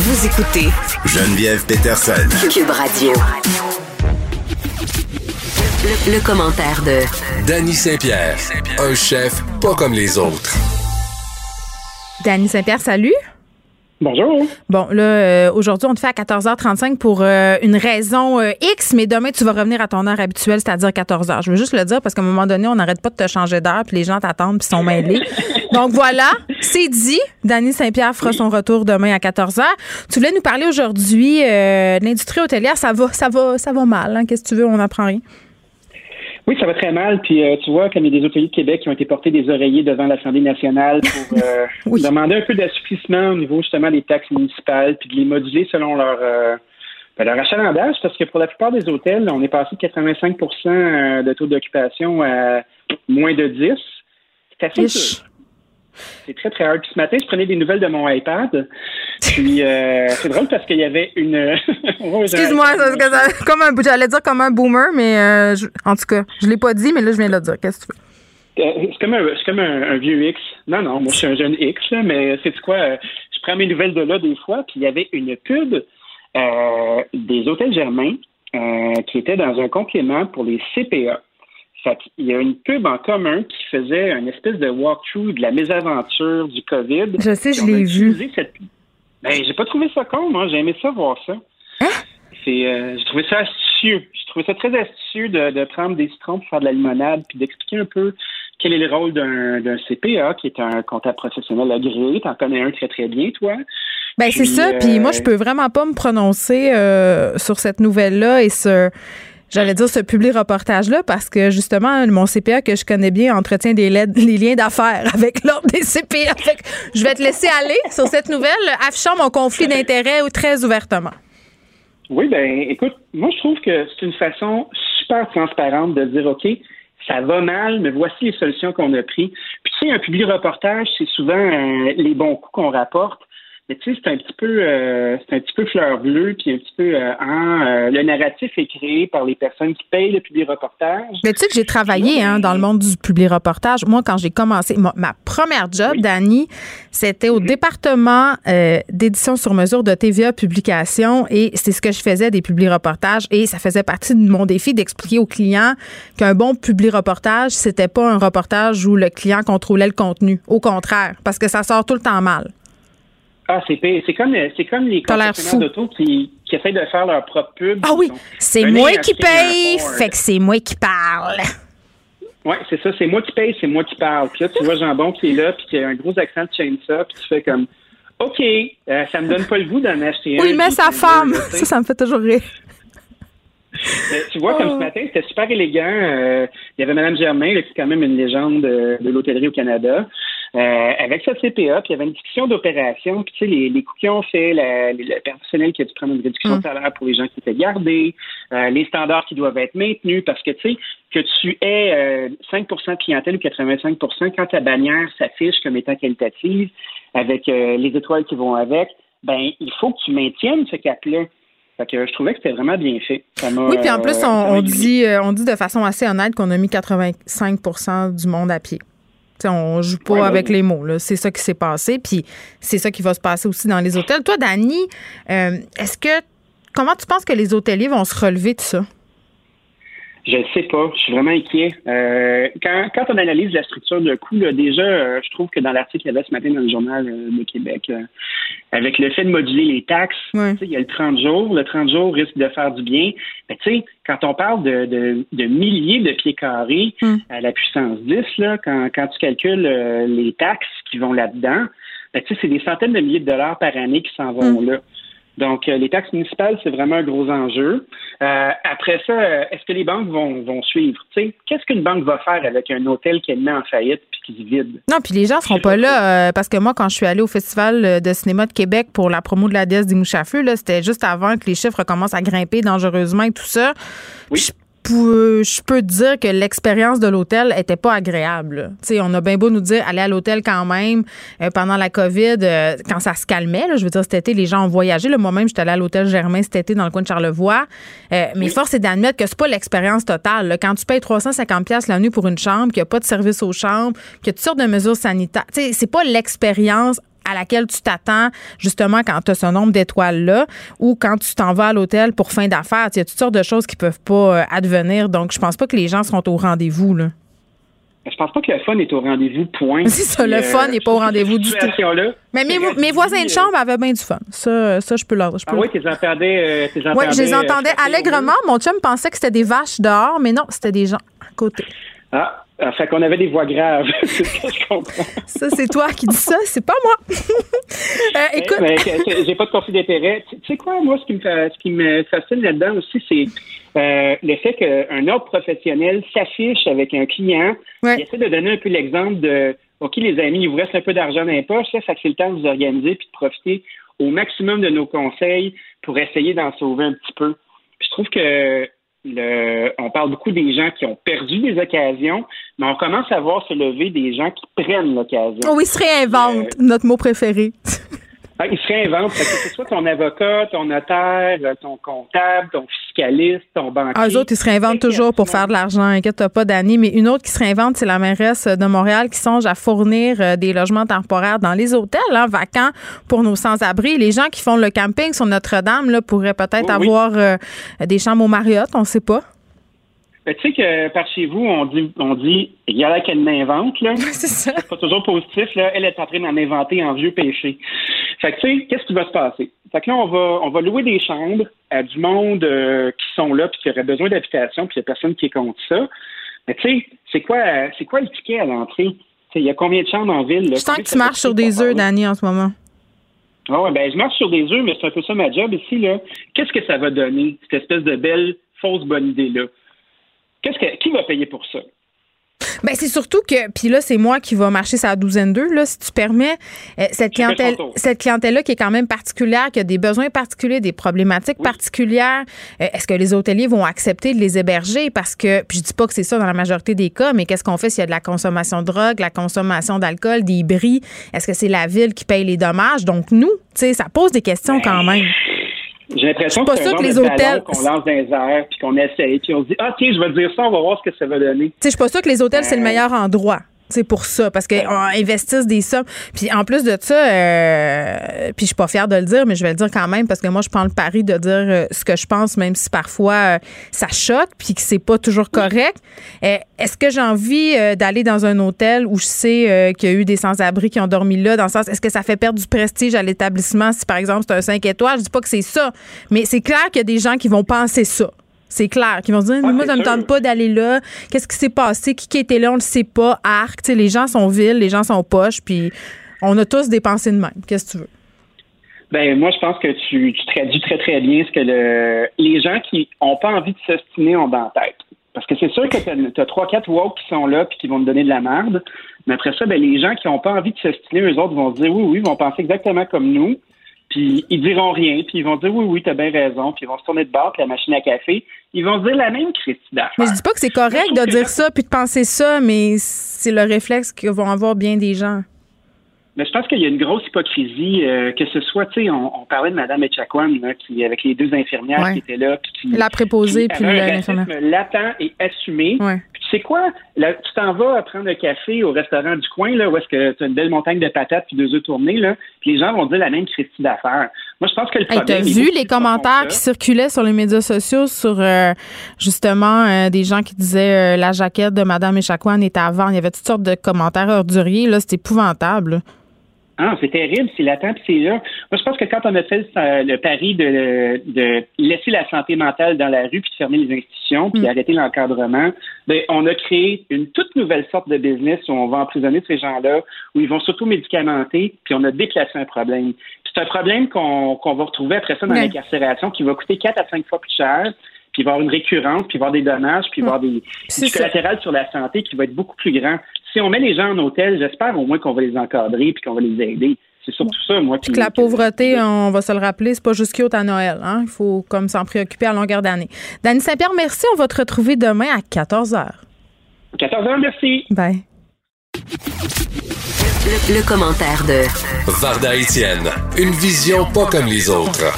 Vous écoutez Geneviève Peterson. Cube Radio. Le, commentaire de Danny Saint-Pierre, un chef pas comme les autres. Danny Saint-Pierre, salut. Bonjour. Bon, là, euh, aujourd'hui, on te fait à 14h35 pour euh, une raison euh, X, mais demain, tu vas revenir à ton heure habituelle, c'est-à-dire 14h. Je veux juste le dire parce qu'à un moment donné, on n'arrête pas de te changer d'heure, puis les gens t'attendent, puis sont mêlés. Donc voilà, c'est dit. Danny Saint-Pierre fera son retour demain à 14h. Tu voulais nous parler aujourd'hui de l'industrie hôtelière. Ça va, ça va, ça va mal. Hein? Qu'est-ce que tu veux? On n'apprend rien. Oui, ça va très mal. Puis euh, tu vois, comme il y a des hôteliers de Québec qui ont été portés des oreillers devant l'Assemblée nationale pour euh, demander un peu d'assouplissement au niveau justement des taxes municipales, puis de les moduler selon leur euh, Ben, leur achalandage, parce que pour la plupart des hôtels, on est passé de 85% euh, de taux d'occupation à moins de 10. C'est assez dur. C'est très, très hard. Puis ce matin, je prenais des nouvelles de mon iPad. Puis euh, c'est drôle parce qu'il y avait une. Excuse-moi, comme un, j'allais dire comme un boomer, mais euh, en tout cas, je l'ai pas dit, mais là, je viens de le dire. Qu'est-ce que tu veux? C'est comme, un, comme un, vieux X. Non, non, moi, je suis un jeune X, mais c'est quoi? Je prends mes nouvelles de là des fois, puis il y avait une pub euh, des hôtels Germain euh, qui était dans un complément pour les CPA. Il y a une pub en commun qui faisait une espèce de walkthrough de la mésaventure du COVID. Je sais, je l'ai vu. Cette... Ben, j'ai pas trouvé ça con, moi. J'ai aimé ça voir ça. Hein? C'est, euh, j'ai trouvé ça astucieux. J'ai trouvé ça très astucieux de, prendre des citrons pour faire de la limonade, puis d'expliquer un peu quel est le rôle d'un, CPA, qui est un comptable professionnel agréé. T'en connais un très, très bien, toi. Ben c'est ça. Puis moi, je euh, peux vraiment pas me prononcer euh, sur cette nouvelle-là et sur j'allais dire ce public reportage-là parce que justement, mon CPA que je connais bien entretient des, liens d'affaires avec l'ordre des CPA. je vais te laisser aller sur cette nouvelle, affichant mon conflit d'intérêts très ouvertement. Oui, ben écoute, moi je trouve que c'est une façon super transparente de dire OK, ça va mal, mais voici les solutions qu'on a prises. Puis tu sais, un public reportage, c'est souvent euh, les bons coups qu'on rapporte. Mais tu sais, c'est un petit peu, euh, c'est un petit peu fleur bleue, puis un petit peu, euh, hein, le narratif est créé par les personnes qui payent le public reportage. Mais tu sais que j'ai travaillé hein, dans le monde du public reportage. Moi, quand j'ai commencé, ma, première job, Dani, c'était au mhm. département d'édition sur mesure de TVA Publication, et c'est ce que je faisais des publics reportages, et ça faisait partie de mon défi d'expliquer aux clients qu'un bon public reportage, c'était pas un reportage où le client contrôlait le contenu. Au contraire, parce que ça sort tout le temps mal. Ah, c'est comme, c'est comme les concessionnaires d'auto qui, qui essaient de faire leur propre pub. Ah oui, c'est moi qui paye, fait que c'est moi qui parle. Oui, c'est ça, c'est moi qui paye, c'est moi qui parle. Puis là, tu vois Jambon qui est là, puis qui a un gros accent de ça, puis tu fais comme, OK, euh, ça me donne pas le goût d'en acheter un. Oui, mais sa femme, ça, ça me fait toujours rire. tu vois, comme ce oh. matin, c'était super élégant. Euh, il y avait Mme Germain, qui est quand même une légende de, de l'hôtellerie au Canada. Euh, avec sa CPA, puis il y avait une discussion d'opération, puis tu sais, les, les coûts qu'ils ont fait, le personnel qui a dû prendre une réduction de mm. salaire pour les gens qui étaient gardés, euh, les standards qui doivent être maintenus, parce que tu sais, que tu aies 5 de clientèle ou 85% quand ta bannière s'affiche comme étant qualitative, avec les étoiles qui vont avec, ben il faut que tu maintiennes ce cap-là. Fait que je trouvais que c'était vraiment bien fait. oui, puis en plus, on, dit, on dit de façon assez honnête qu'on a mis 85% du monde à pied. On on joue pas avec les mots. C'est ça qui s'est passé. Puis c'est ça qui va se passer aussi dans les hôtels. Toi, Dani, euh, est-ce que comment tu penses que les hôteliers vont se relever de ça? Je ne sais pas. Je suis vraiment inquiet. Euh, quand, quand, on analyse la structure de coût, déjà, euh, je trouve que dans l'article qu'il y avait ce matin dans le journal de Québec, avec le fait de moduler les taxes, il y a le 30 jours. Le 30 jours risque de faire du bien. Mais tu sais, quand on parle de, de, milliers de pieds carrés hmm. à la puissance 10, là, quand, quand tu calcules euh, les taxes qui vont là-dedans, ben, tu sais, c'est des centaines de milliers de dollars par année qui s'en vont hmm. là. Donc, euh, les taxes municipales, c'est vraiment un gros enjeu. Euh, après ça, euh, est-ce que les banques vont, vont suivre? Qu'est-ce qu'une banque va faire avec un hôtel qui est mis en faillite puis qui se vide? Non, puis les gens seront pas là parce que moi, quand je suis allée au Festival de cinéma de Québec pour la promo de la déesse des mouches à feu, c'était juste avant que les chiffres commencent à grimper dangereusement et tout ça. Oui je peux dire que l'expérience de l'hôtel était pas agréable. sais, on a bien beau nous dire aller à l'hôtel quand même euh, pendant la COVID, euh, quand ça se calmait. je veux dire, cet été, les gens ont voyagé. Moi-même, j'étais allée à l'hôtel Germain cet été dans le coin de Charlevoix. Euh, mais force est d'admettre que c'est pas l'expérience totale. Quand tu payes 350 pièces la nuit pour une chambre, qu'il n'y a pas de service aux chambres, qu'il y a toutes sortes de mesures sanitaires, c'est pas l'expérience à laquelle tu t'attends justement quand tu as ce nombre d'étoiles-là ou quand tu t'en vas à l'hôtel pour fin d'affaires. Il y a toutes sortes de choses qui peuvent pas euh, advenir. Donc, je pense pas que les gens seront au rendez-vous. Là. Je pense pas que le fun est au rendez-vous, point. Si ça, le fun n'est pas au rendez-vous du tout. Mais mes, voisins de chambre avaient bien du fun. Ça, ça je peux leur. ah oui, tu les entendais. Euh, oui, je les euh, entendais allègrement. Mon chum pensait que c'était des vaches dehors, mais non, c'était des gens à côté. Ah, ah, fait qu'on avait des voix graves. c'est ce que je comprends. Ça, c'est toi qui dis ça, c'est pas moi. euh, écoute. j'ai pas de conflit d'intérêt. Tu sais quoi, moi, ce qui me, ce qui me fascine là-dedans aussi, c'est euh, le fait qu'un autre professionnel s'affiche avec un client. Il essaie de donner un peu l'exemple de OK, les amis, il vous reste un peu d'argent dans les poches, ça, c'est le temps de vous organiser puis de profiter au maximum de nos conseils pour essayer d'en sauver un petit peu. je trouve que le, on parle beaucoup des gens qui ont perdu des occasions, mais on commence à voir se lever des gens qui prennent l'occasion. Oh, ils se réinventent, euh, notre mot préféré. Ah, ils se réinventent. Que ce soit ton avocat, ton notaire, ton comptable, ton fiscaliste, ton banquier. Ah, eux autres, ils se réinventent toujours pour faire de l'argent. Inquiète pas, Dani. Mais une autre qui se réinvente, c'est la mairesse de Montréal qui songe à fournir euh, des logements temporaires dans les hôtels hein, vacants pour nos sans-abri. Les gens qui font le camping sur Notre-Dame là, pourraient peut-être avoir euh, des chambres au Marriott, on ne sait pas. Tu sais que par chez vous, on dit, on dit, il y a là qu'elle m'invente, là. c'est pas toujours positif, là. Elle est en train d'en inventer en vieux péché. Fait que, tu sais, qu'est-ce qui va se passer? Fait que là, on va, on va louer des chambres à du monde euh, qui sont là puis qui aurait besoin d'habitation puis il n'y a personne qui est contre ça. Mais tu sais, c'est quoi, c'est quoi le ticket à l'entrée? Il y a combien de chambres en ville? Là? Je sens que tu marches sur des œufs, Dani, en ce moment. Ah ouais, ben je marche sur des œufs, mais c'est un peu ça ma job ici, là. Qu'est-ce que ça va donner, cette espèce de belle fausse bonne idée-là? Qu'est-ce que, qui va payer pour ça? Ben c'est surtout que puis là c'est moi qui va marcher sa douzaine d'eux là si tu permets euh, cette clientèle cette clientèle là qui est quand même particulière qui a des besoins particuliers des problématiques particulières euh, est-ce que les hôteliers vont accepter de les héberger? Parce que puis je dis pas que c'est ça dans la majorité des cas mais qu'est-ce qu'on fait s'il y a de la consommation de drogue la consommation d'alcool des bris? Est-ce que c'est la ville qui paye les dommages? Donc nous tu sais ça pose des questions quand même j'ai l'impression que c'est les hôtels qu'on lance dans les airs puis qu'on essaye puis on se dit ah tiens je vais dire ça on va voir ce que ça va donner. Tu sais je suis pas sûr que les hôtels c'est le meilleur endroit c'est pour ça, parce qu'ils investissent des sommes. Puis en plus de ça, euh, puis je suis pas fière de le dire, mais je vais le dire quand même, parce que moi, je prends le pari de dire euh, ce que je pense, même si parfois euh, ça choque, puis que c'est pas toujours correct. Est-ce que j'ai envie d'aller dans un hôtel où je sais qu'il y a eu des sans-abri qui ont dormi là, dans le sens, est-ce que ça fait perdre du prestige à l'établissement si, par exemple, c'est un 5 étoiles? Je dis pas que c'est ça, mais c'est clair qu'il y a des gens qui vont penser ça. C'est clair. Qui vont se dire, moi, ça ne me tente pas d'aller là. Qu'est-ce qui s'est passé? Qui, qui était là? On ne le sait pas. Arc. les gens sont vils, les gens sont poches, puis on a tous des pensées de même. Qu'est-ce que tu veux? Ben moi, je pense que tu, traduis très, très bien ce que le, les gens qui n'ont pas envie de s'ostiner ont dans la tête. Parce que c'est sûr que tu as trois, quatre woke qui sont là puis qui vont te donner de la merde. Mais après ça, ben, les gens qui n'ont pas envie de s'ostiner, eux autres vont se dire oui, oui, vont penser exactement comme nous. Puis ils diront rien, puis ils vont dire oui, oui, t'as bien raison, puis ils vont se tourner de bord, puis la machine à café, ils vont se dire la même critique. Mais je dis pas que c'est correct de dire ça, puis de penser ça, mais c'est le réflexe que vont avoir bien des gens. Mais je pense qu'il y a une grosse hypocrisie, euh, que ce soit, tu sais, on, parlait de Mme Echaquan, qui, avec les deux infirmières qui étaient là. Puis qui, la préposée, puis l'infirmière. latent et assumé. Sais quoi? Là, tu t'en vas prendre un café au restaurant du coin, là, où est-ce que tu as une belle montagne de patates puis deux œufs tournés, là, puis les gens vont dire la même critique d'affaires. Moi, je pense que le problème... Hey, t'as vu les commentaires qui circulaient sur les médias sociaux sur, euh, justement, euh, des gens qui disaient la jaquette de Mme Echaquan est à vendre. Il y avait toutes sortes de commentaires orduriers, là. C'était épouvantable. Ah, c'est terrible, c'est latent, c'est là. Moi, je pense que quand on a fait le, pari de, de, laisser la santé mentale dans la rue, puis de fermer les institutions, puis mm. d'arrêter l'encadrement, ben, on a créé une toute nouvelle sorte de business où on va emprisonner ces gens-là, où ils vont surtout médicamenter, puis on a déplacé un problème. C'est un problème qu'on va retrouver après ça dans l'incarcération qui va coûter quatre à cinq fois plus cher, puis il va y avoir une récurrence, puis il va y avoir des dommages, puis il va y avoir des, du collatéral sur la santé qui va être beaucoup plus grand si on met les gens en hôtel, j'espère au moins qu'on va les encadrer puis qu'on va les aider. C'est surtout ça, moi. Puis que la pauvreté, on va se le rappeler, c'est pas juste cute à Noël. Hein? Il faut comme s'en préoccuper à longueur d'année. Dany Saint-Pierre, merci. On va te retrouver demain à 14h. 14h, merci. Bye. Le, le commentaire de Varda Étienne. Une vision pas comme les autres.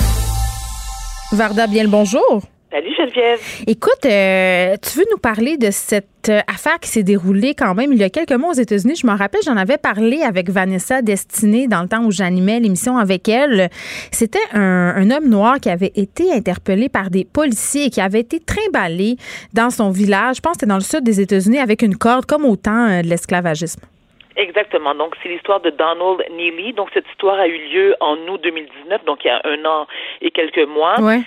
Varda, bien le bonjour. Salut Geneviève. Écoute, euh, tu veux nous parler de cette euh, affaire qui s'est déroulée quand même il y a quelques mois aux États-Unis? Je me rappelle, j'en avais parlé avec Vanessa Destinée dans le temps où j'animais l'émission avec elle. C'était un, homme noir qui avait été interpellé par des policiers et qui avait été trimballé dans son village. Je pense que c'était dans le sud des États-Unis avec une corde comme au temps euh, de l'esclavagisme. Exactement. Donc, c'est l'histoire de Donald Neely. Donc, cette histoire a eu lieu en août 2019, donc il y a un an et quelques mois. Ouais.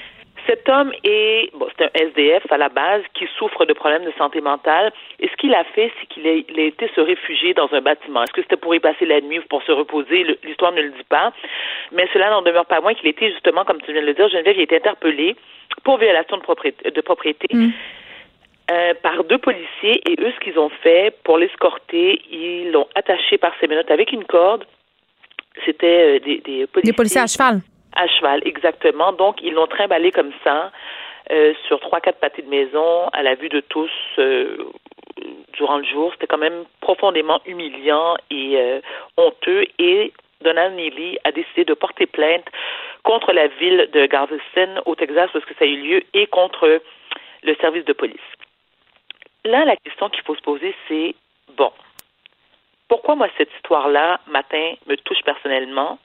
Cet homme est, bon, c'est un SDF à la base qui souffre de problèmes de santé mentale. Et ce qu'il a fait, c'est qu'il a, été se réfugier dans un bâtiment. Est-ce que c'était pour y passer la nuit ou pour se reposer? L'histoire ne le dit pas. Mais cela n'en demeure pas moins qu'il était justement, comme tu viens de le dire, Geneviève, il a été interpellé pour violation de propriété, de propriété mm. euh, par deux policiers. Et eux, ce qu'ils ont fait pour l'escorter, ils l'ont attaché par ses menottes avec une corde c'était des, des policiers. Des policiers à cheval. À cheval, exactement. Donc, ils l'ont trimballé comme ça. sur trois, quatre pâtés de maison, à la vue de tous, durant le jour. C'était quand même profondément humiliant et honteux. Et Donald Neely a décidé de porter plainte contre la ville de Galveston au Texas parce que ça a eu lieu et contre le service de police. Là, la question qu'il faut se poser, c'est bon, pourquoi moi cette histoire-là, matin, me touche personnellement?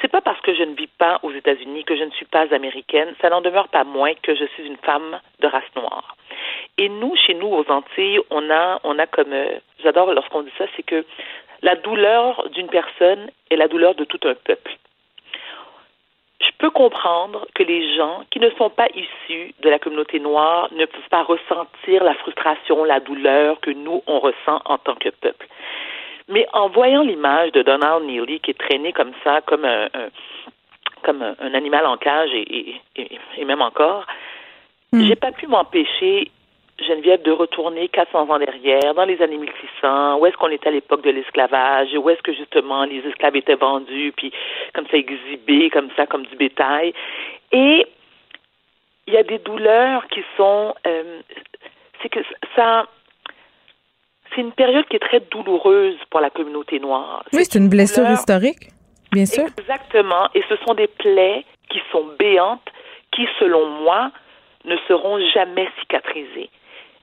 C'est pas parce que je ne vis pas aux États-Unis que je ne suis pas américaine, ça n'en demeure pas moins que je suis une femme de race noire. Et nous, chez nous, aux Antilles, on a, on a comme, euh, j'adore lorsqu'on dit ça, c'est que la douleur d'une personne est la douleur de tout un peuple. Je peux comprendre que les gens qui ne sont pas issus de la communauté noire ne peuvent pas ressentir la frustration, la douleur que nous, on ressent en tant que peuple. Mais en voyant l'image de Donald Neely qui est traîné comme ça, comme un, comme un, animal en cage et, et, même encore, hmm. j'ai pas pu m'empêcher Geneviève, de retourner 400 ans derrière, dans les années 1600, où est-ce qu'on était à l'époque de l'esclavage, où est-ce que justement les esclaves étaient vendus, puis comme ça exhibés, comme ça, comme du bétail. Et il y a des douleurs qui sont... Euh, c'est que ça... C'est une période qui est très douloureuse pour la communauté noire. Oui, c'est une blessure historique, bien sûr. Exactement. Et ce sont des plaies qui sont béantes, qui, selon moi, ne seront jamais cicatrisées.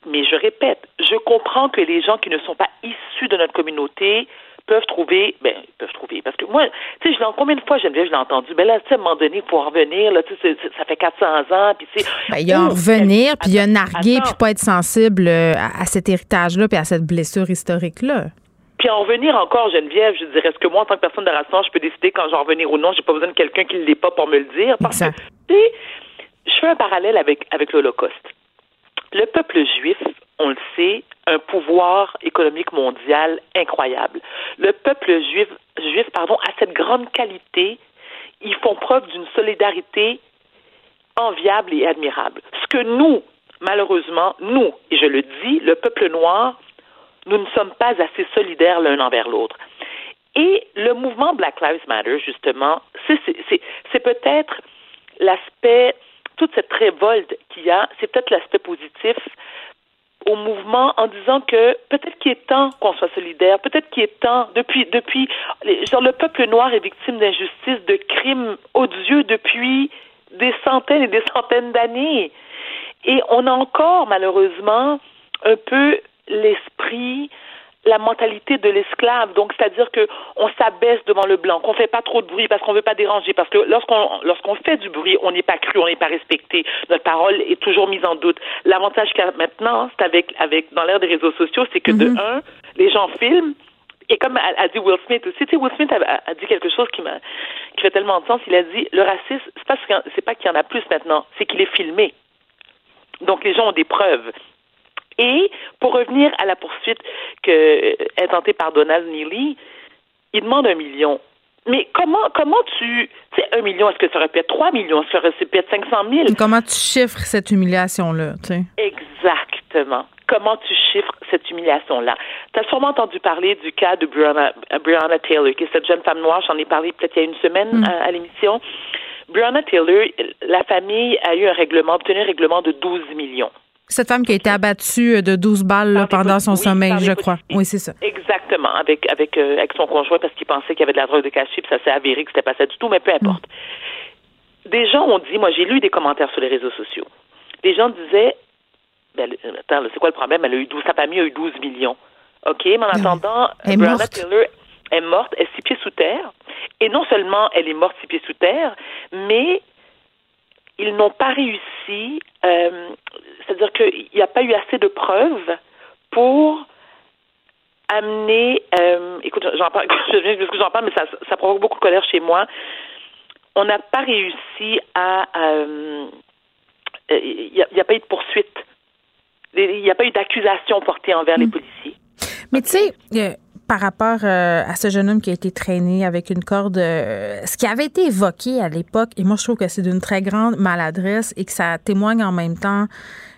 Mais je répète, je comprends que les gens qui ne sont pas issus de notre communauté peuvent trouver, ben, peuvent trouver, parce que moi, tu sais, je combien de fois, Geneviève, je l'ai entendu, ben là, tu sais, à un moment donné, il faut en revenir, là, tu sais, ça fait 400 ans, puis c'est... Ben, il y a en revenir, puis il y a narguer, puis pas être sensible euh, à, cet héritage-là, puis à cette blessure historique-là. Puis en revenir encore, Geneviève, je dirais, est-ce que moi, en tant que personne de race je peux décider quand j'en revenir ou non? J'ai pas besoin de quelqu'un qui ne l'est pas pour me le dire. Parce que, tu sais, je fais un parallèle avec, avec l'Holocauste. Le peuple juif, on le sait, un pouvoir économique mondial incroyable. Le peuple juif, juif pardon, a cette grande qualité. Ils font preuve d'une solidarité enviable et admirable. Ce que nous, malheureusement, nous, et je le dis, le peuple noir, nous ne sommes pas assez solidaires l'un envers l'autre. Et le mouvement Black Lives Matter, justement, c'est peut-être l'aspect toute cette révolte qu'il y a, c'est peut-être l'aspect positif au mouvement en disant que peut-être qu'il est temps qu'on soit solidaire, peut-être qu'il est temps, depuis, depuis, genre le peuple noir est victime d'injustice, de crimes odieux depuis des centaines et des centaines d'années. Et on a encore, malheureusement, un peu l'esprit la mentalité de l'esclave. Donc, c'est-à-dire que on s'abaisse devant le blanc, qu'on fait pas trop de bruit parce qu'on veut pas déranger, parce que lorsqu'on lorsqu'on fait du bruit, on n'est pas cru, on n'est pas respecté. Notre parole est toujours mise en doute. L'avantage qu'il y a maintenant, c'est avec avec dans l'ère des réseaux sociaux, c'est que de mhm. un, les gens filment. Et comme a, dit Will Smith aussi, tu sais, Will Smith a, dit quelque chose qui m'a qui fait tellement de sens. Il a dit le racisme, c'est pas c'est pas qu'il y en a plus maintenant, c'est qu'il est filmé. Donc les gens ont des preuves. Et pour revenir à la poursuite que est tentée par Donald Neely, il demande un million. Mais comment comment tu tu sais un million est-ce que ça aurait pu être 3 millions? Est-ce que ça aurait pu être 500 000 Comment tu chiffres cette humiliation là tu sais? Exactement. Comment tu chiffres cette humiliation-là? Tu as sûrement entendu parler du cas de Breonna, Taylor, qui est cette jeune femme noire, j'en ai parlé peut-être il y a une semaine mm. à, à l'émission. Breonna Taylor, la famille a eu un règlement, obtenu un règlement de 12 millions. Cette femme qui a été abattue euh, de 12 balles pendant son sommeil, je crois. Oui, c'est ça. Exactement, avec, avec, euh, avec son conjoint parce qu'il pensait qu'il y avait de la drogue de cachet, puis ça s'est avéré que c'était pas ça du tout, mais peu importe. Des gens ont dit, moi j'ai lu des commentaires sur les réseaux sociaux. Des gens disaient, ben, attends, c'est quoi le problème? Elle a eu 12, sa famille a eu 12 millions. OK, mais en ah attendant, Breonna Taylor est morte, elle est six pieds sous terre. Et non seulement elle est morte six pieds sous terre, mais ils n'ont pas réussi, euh, c'est-à-dire qu'il n'y a pas eu assez de preuves pour amener, euh, écoute, j'en parle, je j'en parle, mais ça, ça provoque beaucoup de colère chez moi. On n'a pas réussi à, euh, il n'y a, pas eu de poursuite. Il n'y a pas eu d'accusation portée envers les hmm. policiers. Mais tu sais, par rapport euh, à ce jeune homme qui a été traîné avec une corde, euh, ce qui avait été évoqué à l'époque, et moi je trouve que c'est d'une très grande maladresse et que ça témoigne en même temps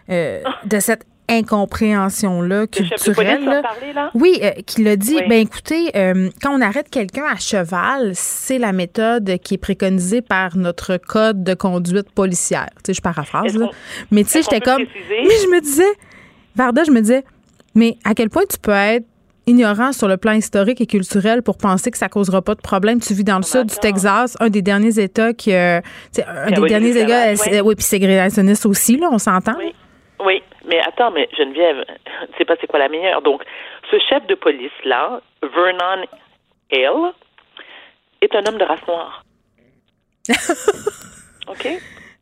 euh, de cette incompréhension-là culturelle. là? Parlé, là? Oui, euh, qui l'a dit. Ben écoutez, euh, quand on arrête quelqu'un à cheval, c'est la méthode qui est préconisée par notre code de conduite policière. Tu sais, je paraphrase là. Mais tu sais, j'étais comme. Mais je me disais, Varda, je me disais, mais à quel point tu peux être ignorant sur le plan historique et culturel pour penser que ça causera pas de problème. Tu vis dans le sud du Texas, un des derniers États qui, euh, un des derniers États, oui, puis ségrégationniste aussi là, on s'entend. Oui. Oui, mais attends, mais Geneviève, tu sais pas c'est quoi la meilleure? Donc, ce chef de police-là, Vernon Hale, est un homme de race noire. OK?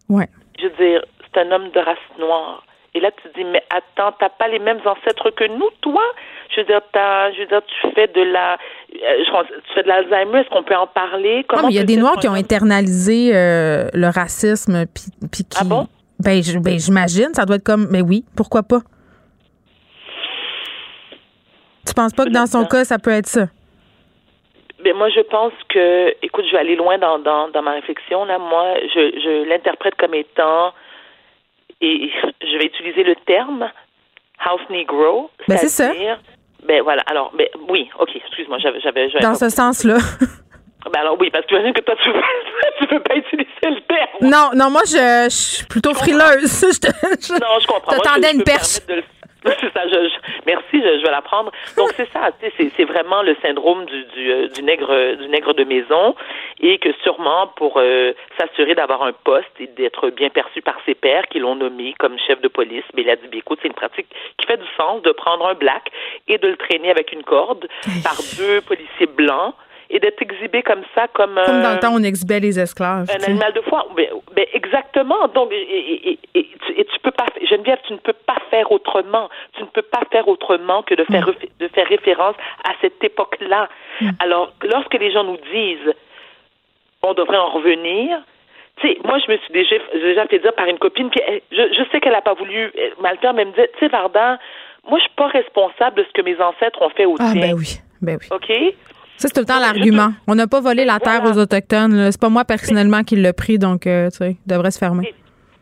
Ouais. Je veux dire, c'est un homme de race noire. Et là, tu te dis, mais attends, t'as pas les mêmes ancêtres que nous, toi? Je veux dire, je veux dire, tu fais de la, euh, tu fais de l'Alzheimer. Est-ce qu'on peut en parler? Comment il y a des Noirs qui ont internalisé euh, le racisme, puis qui. Ah bon? Ben, ben, j'imagine, ça doit être comme, mais oui, pourquoi pas? Tu penses pas que dans son cas, ça peut être ça? Ben moi, je pense que, écoute, je vais aller loin dans, dans, dans ma réflexion. Là, moi, je, je l'interprète comme étant, et je vais utiliser le terme house negro. Ben c'est ça. Ben voilà. Alors, ben oui, ok. Excuse-moi, j'avais, j'avais. Dans ce sens-là. Ben alors oui, parce que tu que toi, tu veux, tu veux pas utiliser le terme. Non, non, moi, je, je suis plutôt frileuse. je te, je, non, je comprends. T'attendais une perche. C'est ça, je, merci, je, je, vais la prendre. Donc c'est ça, c'est vraiment le syndrome du, du, euh, du, nègre du nègre de maison et que sûrement pour euh, s'assurer d'avoir un poste et d'être bien perçu par ses pairs qui l'ont nommé comme chef de police, mais il a dit écoute, c'est une pratique qui fait du sens de prendre un black et de le traîner avec une corde par deux policiers blancs et d'être exhibé comme ça, comme comme dans le temps on exhibait les esclaves. Un animal de foi. Ben, exactement. Donc, et, et, et, tu, et, tu, peux pas, Geneviève, tu ne peux pas faire autrement. Tu ne peux pas faire autrement que de faire mm. de faire référence à cette époque-là. Mm. Alors, lorsque les gens nous disent on devrait en revenir. Tu sais, moi, je me suis déjà, déjà fait dire par une copine, puis je, je sais qu'elle n'a pas voulu mal faire, mais elle me disait, tu sais, Varda, moi, je suis pas responsable de ce que mes ancêtres ont fait au ah, ben oui, ben oui. OK? Ça, c'est tout le temps l'argument. On n'a pas volé la terre aux Autochtones. C'est pas moi personnellement qui l'ai pris, donc, euh, tu sais, devrait se fermer.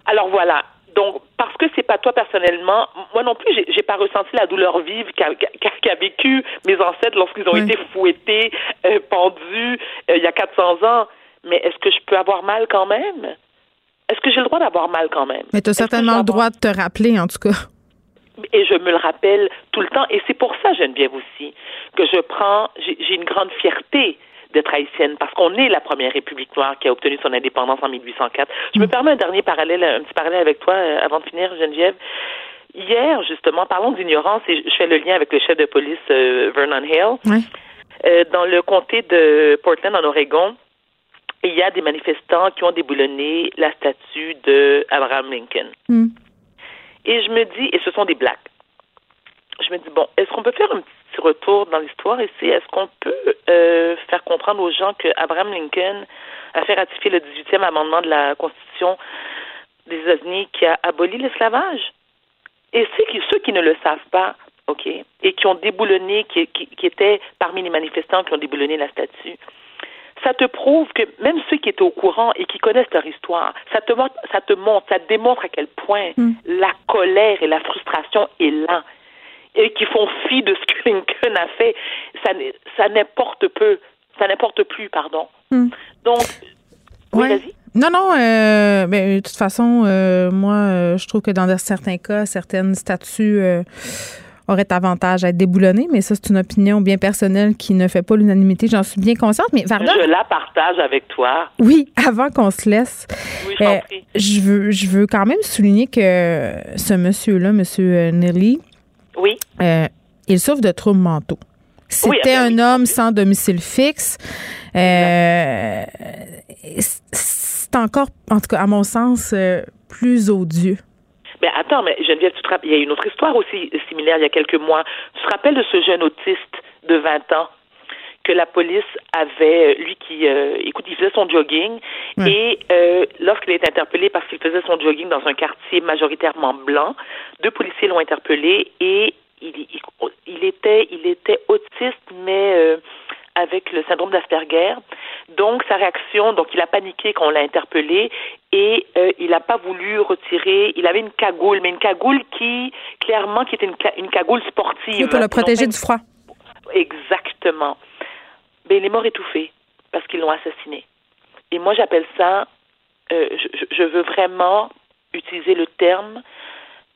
Alors voilà. Donc, parce que c'est pas toi personnellement, moi non plus, j'ai pas ressenti la douleur vive qu'a qu vécu mes ancêtres lorsqu'ils ont oui. été fouettés, euh, pendus euh, il y a 400 ans. Mais est-ce que je peux avoir mal quand même? Est-ce que j'ai le droit d'avoir mal quand même? Mais tu as certainement le droit de te rappeler, en tout cas. Et je me le rappelle tout le temps. Et c'est pour ça, Geneviève aussi, que je prends, j'ai une grande fierté d'être haïtienne parce qu'on est la première république noire qui a obtenu son indépendance en 1804. Je me permets un dernier parallèle, un petit parallèle avec toi euh, avant de finir, Geneviève. Hier, justement, parlons d'ignorance et je fais le lien avec le chef de police euh, Vernon Hale. Oui. Euh, dans le comté de Portland, en Oregon, il y a des manifestants qui ont déboulonné la statue de Abraham Lincoln. Mm. Et je me dis, et ce sont des blacks. Je me dis, bon, est-ce qu'on peut faire un petit retour dans l'histoire ici? Est-ce qu'on peut euh, faire comprendre aux gens que Abraham Lincoln a fait ratifier le 18e amendement de la Constitution des États-Unis qui a aboli l'esclavage? Et ceux qui ne le savent pas, OK, et qui ont déboulonné, qui, qui étaient parmi les manifestants qui ont déboulonné la statue, ça te prouve que même ceux qui étaient au courant et qui connaissent leur histoire, ça te montre, ça te montre, ça te démontre à quel point mm. la colère et la frustration est là et qui font fi de ce que Lincoln a fait. Ça, ça n'importe peu, ça n'importe plus, pardon. Mm. Donc, oui, ouais. vas-y. Non, non, euh, ben, de toute façon, euh, moi, euh, je trouve que dans certains cas, certaines statues aurait avantage à être déboulonné, mais ça, c'est une opinion bien personnelle qui ne fait pas l'unanimité. J'en suis bien consciente. Mais Varda, je la partage avec toi. Oui, avant qu'on se laisse, oui, je, euh, je, veux, je veux quand même souligner que ce monsieur-là, monsieur Nelly, oui. Euh, il souffre de troubles mentaux. C'était oui, un homme sans domicile fixe. Euh, c'est encore, en tout cas, à mon sens, euh, plus odieux. Mais attends, mais Geneviève, tu te rappelles, il y a une autre histoire aussi similaire il y a quelques mois. Tu te rappelles de ce jeune autiste de 20 ans que la police avait, lui qui, euh, écoute, il faisait son jogging ouais. et euh, lorsqu'il est interpellé parce qu'il faisait son jogging dans un quartier majoritairement blanc, deux policiers l'ont interpellé et il, il, il, était, il était autiste, mais euh, avec le syndrome d'Asperger. Donc, sa réaction, donc il a paniqué quand on l'a interpellé et euh, il n'a pas voulu retirer. Il avait une cagoule, mais une cagoule qui, clairement, qui était une, une cagoule sportive. pour le protéger du froid. Exactement. Mais il est mort étouffé parce qu'ils l'ont assassiné. Et moi, j'appelle ça, euh, je, je, veux vraiment utiliser le terme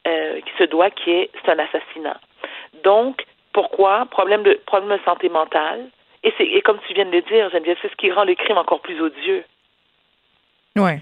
euh, qui se doit, qui est c'est un assassinat. Donc, pourquoi? Problème de problème de santé mentale. Et c'est et comme tu viens de le dire, Geneviève, c'est ce qui rend le crime encore plus odieux. Oui.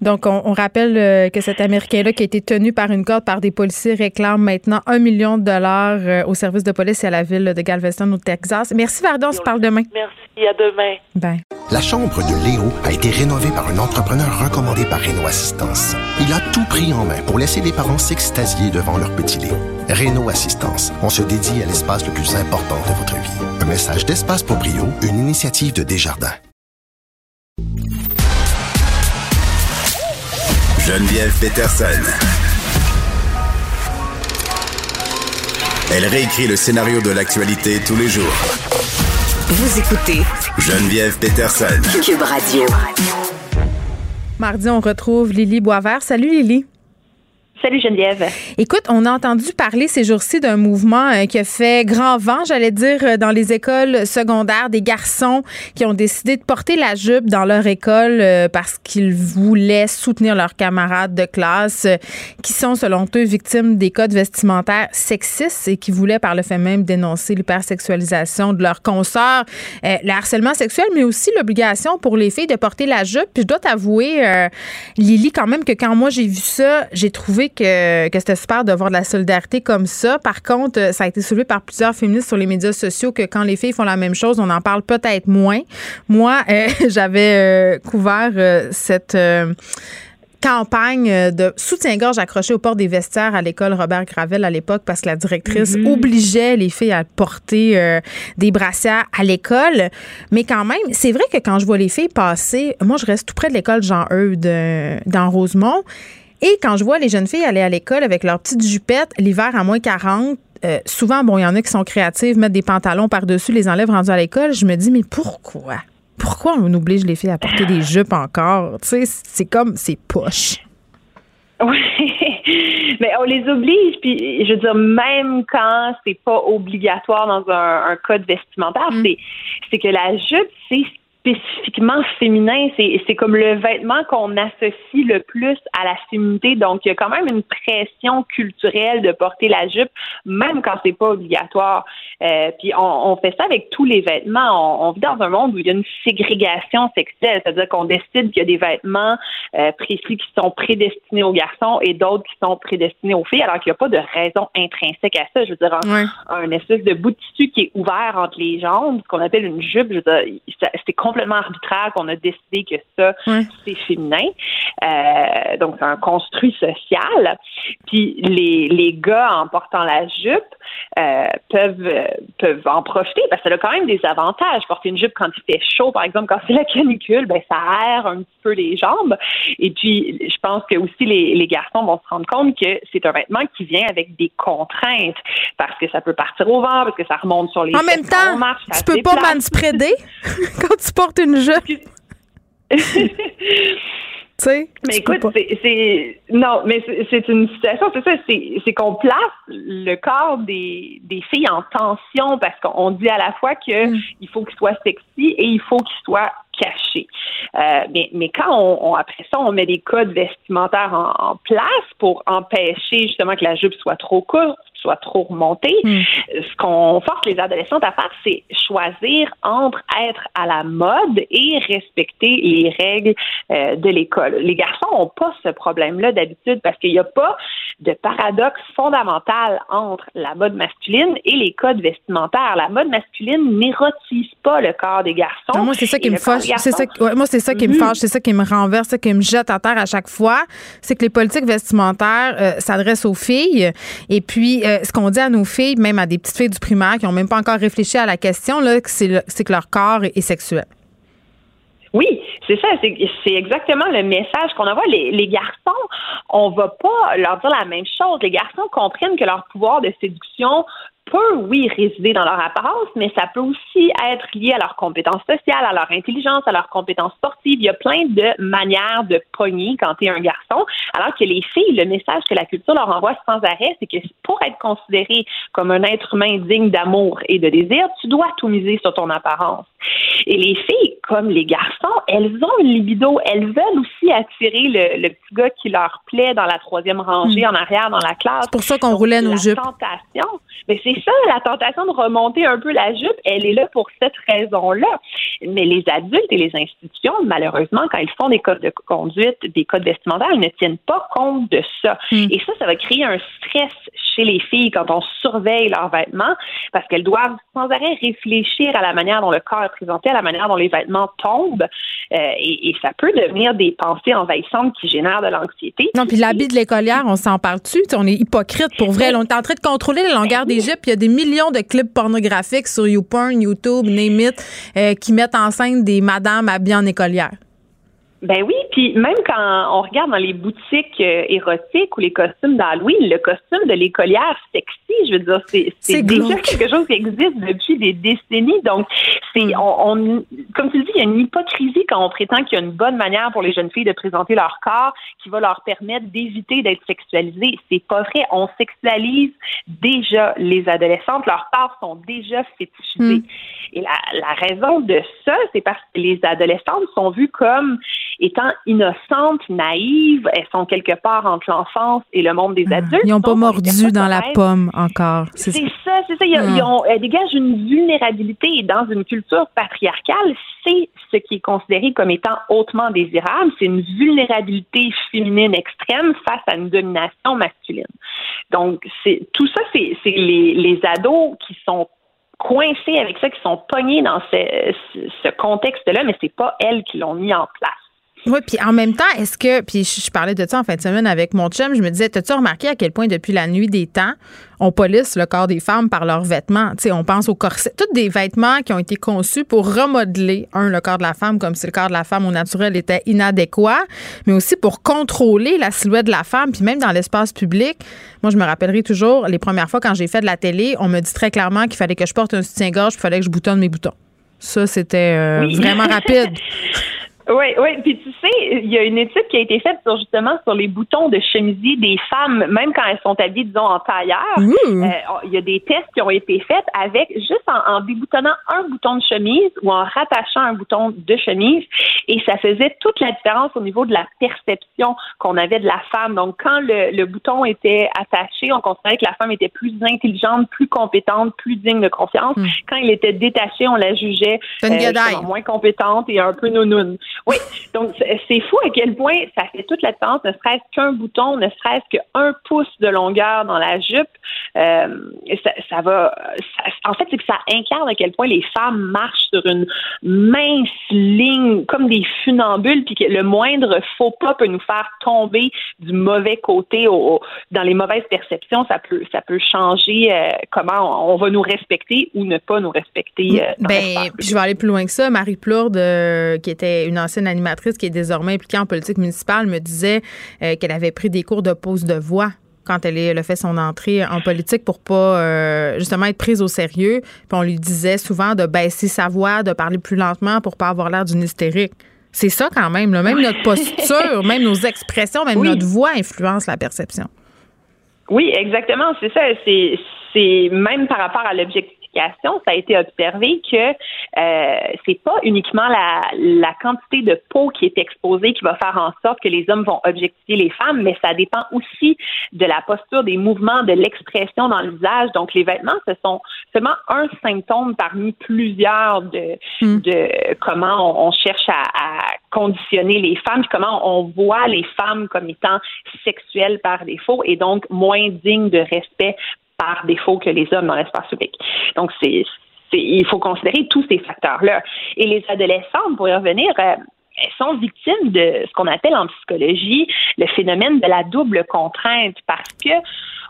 Donc, on, rappelle euh, que cet Américain-là, qui a été tenu par une corde par des policiers, réclame maintenant un million de dollars euh, au service de police et à la ville de Galveston, au Texas. Merci, Vardon. On se parle demain. Merci. À demain. Bye. La chambre de Léo a été rénovée par un entrepreneur recommandé par Renault Assistance. Il a tout pris en main pour laisser les parents s'extasier devant leur petit Léo. Renault Assistance. On se dédie à l'espace le plus important de votre vie. Un message d'Espace pour Brio, une initiative de Desjardins. Geneviève Peterson. Elle réécrit le scénario de l'actualité tous les jours. Vous écoutez Geneviève Peterson. Cube Radio. Mardi, on retrouve Lily Boisvert. Salut Lily. Salut Geneviève. Écoute, on a entendu parler ces jours-ci d'un mouvement euh, qui a fait grand vent, j'allais dire, euh, dans les écoles secondaires, des garçons qui ont décidé de porter la jupe dans leur école euh, parce qu'ils voulaient soutenir leurs camarades de classe qui sont, selon eux, victimes des codes vestimentaires sexistes et qui voulaient par le fait même dénoncer l'hypersexualisation de leurs consoeurs, le harcèlement sexuel, mais aussi l'obligation pour les filles de porter la jupe. Puis je dois t'avouer, Lily, quand même, que quand moi j'ai vu ça, j'ai trouvé que, que c'était super de voir de la solidarité comme ça. Par contre, ça a été soulevé par plusieurs féministes sur les médias sociaux que quand les filles font la même chose, on en parle peut-être moins. Moi, euh, j'avais euh, couvert euh, cette campagne de soutien-gorge accroché au port des vestiaires à l'école Robert Gravel à l'époque parce que la directrice Mhm. obligeait les filles à porter euh, des brassières à l'école. Mais quand même, c'est vrai que quand je vois les filles passer, moi, je reste tout près de l'école Jean-Eudes euh, dans Rosemont. Et quand je vois les jeunes filles aller à l'école avec leurs petites jupettes, l'hiver à moins 40, euh, souvent, bon, il y en a qui sont créatives, mettent des pantalons par-dessus, les enlèvent rendus à l'école. Je me dis, mais pourquoi? Pourquoi on oblige les filles à porter des jupes encore? Tu sais, c'est comme, c'est poche. Oui, mais on les oblige, puis je veux dire, même quand c'est pas obligatoire dans un, un code vestimentaire, c'est c'est que la jupe, c'est spécifiquement féminin. C'est comme le vêtement qu'on associe le plus à la féminité. Donc, il y a quand même une pression culturelle de porter la jupe, même quand c'est pas obligatoire. Euh, puis on, on fait ça avec tous les vêtements. On, on vit dans un monde où il y a une ségrégation sexuelle, c'est-à-dire qu'on décide qu'il y a des vêtements euh, précis qui sont prédestinés aux garçons et d'autres qui sont prédestinés aux filles, alors qu'il n'y a pas de raison intrinsèque à ça. Je veux dire, un, un espèce de bout de tissu qui est ouvert entre les jambes, ce qu'on appelle une jupe, je veux dire, c'est complètement arbitraire qu'on a décidé que ça, c'est féminin. Euh, donc, c'est un construit social. Puis les, les gars, en portant la jupe, euh, peuvent, peuvent en profiter parce que ça a quand même des avantages. Porter une jupe quand il fait chaud, par exemple, quand c'est la canicule, ben, ça aère un petit peu les jambes. Et puis, je pense que aussi les, les garçons vont se rendre compte que c'est un vêtement qui vient avec des contraintes parce que ça peut partir au vent, parce que ça remonte sur les En même quand on temps, marche, tu peux pas manspreader quand tu portes une jupe. Mais écoute, c'est, non, mais c'est, une situation, c'est ça, c'est, c'est qu'on place le corps des, des filles en tension parce qu'on dit à la fois que Mm. il faut qu'il soit sexy et il faut qu'il soit caché. Euh, mais, mais quand on, on- après ça, on met des codes vestimentaires en, en place pour empêcher justement que la jupe soit trop courte, soit trop remontée, ce qu'on force les adolescentes à faire, c'est choisir entre être à la mode et respecter les règles euh, de l'école. Les garçons n'ont pas ce problème-là d'habitude parce qu'il n'y a pas de paradoxe fondamental entre la mode masculine et les codes vestimentaires. La mode masculine n'érotise pas le corps des garçons. Non, moi, c'est ça qui me fâche. C'est ça, ouais, moi, c'est ça qui me Mhm. fâche, c'est ça qui me renverse, c'est ça qui me jette à terre à chaque fois. C'est que les politiques vestimentaires euh, s'adressent aux filles. Et puis, euh, ce qu'on dit à nos filles, même à des petites filles du primaire qui n'ont même pas encore réfléchi à la question, là, c'est le- c'est que leur corps est, est sexuel. Oui, c'est ça, c'est c'est exactement le message qu'on envoie. Les, les garçons, on va pas leur dire la même chose. Les garçons comprennent que leur pouvoir de séduction peut, oui, résider dans leur apparence, mais ça peut aussi être lié à leurs compétences sociales, à leur intelligence, à leurs compétences sportives. Il y a plein de manières de pogner quand tu es un garçon, alors que les filles, le message que la culture leur envoie sans arrêt, c'est que pour être considéré comme un être humain digne d'amour et de désir, tu dois tout miser sur ton apparence. Et les filles, comme les garçons, elles ont une libido. Elles veulent aussi attirer le, petit gars qui leur plaît dans la troisième rangée, Hmm. en arrière, dans la classe. C'est pour ça qu'on roulait nos jupes. tentation, mais c'est ça, la tentation de remonter un peu la jupe, elle est là pour cette raison-là. Mais les adultes et les institutions, malheureusement, quand ils font des codes de conduite, des codes vestimentaires, ils ne tiennent pas compte de ça. Et ça, ça va créer un stress chez les filles quand on surveille leurs vêtements, parce qu'elles doivent sans arrêt réfléchir à la manière dont le corps est présenté, à la manière dont les vêtements tombent, euh, et, et ça peut devenir des pensées envahissantes qui génèrent de l'anxiété. Non, puis l'habit de l'écolière, on s'en parle-tu? On est hypocrite pour vrai. On est en train de contrôler la longueur des jupes. Il y a des millions de clips pornographiques sur YouPorn, YouTube, Name It, euh, qui mettent en scène des madames habillées en écolière. Ben oui, puis même quand on regarde dans les boutiques euh, érotiques ou les costumes d'Halloween, le costume de l'écolière sexy, je veux dire, c'est déjà quelque chose qui existe depuis des décennies. Donc, c'est Mm. on, on- comme tu le dis, il y a une hypocrisie quand on prétend qu'il y a une bonne manière pour les jeunes filles de présenter leur corps qui va leur permettre d'éviter d'être sexualisées. C'est pas vrai. On sexualise déjà les adolescentes. Leurs corps sont déjà fétichisés. Et la, la raison de ça, c'est parce que les adolescentes sont vues comme étant innocentes, naïves. Elles sont quelque part entre l'enfance et le monde des adultes. Ils n'ont pas mordu dans la pomme encore. C'est ça, c'est ça. Ils, Hmm. ils ont, elles dégagent une vulnérabilité et dans une culture patriarcale, c'est ce qui est considéré comme étant hautement désirable. C'est une vulnérabilité féminine extrême face à une domination masculine. Donc, c'est tout ça, c'est les, les ados qui sont coincés avec ça, qui sont pognés dans ce, ce, ce contexte-là, mais c'est pas elles qui l'ont mis en place. Oui, puis en même temps, est-ce que, puis je, parlais de ça en fin de semaine avec mon chum, je me disais, t'as-tu remarqué à quel point depuis la nuit des temps, on police le corps des femmes par leurs vêtements? Tu sais, on pense au corset, tous des vêtements qui ont été conçus pour remodeler, un, le corps de la femme, comme si le corps de la femme au naturel était inadéquat, mais aussi pour contrôler la silhouette de la femme, puis même dans l'espace public. Moi, je me rappellerai toujours, les premières fois quand j'ai fait de la télé, on me dit très clairement qu'il fallait que je porte un soutien-gorge, puis il fallait que je boutonne mes boutons. Ça, c'était euh, Oui. vraiment rapide. Oui, oui. Puis tu sais, il y a une étude qui a été faite sur justement sur les boutons de chemisier des femmes, même quand elles sont habillées, disons, en tailleur. Mmh. Euh, Il y a des tests qui ont été faits avec juste en, en déboutonnant un bouton de chemise ou en rattachant un bouton de chemise, et ça faisait toute la différence au niveau de la perception qu'on avait de la femme. Donc, quand le, le bouton était attaché, on considérait que la femme était plus intelligente, plus compétente, plus digne de confiance. Quand il était détaché, on la jugeait euh, moins compétente et un peu nounoune. Oui, donc c'est fou à quel point ça fait toute la différence, ne serait-ce qu'un bouton, ne serait-ce qu'un pouce de longueur dans la jupe. Euh, ça, ça va. ça- en fait, c'est que ça incarne à quel point les femmes marchent sur une mince ligne, comme des funambules, puis que le moindre faux pas peut nous faire tomber du mauvais côté, au, au- dans les mauvaises perceptions. Ça peut, ça peut changer euh, comment on, on va nous respecter ou ne pas nous respecter. euh, dans Ben, puis je vais aller plus loin que ça. Marie Plourde, euh, qui était une ancienne animatrice qui est désormais impliquée en politique municipale, me disait euh, qu'elle avait pris des cours de pose de voix quand elle, est- elle a fait son entrée en politique pour pas euh, justement être prise au sérieux. Puis on lui disait souvent de baisser sa voix, de parler plus lentement pour pas avoir l'air d'une hystérique. C'est ça quand même. là. Même notre posture, même nos expressions, même Oui. notre voix influence la perception. Oui, exactement. C'est ça. C'est, même par rapport à ça a été observé que euh, c'est pas uniquement la, la quantité de peau qui est exposée qui va faire en sorte que les hommes vont objectifier les femmes, mais ça dépend aussi de la posture, des mouvements, de l'expression dans le visage. Donc, les vêtements, ce sont seulement un symptôme parmi plusieurs de, de comment on, on cherche à, à conditionner les femmes, comment on voit les femmes comme étant sexuelles par défaut et donc moins dignes de respect par défaut que les hommes dans l'espace public. Donc, c'est, il faut considérer tous ces facteurs-là. Et les adolescentes, pour y revenir, euh, elles sont victimes de ce qu'on appelle en psychologie le phénomène de la double contrainte parce que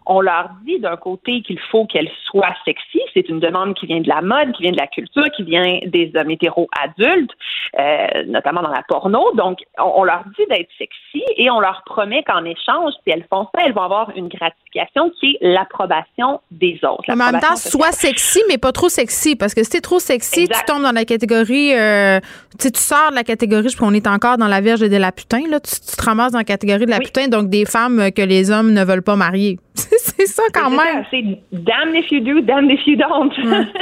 on leur dit d'un côté qu'il faut qu'elles soient sexy, c'est une demande qui vient de la mode, qui vient de la culture, qui vient des hommes hétéros adultes, euh, notamment dans la porno. Donc, on, on leur dit d'être sexy et on leur promet qu'en échange, si elles font ça, elles vont avoir une gratification qui est l'approbation des autres. Mais en même temps, soit sexy, mais pas trop sexy. Parce que si t'es trop sexy, tu tombes dans la catégorie. Euh, tu sors de la catégorie, je qu'on est encore dans la Vierge et de la putain. Là. Tu, te ramasses dans la catégorie de la putain, donc des femmes que les hommes ne veulent pas marier. c'est ça quand même. C'est damn if you do, damn if you don't.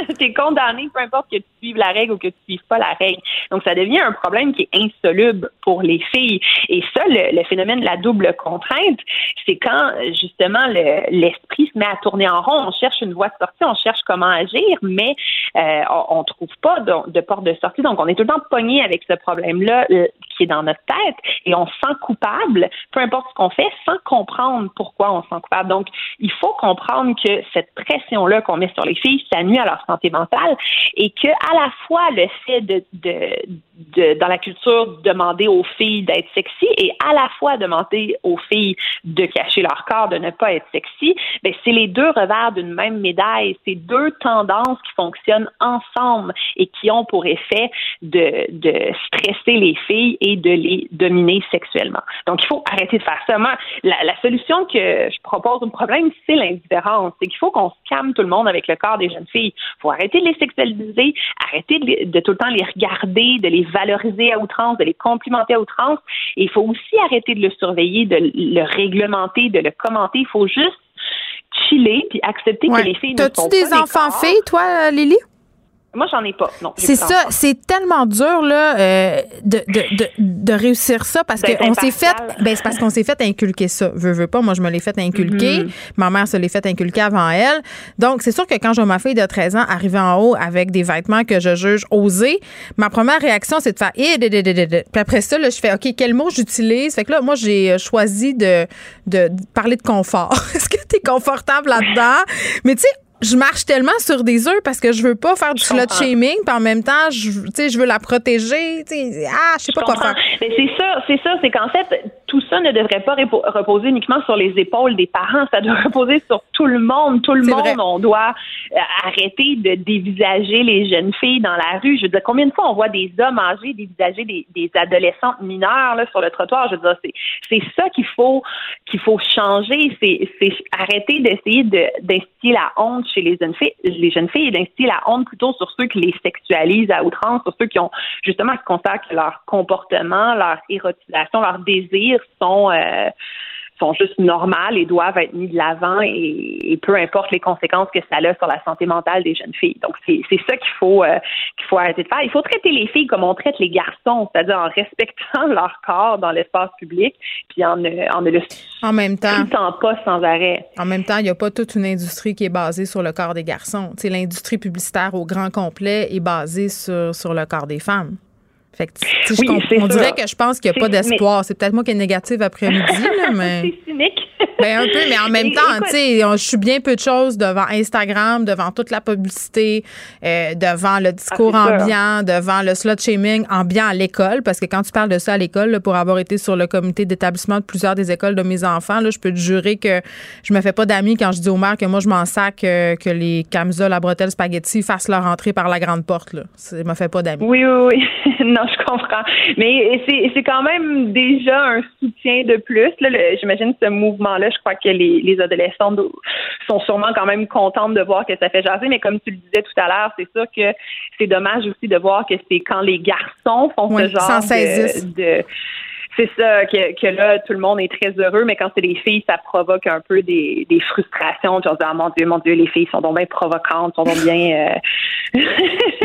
T'es condamné, peu importe que tu suives la règle ou que tu suives pas la règle. Donc, ça devient un problème qui est insoluble pour les filles. Et ça, le, phénomène de la double contrainte, c'est quand, justement, l'esprit se met à tourner en rond. On cherche une voie de sortie, on cherche comment agir, mais euh, on, ne trouve pas de, de, porte de sortie. Donc, on est tout le temps pogné avec ce problème-là euh, qui est dans notre tête et on se sent coupable, peu importe ce qu'on fait, sans comprendre pourquoi on se sent coupable. Donc, il faut comprendre que cette pression-là qu'on met sur les filles, ça nuit à leur santé mentale et que à la fois le fait de, de, dans la culture, demander aux filles d'être sexy et à la fois demander aux filles de cacher leur corps, de ne pas être sexy, ben, c'est les deux revers d'une même médaille. C'est deux tendances qui fonctionnent ensemble et qui ont pour effet de, de stresser les filles et de les dominer sexuellement. Donc, il faut arrêter de faire ça. La, la solution que je propose au problème, c'est l'indifférence. C'est qu'il faut qu'on se calme tout le monde avec le corps des jeunes filles. Il faut arrêter de les sexualiser, arrêter de, de, tout le temps les regarder, de les valoriser à outrance, de les complimenter à outrance. Et il faut aussi arrêter de le surveiller, de le réglementer, de le commenter. Il faut juste chiller puis accepter que les filles ne sont pas des enfants filles, toi, Lily? Moi, j'en ai pas. Non. C'est ça. C'est tellement dur là euh, de, de, de, de, réussir ça parce qu'on s'est fait. Ben c'est parce qu'on s'est fait inculquer ça. Veux veux pas. Moi, je me l'ai fait inculquer. Mm-hmm. Ma mère se l'est fait inculquer avant elle. Donc, c'est sûr que quand je ma fille de 13 ans arriver en haut avec des vêtements que je juge osés, ma première réaction c'est de faire. Eh, Puis après ça, là, je fais OK, quel mot j'utilise? Fait que là, moi, j'ai choisi de, de parler de confort. Est-ce que tu es confortable là-dedans? Mais tu sais, je marche tellement sur des œufs parce que je veux pas faire du slut shaming, puis en même temps, je, je veux la protéger. Ah, je sais pas quoi faire. Mais c'est ça, c'est ça, c'est qu'en fait, tout ça ne devrait pas reposer uniquement sur les épaules des parents, ça doit reposer sur tout le monde. Tout le monde, on doit euh, arrêter de dévisager les jeunes filles dans la rue. Je veux dire, combien de fois on voit des hommes âgés dévisager des, des adolescentes mineures là, sur le trottoir? Je veux dire, c'est ça qu'il faut qu'il faut changer, c'est arrêter d'essayer d'instiller la honte chez les jeunes filles, les jeunes filles et d'instiller la honte plutôt sur ceux qui les sexualisent à outrance, sur ceux qui ont justement qui constatent que leur comportement, leur érotisation, leur désir sont euh, sont juste normales et doivent être mis de l'avant et, peu importe les conséquences que ça a sur la santé mentale des jeunes filles. Donc c'est ça qu'il faut euh, qu'il faut arrêter de faire. Il faut traiter les filles comme on traite les garçons, c'est-à-dire en respectant leur corps dans l'espace public, puis en ne, en ne le en même temps pas sans arrêt. En même temps, il n'y a pas toute une industrie qui est basée sur le corps des garçons. l'industrie publicitaire au grand complet est basée sur, sur le corps des femmes. Fait que, on dirait que je pense qu'il n'y a pas d'espoir. C'est peut-être moi qui est négative après-midi, mais. C'est cynique. Ben, un peu, mais en même temps, tu sais, je suis bien peu de choses devant Instagram, devant toute la publicité, euh, devant le discours ah, ambiant, devant le slut shaming ambiant à l'école, parce que quand tu parles de ça à l'école, pour avoir été sur le comité d'établissement de plusieurs des écoles de mes enfants, là, je peux te jurer que je me fais pas d'amis quand je dis au maire que moi, je m'en sac euh, que les camisoles à bretelles spaghetti fassent leur entrée par la grande porte. Là. Je me fais pas d'amis. Oui, oui, oui. non, je comprends. Mais c'est quand même déjà un soutien de plus. J'imagine ce mouvement-là je crois que les, les adolescents sont sûrement quand même contentes de voir que ça fait jaser, mais comme tu le disais tout à l'heure, c'est sûr que c'est dommage aussi de voir que c'est quand les garçons font ce genre de c'est ça, que, là, tout le monde est très heureux, mais quand c'est des filles, ça provoque un peu des, des frustrations. Dire, ah, mon Dieu, mon Dieu, les filles sont donc bien provocantes, sont donc bien. Euh,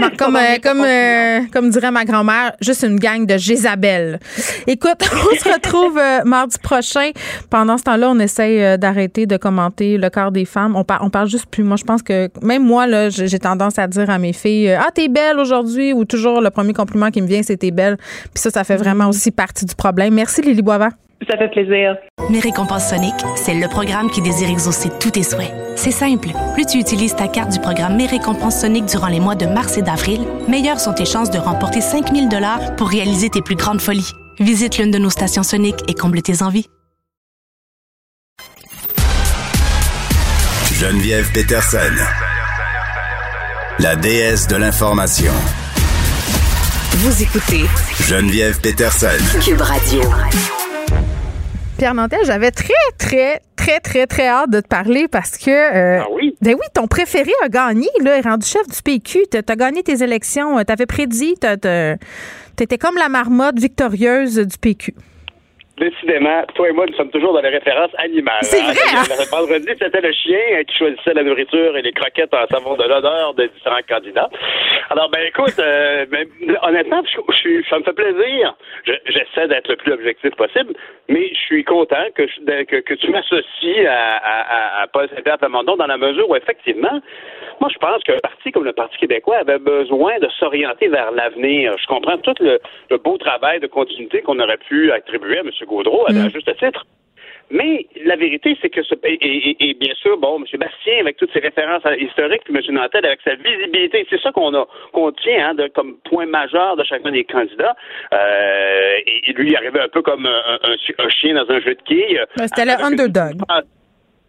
comme, euh, comme, euh, comme dirait ma grand-mère, juste une gang de Jézabel. Écoute, on se retrouve mardi prochain. Pendant ce temps-là, on essaye d'arrêter de commenter le corps des femmes. On, on parle juste plus. Moi, je pense que même moi, là, j'ai tendance à dire à mes filles, ah, t'es belle aujourd'hui, ou toujours le premier compliment qui me vient, c'est t'es belle. Puis ça, ça fait vraiment mm-hmm. aussi partie du problème Merci, Lily Boivin. Ça fait plaisir. Mes récompenses Sonic, c'est le programme qui désire exaucer tous tes souhaits. C'est simple. Plus tu utilises ta carte du programme Mes récompenses Sonic durant les mois de mars et d'avril, meilleures sont tes chances de remporter 5000 dollars pour réaliser tes plus grandes folies. Visite l'une de nos stations Sonic et comble tes envies. Geneviève Peterson, la déesse de l'information. Vous écoutez Geneviève Peterson. Cube Radio. Pierre Nantel, j'avais très, très, très, très, très hâte de te parler parce que. Euh, ah oui? Ben oui, ton préféré a gagné, là, est rendu chef du PQ. Tu as, gagné tes élections. Tu avais prédit. Tu étais comme la marmotte victorieuse du PQ. Décidément, toi et moi, nous sommes toujours dans les références animales. C'est vrai! Hein? Vendredi, c'était le chien euh, qui choisissait la nourriture et les croquettes en savon de l'honneur de différents candidats. Alors, ben écoute, euh, ben, honnêtement, je, ça me fait plaisir. J'essaie d'être le plus objectif possible, mais je suis content que, que, que, tu m'associes à, à, à, Paul Saint-Pierre Plamondon dans la mesure où, effectivement, moi, je pense qu'un parti comme le Parti québécois avait besoin de s'orienter vers l'avenir. Je comprends tout le, le beau travail de continuité qu'on aurait pu attribuer à M. Gaudreau, à, mm. juste titre. Mais la vérité, c'est que ce et, et, bien sûr, bon, M. Bastien, avec toutes ses références historiques, puis M. Nantel, avec sa visibilité, c'est ça qu'on a qu'on tient hein, de, comme point majeur de chacun des candidats. Euh, et, lui, il arrivait un peu comme un, un, chien dans un jeu de quilles. C'était le underdog.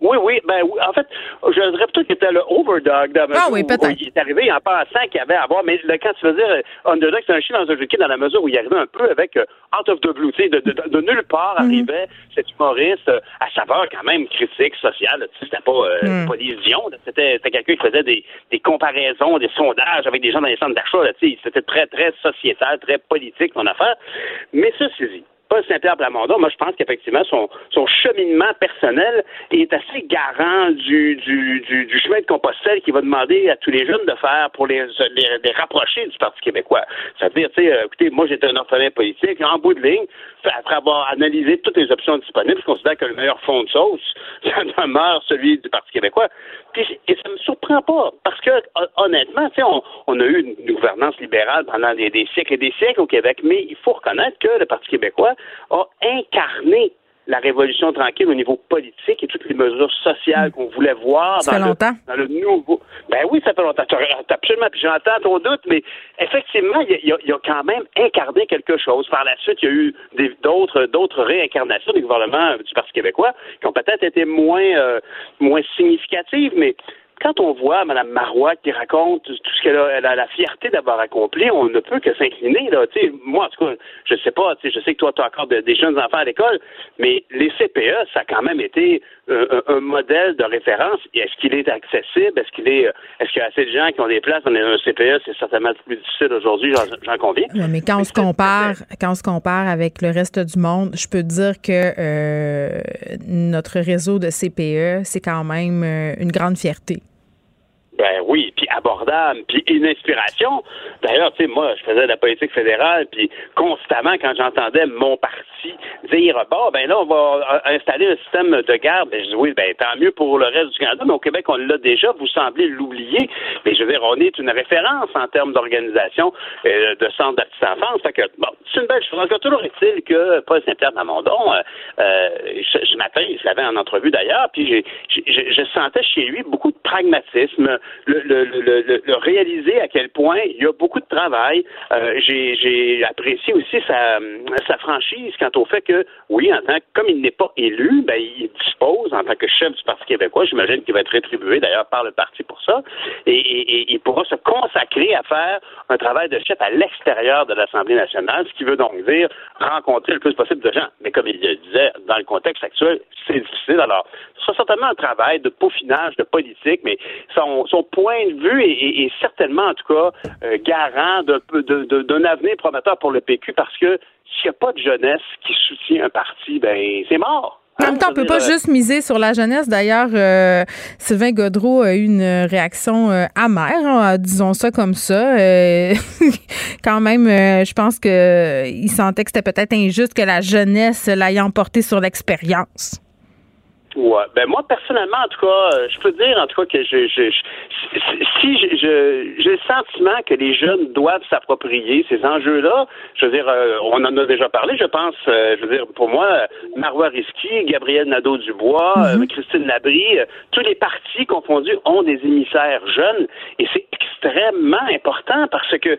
Oui, oui. Ben, en fait, je dirais plutôt qu'il était le overdog. Dans ah oui, peut-être. Il est arrivé en pensant qu'il y avait à voir. Mais quand tu veux dire euh, underdog, c'est un chien dans un jeu dans la mesure où il arrivait un peu avec euh, out of the blue. Tu sais, de, de, de, nulle part mhm. arrivait cet humoriste euh, à saveur quand même critique, sociale. Tu sais, c'était pas, mm. pas des visions. C'était quelqu'un qui faisait des, des comparaisons, des sondages avec des gens dans les centres d'achat. Tu sais, c'était très, très sociétal, très politique, son affaire. Mais ça, c'est Saint-Pierre Plamondon, moi, je pense qu'effectivement, son, cheminement personnel est assez garant du, du, du, chemin de Compostelle qu'il va demander à tous les jeunes de faire pour les, les, rapprocher du Parti québécois. Ça veut dire, tu sais, euh, écoutez, moi, j'étais un orphelin politique. En bout de ligne, après avoir analysé toutes les options disponibles, je considère que le meilleur fond de sauce, ça demeure celui du Parti québécois. Et ça me surprend pas, parce que honnêtement, tu sais, on, a eu une, gouvernance libérale pendant des siècles et des siècles au Québec, mais il faut reconnaître que le Parti québécois a incarné la révolution tranquille au niveau politique et toutes les mesures sociales mm. qu'on voulait voir ça dans, fait longtemps. dans le nouveau. Ben oui, ça fait longtemps. Absolument. Puis j'entends ton doute, mais effectivement, il y, a, quand même incarné quelque chose. Par la suite, il y a eu d'autres d'autres réincarnations du gouvernement du Parti québécois qui ont peut-être été moins euh, moins significatives, mais quand on voit Mme Marois qui raconte tout ce qu'elle a, elle a la fierté d'avoir accompli, on ne peut que s'incliner. Là. moi, en tout cas, je sais pas, je sais que toi, tu as encore des jeunes enfants à l'école, mais les CPE, ça a quand même été euh, un, modèle de référence. Est-ce qu'il est accessible? Est-ce qu'il est, euh, est-ce qu'il y a assez de gens qui ont des places dans un CPE? C'est certainement plus difficile aujourd'hui, j'en conviens. mais quand on se compare, quand on se compare avec le reste du monde, je peux dire que euh, notre réseau de CPE, c'est quand même une grande fierté. Ben oui, puis abordable, puis une inspiration. D'ailleurs, tu sais, moi, je faisais de la politique fédérale, puis constamment, quand j'entendais mon parti dire, bon, ben là, on va installer un système de garde, ben je dis, oui, ben tant mieux pour le reste du Canada, mais au Québec, on l'a déjà, vous semblez l'oublier. Mais je veux dire, on est une référence en termes d'organisation euh, de centre de petite enfance. Fait que, bon, c'est une belle chose. En toujours est-il que Paul Saint-Pierre Namondon, euh, euh, ce, matin, il l'avait en entrevue d'ailleurs, puis je sentais chez lui beaucoup de pragmatisme, le, réaliser à quel point il y a beaucoup de travail. Euh, j'ai apprécié aussi sa, franchise quant au fait que, oui, en tant comme il n'est pas élu, ben, il dispose en tant que chef du Parti québécois, j'imagine qu'il va être rétribué d'ailleurs par le parti pour ça, et, et, il pourra se consacrer à faire un travail de chef à l'extérieur de l'Assemblée nationale, ce qui veut donc dire rencontrer le plus possible de gens. Mais comme il le disait, dans le contexte actuel, c'est difficile. Alors, ce sera certainement un travail de peaufinage, de politique, mais son, son point de vue est, certainement, en tout cas, euh, garant d'un avenir prometteur pour le PQ parce que s'il n'y a pas de jeunesse qui soutient un parti, ben c'est mort. En même temps, on peut pas juste miser sur la jeunesse. D'ailleurs, euh, Sylvain Godreau a eu une réaction euh, amère, hein, disons ça comme ça. quand même, je pense qu'il sentait que c'était peut-être injuste que la jeunesse l'aille emporter sur l'expérience. Ouais. Ben moi personnellement, en tout cas, euh, je peux dire en tout cas que je, je, si je, j'ai le sentiment que les jeunes doivent s'approprier ces enjeux-là. Je veux dire, euh, on en a déjà parlé. Je pense, euh, je veux dire, pour moi, Marois Risky, Gabriel Nadeau-Dubois, mm-hmm. Christine Labrie, tous les partis confondus ont des émissaires jeunes, et c'est extrêmement important parce que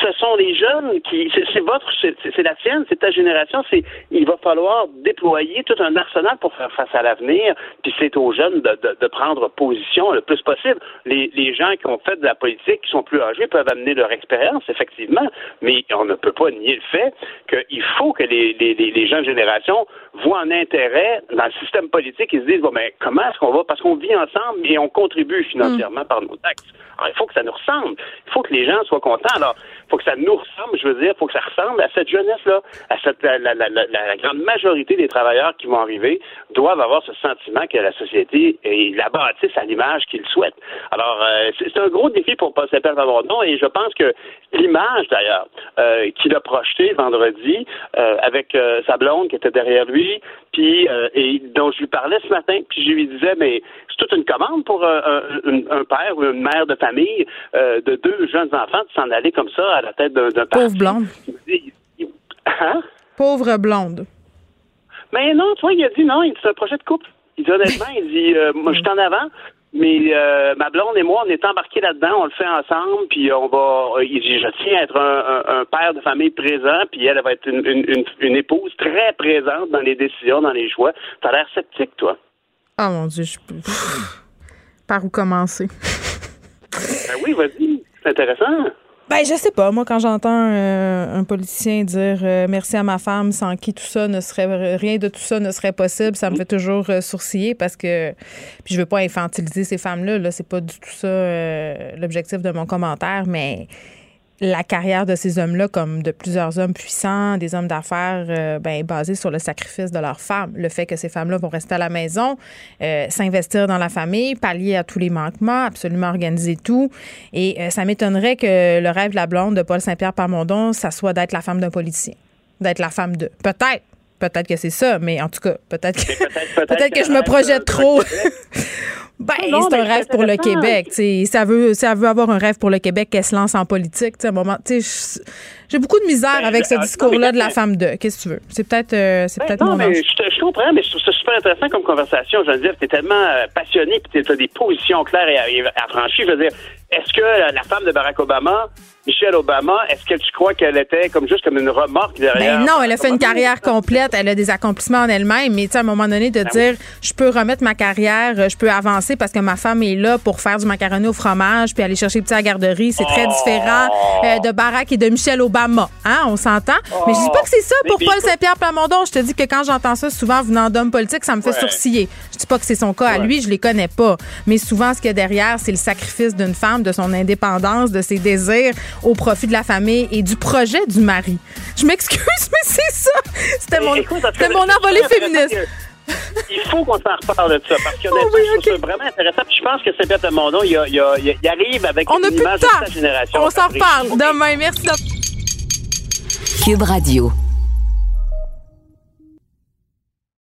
ce sont les jeunes qui, c'est votre, c'est la tienne, c'est ta génération. C'est, il va falloir déployer tout un arsenal pour faire face à l'avenir. Puis c'est aux jeunes de, de, de, prendre position le plus possible. Les, les gens qui ont fait de la politique, qui sont plus âgés, peuvent amener leur expérience, effectivement, mais on ne peut pas nier le fait qu'il faut que les, les, les jeunes générations voient un intérêt dans le système politique et se disent bon ben comment est-ce qu'on va? Parce qu'on vit ensemble et on contribue financièrement par nos taxes. Alors, il faut que ça nous Il faut que les gens soient contents. Alors, il faut que ça nous ressemble, je veux dire, il faut que ça ressemble à cette jeunesse-là, à cette la, la, la, la, grande majorité des travailleurs qui vont arriver doivent avoir ce sentiment que la société et la bâtisse à l'image qu'ils souhaitent. Alors, euh, c'est un gros défi pour Paul Saint-Pierre et je pense que l'image, d'ailleurs, euh, qu'il a projetée vendredi euh, avec sa blonde qui était derrière lui, puis et dont je lui parlais ce matin, puis je lui disais, mais c'est toute une commande pour un, père ou une mère de famille de deux jeunes enfants de s'en aller comme ça à la tête d'un Pauvre blonde. Hein? Pauvre blonde. Mais non, toi, il a dit non, c'est un projet de couple. Il dit honnêtement, il dit, moi, je suis en avant. Mais euh, ma blonde et moi, on est embarqués là-dedans, on le fait ensemble, puis on va. Je tiens à être un, père de famille présent, puis elle, va être une, une, épouse très présente dans les décisions, dans les choix. T'as l'air sceptique, toi. Oh mon Dieu, je. Par où commencer? Ben oui, vas-y, c'est intéressant. Ben, je sais pas. Moi, quand j'entends euh, un politicien dire euh, merci à ma femme, sans qui tout ça ne serait rien de tout ça ne serait possible, ça me fait toujours euh, sourciller parce que puis je veux pas infantiliser ces femmes-là. Là, c'est pas du tout ça l'objectif de mon commentaire, mais la carrière de ces hommes-là, comme de plusieurs hommes puissants, des hommes d'affaires, euh, ben, basée sur le sacrifice de leurs femmes. Le fait que ces femmes-là vont rester à la maison, euh, s'investir dans la famille, pallier à tous les manquements, absolument organiser tout. Et euh, ça m'étonnerait que le rêve de la blonde de Paul Saint-Pierre Parmondon, ça soit d'être la femme d'un politicien, d'être la femme de. Peut-être. Peut-être que c'est ça, mais en tout cas, peut-être que, peut-être, que je me projette trop. Ben, c'est un rêve pour le Québec. Ça veut, ça veut avoir un rêve pour le Québec qu'elle se lance en politique. un moment, j'ai beaucoup de misère ben, avec ce discours-là de la femme de. Qu'est-ce que tu veux? C'est peut-être euh, c'est ben, peut-être mais je, je, comprends, mais je trouve ça super intéressant comme conversation. Je veux dire, tu es tellement euh, passionné et tu as des positions claires et affranchies. Je veux dire, est-ce que la femme de Barack Obama Michelle Obama, est-ce que tu crois qu'elle était comme juste comme une remorque derrière? Ben non, elle a fait une carrière complète, elle a des accomplissements en elle-même, mais tu sais, à un moment donné, de ben dire, je peux remettre ma carrière, je peux avancer parce que ma femme est là pour faire du macaroni au fromage puis aller chercher petit à la garderie, c'est très différent euh, de Barack et de Michelle Obama. Hein, on s'entend? Mais je dis pas que c'est ça pour Paul Saint-Pierre Plamondon. Je te dis que quand j'entends ça souvent venant d'hommes politiques, ça me fait sourciller. Je dis pas que c'est son cas à lui, je les connais pas. Mais souvent, ce qu'il y a derrière, c'est le sacrifice d'une femme, de son indépendance, de ses désirs au profit de la famille et du projet du mari. Je m'excuse, mais c'est ça. C'était mon, mon envolée féministe. il faut qu'on s'en reparle de ça parce que oh oui, vraiment intéressant. Puis je pense que c'est Pierre Mondon, il, il, il, il, arrive avec On une image de sa génération. On s'en reparle demain. Merci. Cube Radio.